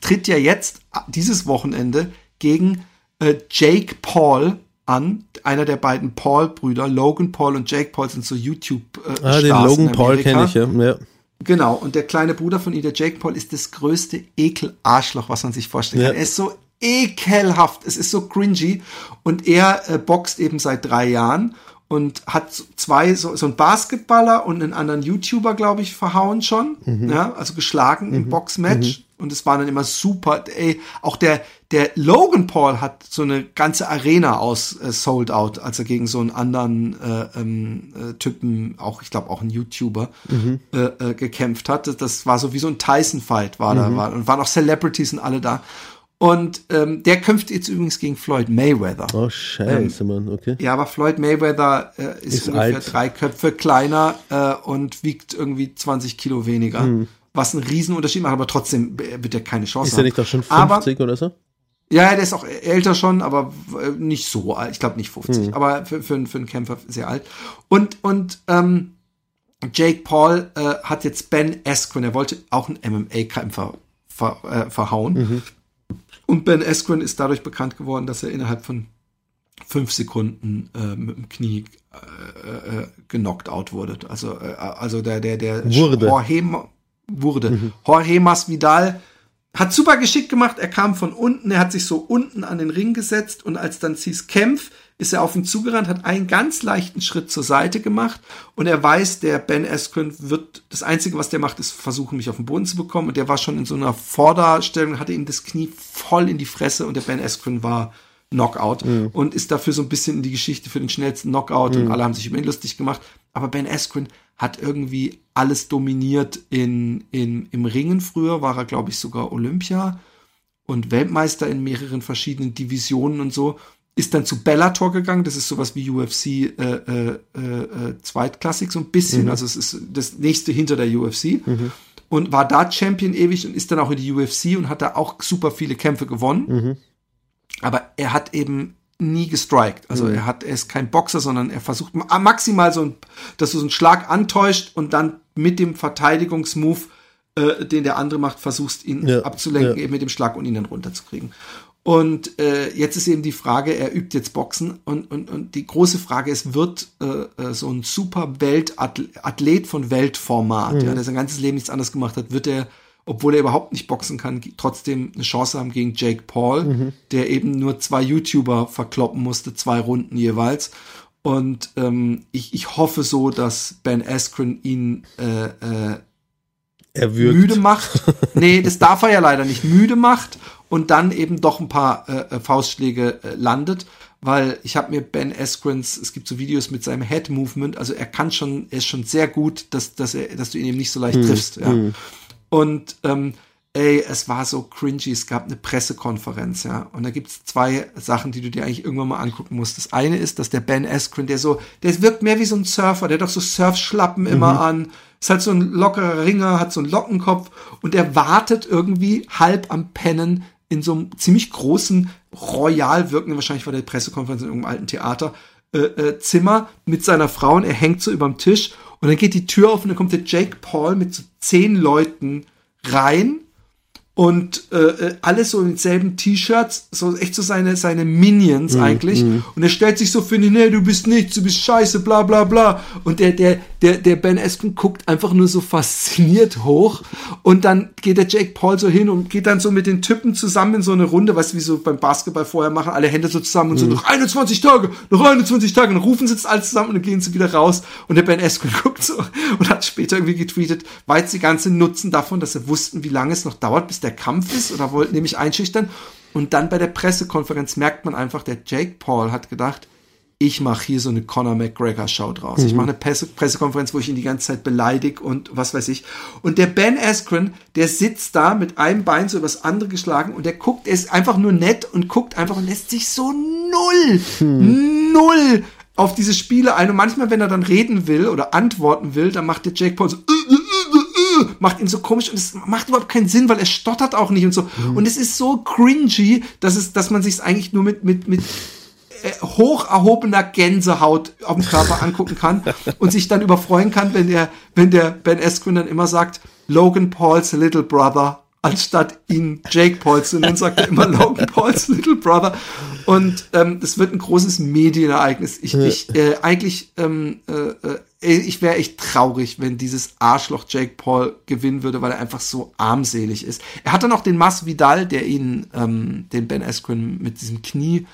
tritt ja jetzt dieses Wochenende gegen äh, Jake Paul an. Einer der beiden Paul-Brüder, Logan Paul und Jake Paul sind so YouTube. Äh, ah, den Logan Paul kenne ich, ja. ja. Genau, und der kleine Bruder von ihm, der Jake Paul, ist das größte Ekel-Arschloch, was man sich vorstellen Ja. kann. Er ist so ekelhaft, es ist so cringy. Und er äh, boxt eben seit drei Jahren und hat zwei, so, so ein Basketballer und einen anderen YouTuber, glaube ich, verhauen schon, ja, also geschlagen im Boxmatch und es war dann immer super, ey, auch der, der Logan Paul hat so eine ganze Arena aus äh, sold out, als er gegen so einen anderen äh, ähm, äh, Typen, auch ich glaube auch ein YouTuber, äh, äh, gekämpft hat. Das, war so wie so ein Tyson-Fight war da, war, und waren auch Celebrities und alle da. Und ähm, der kämpft jetzt übrigens gegen Floyd Mayweather. Oh, scheiße, Mann, okay. Ja, aber Floyd Mayweather äh, ist, Ist ungefähr alt. drei Köpfe kleiner äh, und wiegt irgendwie 20 Kilo weniger. Was einen Riesenunterschied macht, aber trotzdem äh, wird er keine Chance Hm. Ist er nicht auch schon Aber- 50 oder so? ja, der ist auch älter schon, aber äh, nicht so alt. Ich glaube nicht 50, Hm. aber für, für, für einen Kämpfer sehr alt. Und, und ähm, Jake Paul äh, hat jetzt Ben Askren, er wollte auch einen MMA-Kämpfer ver, äh, verhauen. Mhm. Und Ben Askren ist dadurch bekannt geworden, dass er innerhalb von fünf Sekunden äh, mit dem Knie äh, äh, genockt out wurde. Also, äh, also der, der, der Wurde. Jorge, Wurde. Jorge Masvidal hat super geschickt gemacht. Er kam von unten, er hat sich so unten an den Ring gesetzt. Und als dann hieß Kämpf, ist er auf ihn zugerannt, hat einen ganz leichten Schritt zur Seite gemacht. Und er weiß, der Ben Askren wird, das Einzige, was der macht, ist versuchen, mich auf den Boden zu bekommen. Und der war schon in so einer Vorderstellung, hatte ihm das Knie voll in die Fresse. Und der Ben Askren war Knockout und ist dafür so ein bisschen in die Geschichte für den schnellsten Knockout und alle haben sich über ihn lustig gemacht. Aber Ben Askren hat irgendwie alles dominiert in, in, im Ringen früher, war er, glaube ich, sogar Olympia und Weltmeister in mehreren verschiedenen Divisionen und so. Ist dann zu Bellator gegangen, das ist sowas wie UFC äh, äh, äh, Zweitklassik, so ein bisschen. Also es ist das nächste hinter der UFC. Und war da Champion ewig und ist dann auch in die UFC und hat da auch super viele Kämpfe gewonnen. Aber er hat eben nie gestrikt. Also er hat, er ist kein Boxer, sondern er versucht ma- maximal so ein, dass du so einen Schlag antäuscht und dann mit dem Verteidigungsmove, äh, den der andere macht, versuchst ihn Ja, abzulenken, ja. eben mit dem Schlag und ihn dann runterzukriegen. Und äh, jetzt ist eben die Frage, er übt jetzt Boxen und, und, und die große Frage ist, wird äh, äh, so ein super Weltathlet von Weltformat, ja, der sein ganzes Leben nichts anderes gemacht hat, wird er, obwohl er überhaupt nicht boxen kann, trotzdem eine Chance haben gegen Jake Paul, der eben nur zwei YouTuber verkloppen musste, zwei Runden jeweils. Und ähm, ich, ich hoffe so, dass Ben Askren ihn äh, äh, Er würgt. müde macht. Nee, das darf er ja leider nicht. Müde macht und dann eben doch ein paar äh, äh, Faustschläge äh, landet. Weil ich habe mir Ben Askrens, es gibt so Videos mit seinem Head Movement, also er kann schon, er ist schon sehr gut, dass, dass, er, dass du ihn eben nicht so leicht triffst. Ja. Und ähm, ey, es war so cringy. Es gab eine Pressekonferenz, ja. Und da gibt's zwei Sachen, die du dir eigentlich irgendwann mal angucken musst. Das eine ist, dass der Ben Askren, der so, der wirkt mehr wie so ein Surfer, der hat doch so Surfschlappen immer an. Ist halt so ein lockerer Ringer, hat so einen Lockenkopf und der wartet irgendwie halb am Pennen in so einem ziemlich großen, royal wirkenden, wahrscheinlich war der Pressekonferenz in irgendeinem alten Theater, äh, äh, Zimmer mit seiner Frau und er hängt so überm Tisch und dann geht die Tür auf und dann kommt der Jake Paul mit so zehn Leuten rein und äh, äh, alles so mit selben T-Shirts, so echt so seine, seine Minions eigentlich. Und er stellt sich so für ihn, nee, du bist nichts, du bist scheiße, bla bla bla. Und der, der, der, der Ben Askren guckt einfach nur so fasziniert hoch. Und dann geht der Jake Paul so hin und geht dann so mit den Typen zusammen in so eine Runde, weißt du, wie so beim Basketball vorher machen, alle Hände so zusammen und so, noch 21 Tage, noch 21 Tage. Und dann rufen sie jetzt alles zusammen und dann gehen sie wieder raus. Und der Ben Askren guckt so und hat später irgendwie getweetet, jetzt die ganze Nutzen davon, dass sie wussten, wie lange es noch dauert, bis der Kampf ist oder wollten nämlich einschüchtern. Und dann bei der Pressekonferenz merkt man einfach, der Jake Paul hat gedacht, ich mache hier so eine Conor McGregor Show draus. Ich mache eine Presse Pressekonferenz, wo ich ihn die ganze Zeit beleidig und was weiß ich. Und der Ben Askren, der sitzt da mit einem Bein so übers andere geschlagen und der guckt, er ist einfach nur nett und guckt einfach und lässt sich so null, null auf diese Spiele ein. Und manchmal, wenn er dann reden will oder antworten will, dann macht der Jake Paul so, äh, äh, macht ihn so komisch und es macht überhaupt keinen Sinn, weil er stottert auch nicht und so. Und es ist so cringy, dass es, dass man sich eigentlich nur mit, mit, mit äh, hoch erhobener Gänsehaut auf dem Körper angucken kann und sich dann überfreuen kann, wenn der, wenn der Ben Askren dann immer sagt, Logan Pauls little brother, anstatt ihn Jake Paul zu nennen, sagt er immer Logan Pauls little brother. Und ähm, das wird ein großes Medienereignis. Ich, ich äh, eigentlich, ähm, äh, äh, ich wäre echt traurig, wenn dieses Arschloch Jake Paul gewinnen würde, weil er einfach so armselig ist. Er hat dann auch den Mas Vidal, der ihn, ähm, den Ben Askren mit diesem Knie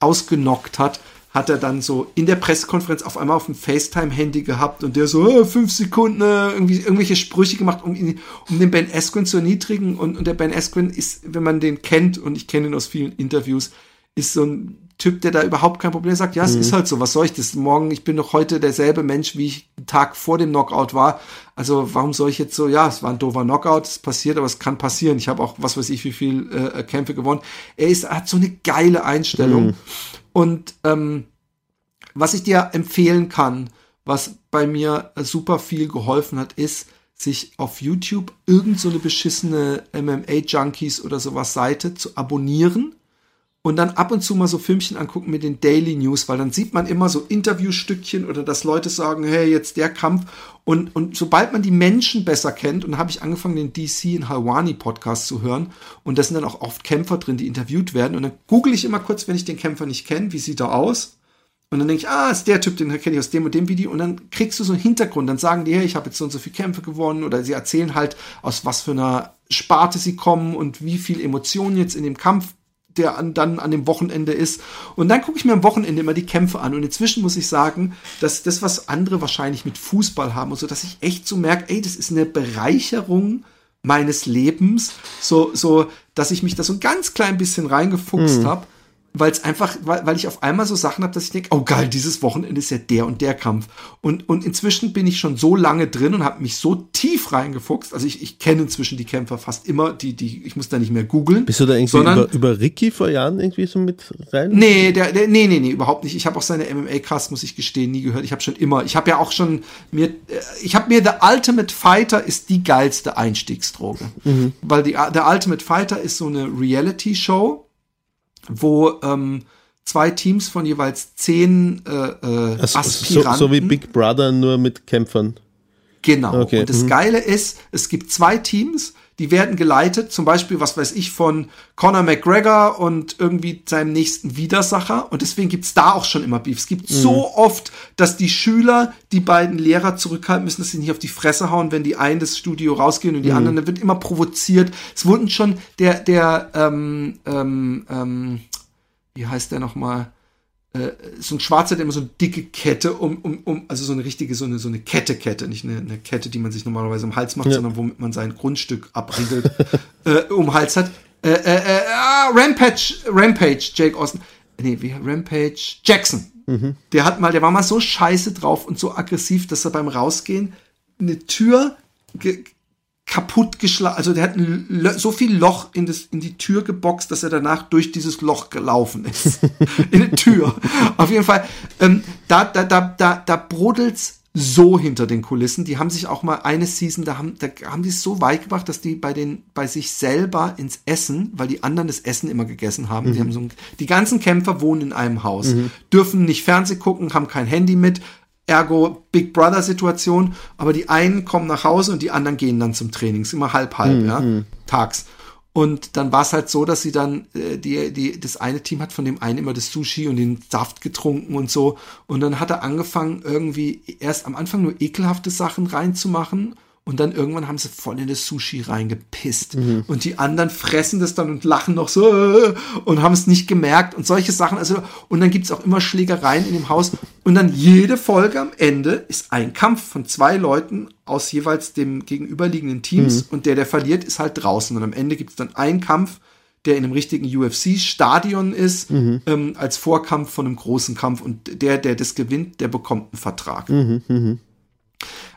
ausgenockt hat, hat er dann so in der Pressekonferenz auf einmal auf dem FaceTime-Handy gehabt und der so äh, fünf Sekunden äh, irgendwie irgendwelche Sprüche gemacht, um ihn, um den Ben Askren zu erniedrigen. Und, und der Ben Askren ist, wenn man den kennt, und ich kenne ihn aus vielen Interviews, ist so ein Typ, der da überhaupt kein Problem sagt, ja, es ist halt so, was soll ich das? Morgen, ich bin doch heute derselbe Mensch, wie ich einen Tag vor dem Knockout war. Also warum soll ich jetzt so, ja, es war ein doofer Knockout, es passiert, aber es kann passieren. Ich habe auch, was weiß ich, wie viel äh, Kämpfe gewonnen. Er ist, hat so eine geile Einstellung. Und ähm, was ich dir empfehlen kann, was bei mir äh, super viel geholfen hat, ist, sich auf YouTube irgend so eine beschissene MMA-Junkies oder sowas Seite zu abonnieren und dann ab und zu mal so Filmchen angucken mit den Daily News, weil dann sieht man immer so Interviewstückchen oder dass Leute sagen, hey, jetzt der Kampf. Und, und sobald man die Menschen besser kennt, und habe ich angefangen, den DC in Halwani Podcast zu hören, und da sind dann auch oft Kämpfer drin, die interviewt werden. Und dann google ich immer kurz, wenn ich den Kämpfer nicht kenne, wie sieht er aus? Und dann denke ich, ah, ist der Typ, den kenne ich aus dem und dem Video. Und dann kriegst du so einen Hintergrund. Dann sagen die, hey, ich habe jetzt so und so viele Kämpfe gewonnen. Oder sie erzählen halt, aus was für einer Sparte sie kommen und wie viel Emotionen jetzt in dem Kampf der an, dann an dem Wochenende ist. Und dann gucke ich mir am Wochenende immer die Kämpfe an. Und inzwischen muss ich sagen, dass das, was andere wahrscheinlich mit Fußball haben und so, dass ich echt so merke, ey, das ist eine Bereicherung meines Lebens, so, so, dass ich mich da so ein ganz klein bisschen reingefuchst habe, weil es einfach, weil, weil ich auf einmal so Sachen habe, dass ich denke, oh geil, dieses Wochenende ist ja der und der Kampf. Und, und inzwischen bin ich schon so lange drin und habe mich so tief reingefuchst. Also ich, ich kenne inzwischen die Kämpfer fast immer, die, die, ich muss da nicht mehr googeln. Bist du da irgendwie sondern, über, über Ricky vor Jahren irgendwie so mit rein? Nee, der, der, nee, nee, nee, überhaupt nicht. Ich habe auch seine MMA-Cast, muss ich gestehen, nie gehört. Ich habe schon immer, ich habe ja auch schon mir, äh, ich habe mir The Ultimate Fighter ist die geilste Einstiegsdroge. Weil die, The Ultimate Fighter ist so eine Reality-Show, wo ähm, zwei Teams von jeweils zehn äh, äh, Also, Aspiranten. so, so wie Big Brother, nur mit Kämpfern. Genau. Okay, Und das mhm. Geile ist, es gibt zwei Teams, die werden geleitet, zum Beispiel, was weiß ich, von Conor McGregor und irgendwie seinem nächsten Widersacher. Und deswegen gibt's da auch schon immer Beef. Es gibt so oft, dass die Schüler die beiden Lehrer zurückhalten müssen, dass sie nicht auf die Fresse hauen, wenn die einen das Studio rausgehen und die anderen, da wird immer provoziert. Es wurden schon der, der, ähm, ähm, ähm, wie heißt der nochmal? Äh, so ein Schwarzer, der immer so eine dicke Kette um, um, um, also so eine richtige, so eine, so eine Kette-Kette, nicht eine, eine Kette, die man sich normalerweise um Hals macht, Ja. sondern womit man sein Grundstück abriegelt, äh, um Hals hat. Äh, äh, äh, ah, Rampage, Rampage, Jake Austin. Nee, wie Rampage Jackson. Der hat mal, der war mal so scheiße drauf und so aggressiv, dass er beim Rausgehen eine Tür ge kaputt geschlagen, also der hat so viel Loch in, das, in die Tür geboxt, dass er danach durch dieses Loch gelaufen ist. in die Tür. Auf jeden Fall, ähm, da, da, da, da, da brodelt's so hinter den Kulissen. Die haben sich auch mal eine Season, da haben, da haben die es so weit gebracht, dass die bei den, bei sich selber ins Essen, weil die anderen das Essen immer gegessen haben. Die haben so ein, die ganzen Kämpfer wohnen in einem Haus, dürfen nicht Fernseh gucken, haben kein Handy mit, ergo Big Brother Situation, aber die einen kommen nach Hause und die anderen gehen dann zum Training. Ist immer halb halb, ja, tags. Und dann war es halt so, dass sie dann, äh, die, die, das eine Team hat von dem einen immer das Sushi und den Saft getrunken und so. Und dann hat er angefangen, irgendwie erst am Anfang nur ekelhafte Sachen reinzumachen. Und dann irgendwann haben sie voll in das Sushi reingepisst. Und die anderen fressen das dann und lachen noch so äh, und haben es nicht gemerkt und solche Sachen. Also, und dann gibt's auch immer Schlägereien in dem Haus. Und dann jede Folge am Ende ist ein Kampf von zwei Leuten aus jeweils dem gegenüberliegenden Teams. Und der, der verliert, ist halt draußen. Und am Ende gibt's dann einen Kampf, der in einem richtigen UFC-Stadion ist, ähm, als Vorkampf von einem großen Kampf. Und der, der das gewinnt, der bekommt einen Vertrag.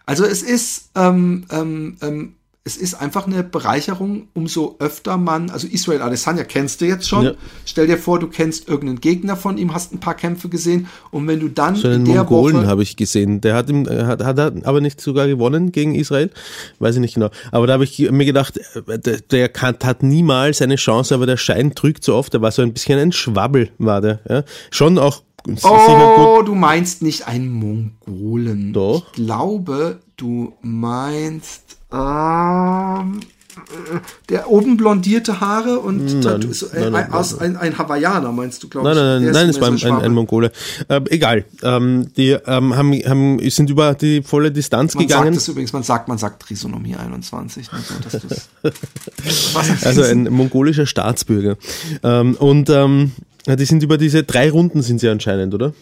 Also es ist, ähm, ähm, ähm, es ist einfach eine Bereicherung, umso öfter man, also Israel Adesanya kennst du jetzt schon. Ja. Stell dir vor, du kennst irgendeinen Gegner von ihm, hast ein paar Kämpfe gesehen und wenn du dann einen in der Mongolen habe ich gesehen. Der hat, im, hat, hat er aber nicht sogar gewonnen gegen Israel. Weiß ich nicht genau. Aber da habe ich mir gedacht, äh, der, der kann, hat niemals eine Chance, aber der Schein trügt so oft. Der war so ein bisschen ein Schwabbel, war der. Ja. Schon auch gut. Oh, du meinst nicht einen Mongolen. Doch. Ich glaube, du meinst ähm, äh, der oben blondierte Haare und Nein, Tattoo- so, nein, ein, nein, nein. ein, ein Hawaiianer, meinst du, glaube Nein, ich? nein, nein, nein, ist es war ein, ein, ein. Mongole. Äh, egal. Ähm, die ähm, haben, haben, sind über die volle Distanz Man gegangen. sagt es übrigens, man sagt, man sagt Trisonomie 21. Ne, so? Also ein mongolischer Staatsbürger. Ähm, und ähm, ja, die sind über diese drei Runden sind sie anscheinend, oder?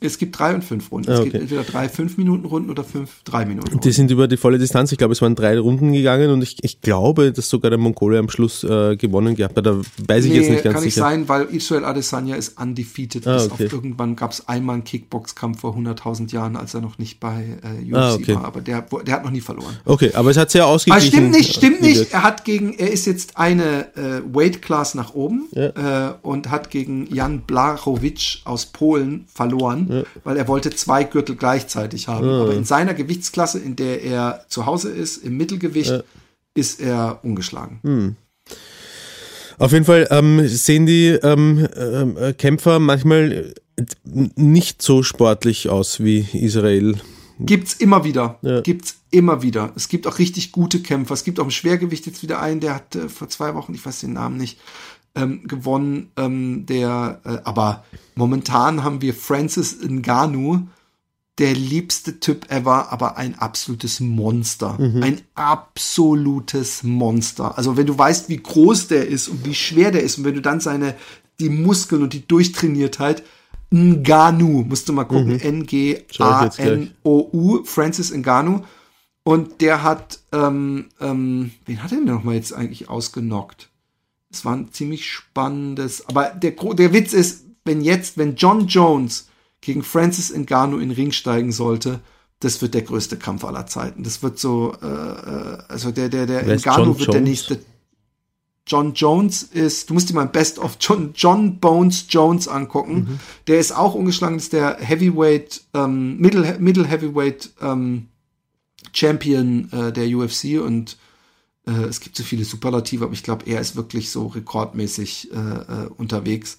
Es gibt drei und fünf Runden. Ah, Es okay. gibt entweder drei fünf Minuten Runden oder fünf drei Minuten Runden. Die sind über die volle Distanz, ich glaube, es waren drei Runden gegangen und ich, ich glaube, dass sogar der Mongole am Schluss äh, gewonnen gehabt hat. Da weiß ich jetzt nicht ganz kann nicht sicher. sein, weil Israel Adesanya ist undefeated. Ah, okay. auf irgendwann gab es einmal einen Kickboxkampf vor 100.000 Jahren, als er noch nicht bei äh, UFC Ah, okay. war. Aber der, der hat noch nie verloren. Okay, aber es hat sehr Aber ausgeglichen. stimmt nicht, stimmt nicht. Er hat gegen, er ist jetzt eine äh, Weight Class nach oben Ja. äh, und hat gegen Jan Blachowicz aus Polen verloren, weil er wollte zwei Gürtel gleichzeitig haben. Aber in seiner Gewichtsklasse, in der er zu Hause ist, im Mittelgewicht, ist er ungeschlagen. Hm. Auf jeden Fall ähm, sehen die ähm, ähm, äh, Kämpfer manchmal äh, nicht so sportlich aus wie Israel. Gibt's immer wieder. Ja. Gibt's immer wieder. Es gibt auch richtig gute Kämpfer. Es gibt auch im Schwergewicht jetzt wieder einen, der hat äh, vor zwei Wochen, ich weiß den Namen nicht, ähm, gewonnen. Ähm, der, äh, aber momentan haben wir Francis Ngannou, der liebste Typ ever, aber ein absolutes Monster. Ein absolutes Monster. Also wenn du weißt, wie groß der ist und wie schwer der ist und wenn du dann seine, die Muskeln und die Durchtrainiertheit, Ngannou, musst du mal gucken, N-G-A-N-O-U, Francis Ngannou. Und der hat, ähm, ähm, wen hat er denn nochmal jetzt eigentlich ausgenockt? Es war ein ziemlich spannendes, aber der, der Witz ist, wenn jetzt, wenn John Jones gegen Francis Ngannou in den Ring steigen sollte, das wird der größte Kampf aller Zeiten. Das wird so, äh, äh, also der, der, der Ngannou wird der nächste. John Jones ist, du musst dir mal ein Best of John, John Bones Jones angucken. Mhm. Der ist auch ungeschlagen, ist der Heavyweight, ähm, Middle, Middle Heavyweight ähm, Champion äh, der UFC und äh, es gibt so viele Superlative, aber ich glaube, er ist wirklich so rekordmäßig äh, äh, unterwegs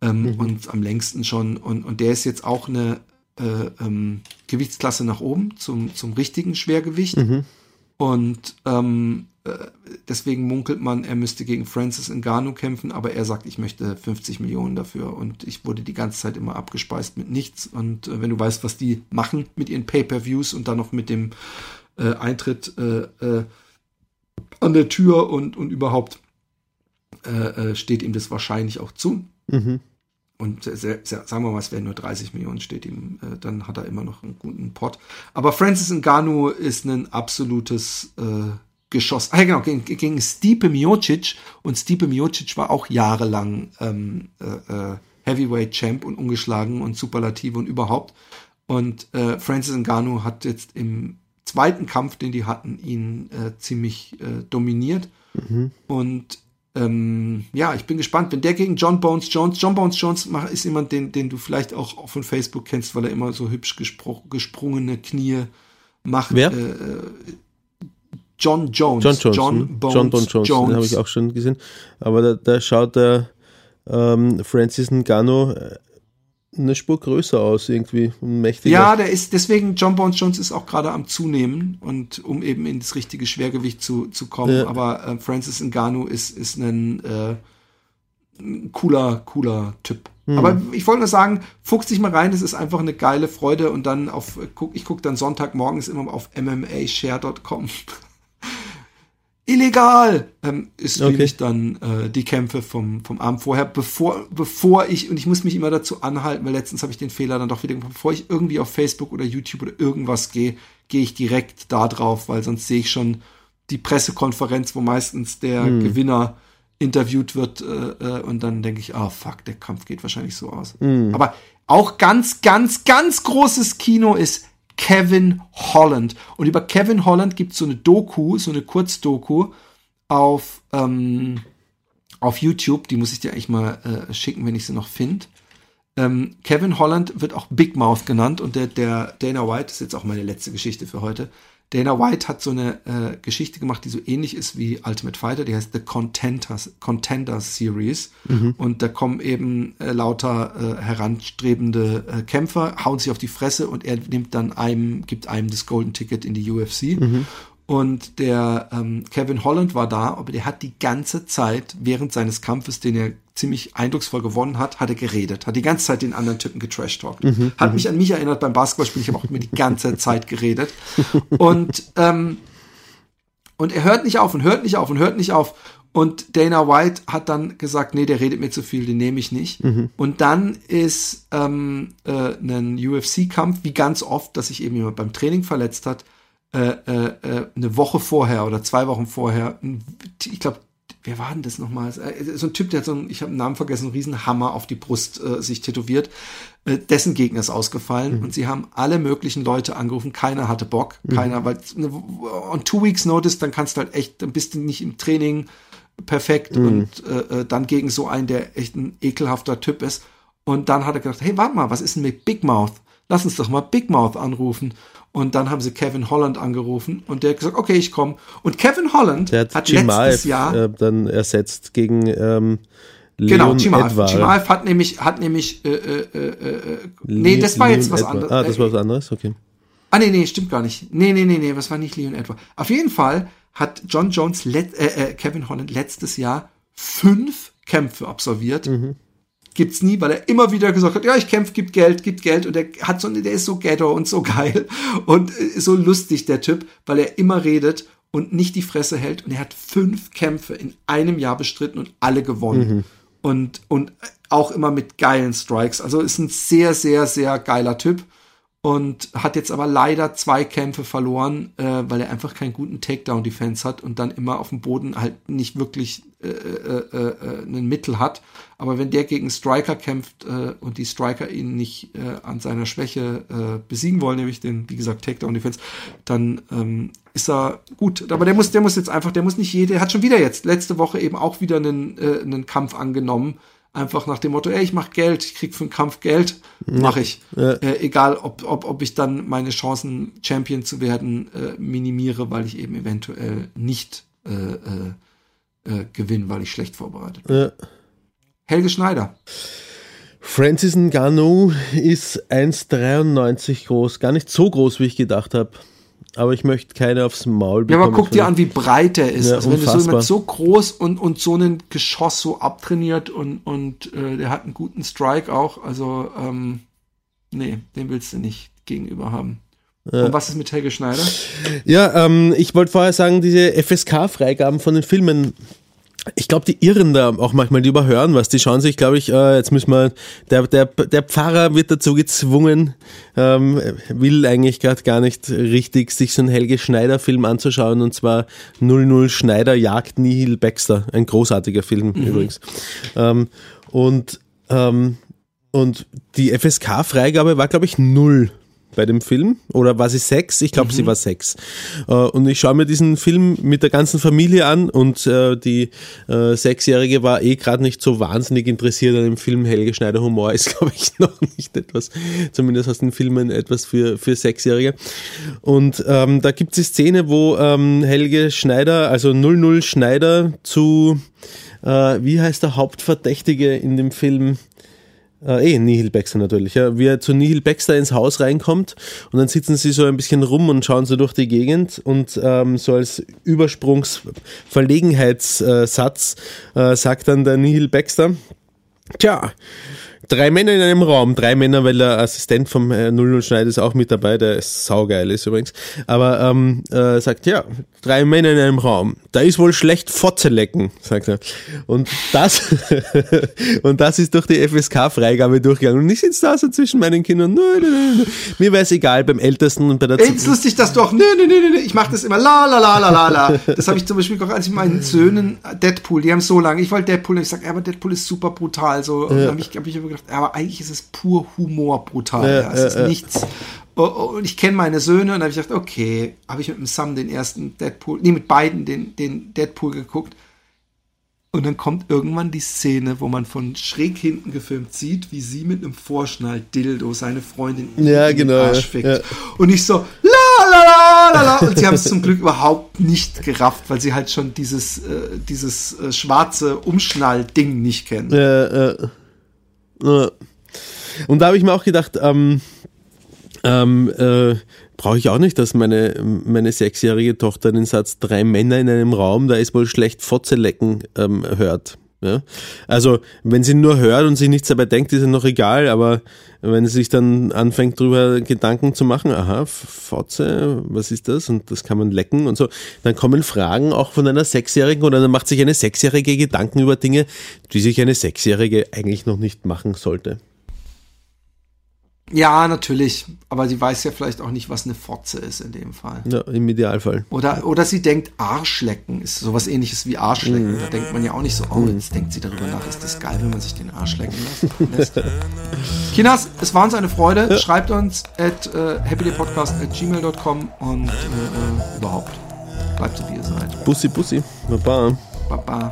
ähm, und am längsten schon. Und, und der ist jetzt auch eine äh, ähm, Gewichtsklasse nach oben zum, zum richtigen Schwergewicht. Und ähm, äh, deswegen munkelt man, er müsste gegen Francis Ngannou kämpfen, aber er sagt, ich möchte 50 Millionen dafür. Und ich wurde die ganze Zeit immer abgespeist mit nichts. Und äh, wenn du weißt, was die machen mit ihren Pay-per-Views und dann noch mit dem äh, Eintritt äh, äh, an der Tür und, und überhaupt äh, äh, steht ihm das wahrscheinlich auch zu. Mhm. Und sehr, sehr, sagen wir mal, es wären nur 30 Millionen, steht ihm, äh, dann hat er immer noch einen guten Pot. Aber Francis Ngannou ist ein absolutes äh, Geschoss. Ah, ja, genau, gegen, gegen Stipe Miocic. Und Stipe Miocic war auch jahrelang ähm, äh, äh, Heavyweight Champ und ungeschlagen und Superlative und überhaupt. Und äh, Francis Ngannou hat jetzt im zweiten Kampf, den die hatten, ihn äh, ziemlich äh, dominiert. Und ähm, ja, ich bin gespannt, wenn der gegen John Bones Jones, John Bones Jones ist jemand, den, den du vielleicht auch von Facebook kennst, weil er immer so hübsch gesprungene Knie macht. Wer? Äh, John Jones. John Jones. John hm? Bones John Bon Jones, den habe ich auch schon gesehen. Aber da, da schaut der ähm, Francis Ngannou äh, eine Spur größer aus irgendwie mächtiger. Ja, der ist deswegen John Bones Jones ist auch gerade am zunehmen und um eben in das richtige Schwergewicht zu, zu kommen. Ja. Aber äh, Francis Ngannou ist ist ein, äh, ein cooler cooler Typ. Hm. Aber ich wollte nur sagen, fuchs dich mal rein, es ist einfach eine geile Freude und dann auf guck, ich gucke dann Sonntagmorgens immer auf mmashare.com. Illegal ähm, ist Okay. ich dann äh, die Kämpfe vom, vom Abend vorher, bevor, bevor ich, und ich muss mich immer dazu anhalten, weil letztens habe ich den Fehler dann doch wieder gemacht, bevor ich irgendwie auf Facebook oder YouTube oder irgendwas gehe, gehe ich direkt da drauf, weil sonst sehe ich schon die Pressekonferenz, wo meistens der Gewinner interviewt wird äh, äh, und dann denke ich, ah fuck, der Kampf geht wahrscheinlich so aus. Aber auch ganz, ganz, ganz großes Kino ist Kevin Holland. Und über Kevin Holland gibt es so eine Doku, so eine Kurzdoku auf, ähm, auf YouTube. Die muss ich dir eigentlich mal äh, schicken, wenn ich sie noch finde. Ähm, Kevin Holland wird auch Big Mouth genannt und der, der Dana White, das ist jetzt auch meine letzte Geschichte für heute. Dana White hat so eine äh, Geschichte gemacht, die so ähnlich ist wie Ultimate Fighter, die heißt The Contenders, Contenders Series. Und da kommen eben äh, lauter äh, heranstrebende äh, Kämpfer, hauen sich auf die Fresse und er nimmt dann einem, gibt einem das Golden Ticket in die UFC. Und der ähm, Kevin Holland war da, aber der hat die ganze Zeit während seines Kampfes, den er ziemlich eindrucksvoll gewonnen hat, hat er geredet, hat die ganze Zeit den anderen Typen getrashtalkt. hat mich an mich erinnert beim Basketballspiel, ich habe auch immer die ganze Zeit geredet. Und, ähm, und er hört nicht auf und hört nicht auf und hört nicht auf. Und Dana White hat dann gesagt, nee, der redet mir zu viel, den nehme ich nicht. Und dann ist ähm, äh, ein UFC-Kampf, wie ganz oft, dass sich eben jemand beim Training verletzt hat, äh, äh, äh, eine Woche vorher oder zwei Wochen vorher, ich glaube, wer war denn das nochmal? Äh, So ein Typ, der hat so einen, ich habe den Namen vergessen, einen riesen Hammer auf die Brust äh, sich tätowiert. Äh, dessen Gegner ist ausgefallen und sie haben alle möglichen Leute angerufen. Keiner hatte Bock, keiner, weil ne, on two weeks notice, dann kannst du halt echt, dann bist du nicht im Training perfekt und äh, äh, dann gegen so einen, der echt ein ekelhafter Typ ist. Und dann hat er gedacht, hey, warte mal, was ist denn mit Big Mouth? Lass uns doch mal Big Mouth anrufen. Und dann haben sie Kevin Holland angerufen und der hat gesagt, okay, ich komme. Und Kevin Holland hat, hat letztes Jahr äh, dann ersetzt gegen ähm, Leon Genau, Chimaev. Chimaev hat nämlich, hat nämlich, äh, äh, äh, äh, nee, das war Leon jetzt was Edward. anderes. Ah, das war was anderes, okay. Ah, nee, nee, stimmt gar nicht. Nee, nee, nee, nee, was war nicht Leon Edward. Auf jeden Fall hat John Jones, let, äh, äh, Kevin Holland letztes Jahr fünf Kämpfe absolviert. Gibt's nie, weil er immer wieder gesagt hat, ja, ich kämpfe, gibt Geld, gibt Geld. Und der hat so, der ist so ghetto und so geil und äh, so lustig, der Typ, weil er immer redet und nicht die Fresse hält. Und er hat fünf Kämpfe in einem Jahr bestritten und alle gewonnen. Und, und auch immer mit geilen Strikes. Also ist ein sehr, sehr, sehr geiler Typ und hat jetzt aber leider zwei Kämpfe verloren, äh, weil er einfach keinen guten Takedown-Defense hat und dann immer auf dem Boden halt nicht wirklich äh, äh, äh, äh, ein Mittel hat. Aber wenn der gegen Striker kämpft äh, und die Striker ihn nicht äh, an seiner Schwäche äh, besiegen wollen, nämlich den, wie gesagt, Takedown-Defense, dann ähm, ist er gut. Aber der muss, der muss jetzt einfach, der muss nicht jede, der hat schon wieder jetzt letzte Woche eben auch wieder einen, äh, einen Kampf angenommen. Einfach nach dem Motto, ey, ich mach Geld, ich krieg für den Kampf Geld, mache ich. Ja. Äh, egal, ob, ob, ob ich dann meine Chancen, Champion zu werden, äh, minimiere, weil ich eben eventuell nicht äh, äh, äh, gewinne, weil ich schlecht vorbereitet bin. Ja. Helge Schneider. Francis Ngannou ist 1,93 groß. Gar nicht so groß, wie ich gedacht habe. Aber ich möchte keine aufs Maul Ja, bekommen. aber guck dir an, wie breit er ist. Ja, also wenn du so unfassbar. jemand so groß und, und so einen Geschoss so abtrainiert und, und äh, der hat einen guten Strike auch, also ähm, nee, den willst du nicht gegenüber haben. Und was ist mit Helge Schneider? Ja, ähm, ich wollte vorher sagen, diese FSK-Freigaben von den Filmen, ich glaube, die irren da auch manchmal, die überhören was. Die schauen sich, glaube ich, äh, jetzt müssen wir, der, der, der Pfarrer wird dazu gezwungen, ähm, will eigentlich gerade gar nicht richtig sich so einen Helge Schneider-Film anzuschauen und zwar 00 Schneider jagt Nihil Baxter. Ein großartiger Film übrigens. Ähm, und, ähm, und die FSK-Freigabe war, glaube ich, null bei dem Film. Oder war sie sechs? Ich glaube, Mhm. sie war sechs. Äh, und ich schaue mir diesen Film mit der ganzen Familie an und äh, die äh, Sechsjährige war eh gerade nicht so wahnsinnig interessiert an dem Film. Helge Schneider Humor ist, glaube ich, noch nicht etwas, zumindest aus den Filmen, etwas für, für Sechsjährige. Und ähm, da gibt es die Szene, wo ähm, Helge Schneider, also 00 Schneider zu, äh, wie heißt der Hauptverdächtige in dem Film? Äh, eh, Nihil Baxter natürlich. Ja. Wie er zu Nihil Baxter ins Haus reinkommt und dann sitzen sie so ein bisschen rum und schauen so durch die Gegend und ähm, so als Übersprungsverlegenheitssatz äh, sagt dann der Nihil Baxter, tja, drei Männer in einem Raum, drei Männer, weil der Assistent vom äh, 00 Schneider ist auch mit dabei, der ist saugeil ist übrigens, aber ähm, äh, sagt, ja, drei Männer in einem Raum, da ist wohl schlecht Fotze lecken, sagt er. Und das, und das ist durch die FSK-Freigabe durchgegangen. Und ich sitze da so zwischen meinen Kindern, nö, nö, nö, nö. mir wäre es egal, beim Ältesten und bei der ist lustig, dass du auch, nee, nee, nee, nee, ich mache das immer, la, la, la, la, la, la. Das habe ich zum Beispiel auch als ich meinen Söhnen, äh, Deadpool, die haben so lange, ich wollte Deadpool, und ich sage, ja, aber Deadpool ist super brutal, so. Und dann habe ich, hab ich immer gedacht, ja, aber eigentlich ist es pur Humor brutal, Ja, ja, es ist ja, ja. nichts. Oh, oh, Und ich kenne meine Söhne und da habe ich gedacht, okay, habe ich mit dem Sam den ersten Deadpool, nee, mit beiden den, den Deadpool geguckt. Und dann kommt irgendwann die Szene, wo man von schräg hinten gefilmt sieht, wie sie mit einem Vorschnall-Dildo seine Freundin Ja, in den genau, Arsch ja, fickt. ja. Und ich so, la la la la la. Und sie haben es zum Glück überhaupt nicht gerafft, weil sie halt schon dieses, äh, dieses äh, schwarze Umschnall-Ding nicht kennen. Äh, äh, äh. Und da habe ich mir auch gedacht, ähm, ähm, äh, brauche ich auch nicht, dass meine, meine sechsjährige Tochter den Satz drei Männer in einem Raum, da ist wohl schlecht Fotze lecken ähm, hört. Ja? Also, wenn sie nur hört und sich nichts dabei denkt, ist ja noch egal, aber wenn sie sich dann anfängt, darüber Gedanken zu machen, aha, Fotze, was ist das? Und das kann man lecken und so, dann kommen Fragen auch von einer Sechsjährigen oder dann macht sich eine Sechsjährige Gedanken über Dinge, die sich eine Sechsjährige eigentlich noch nicht machen sollte. Ja, natürlich. Aber sie weiß ja vielleicht auch nicht, was eine Fotze ist in dem Fall. Ja, im Idealfall. Oder, oder sie denkt, Arschlecken ist sowas ähnliches wie Arschlecken. Da denkt man ja auch nicht so, oh, jetzt denkt sie darüber nach, ist das geil, wenn man sich den Arsch lecken lässt. Kinas, es war uns eine Freude. Schreibt uns at äh, happydaypodcast at gmail.com und äh, äh, überhaupt. Bleibt so, wie ihr seid. Bussi, Bussi. Baba. Baba.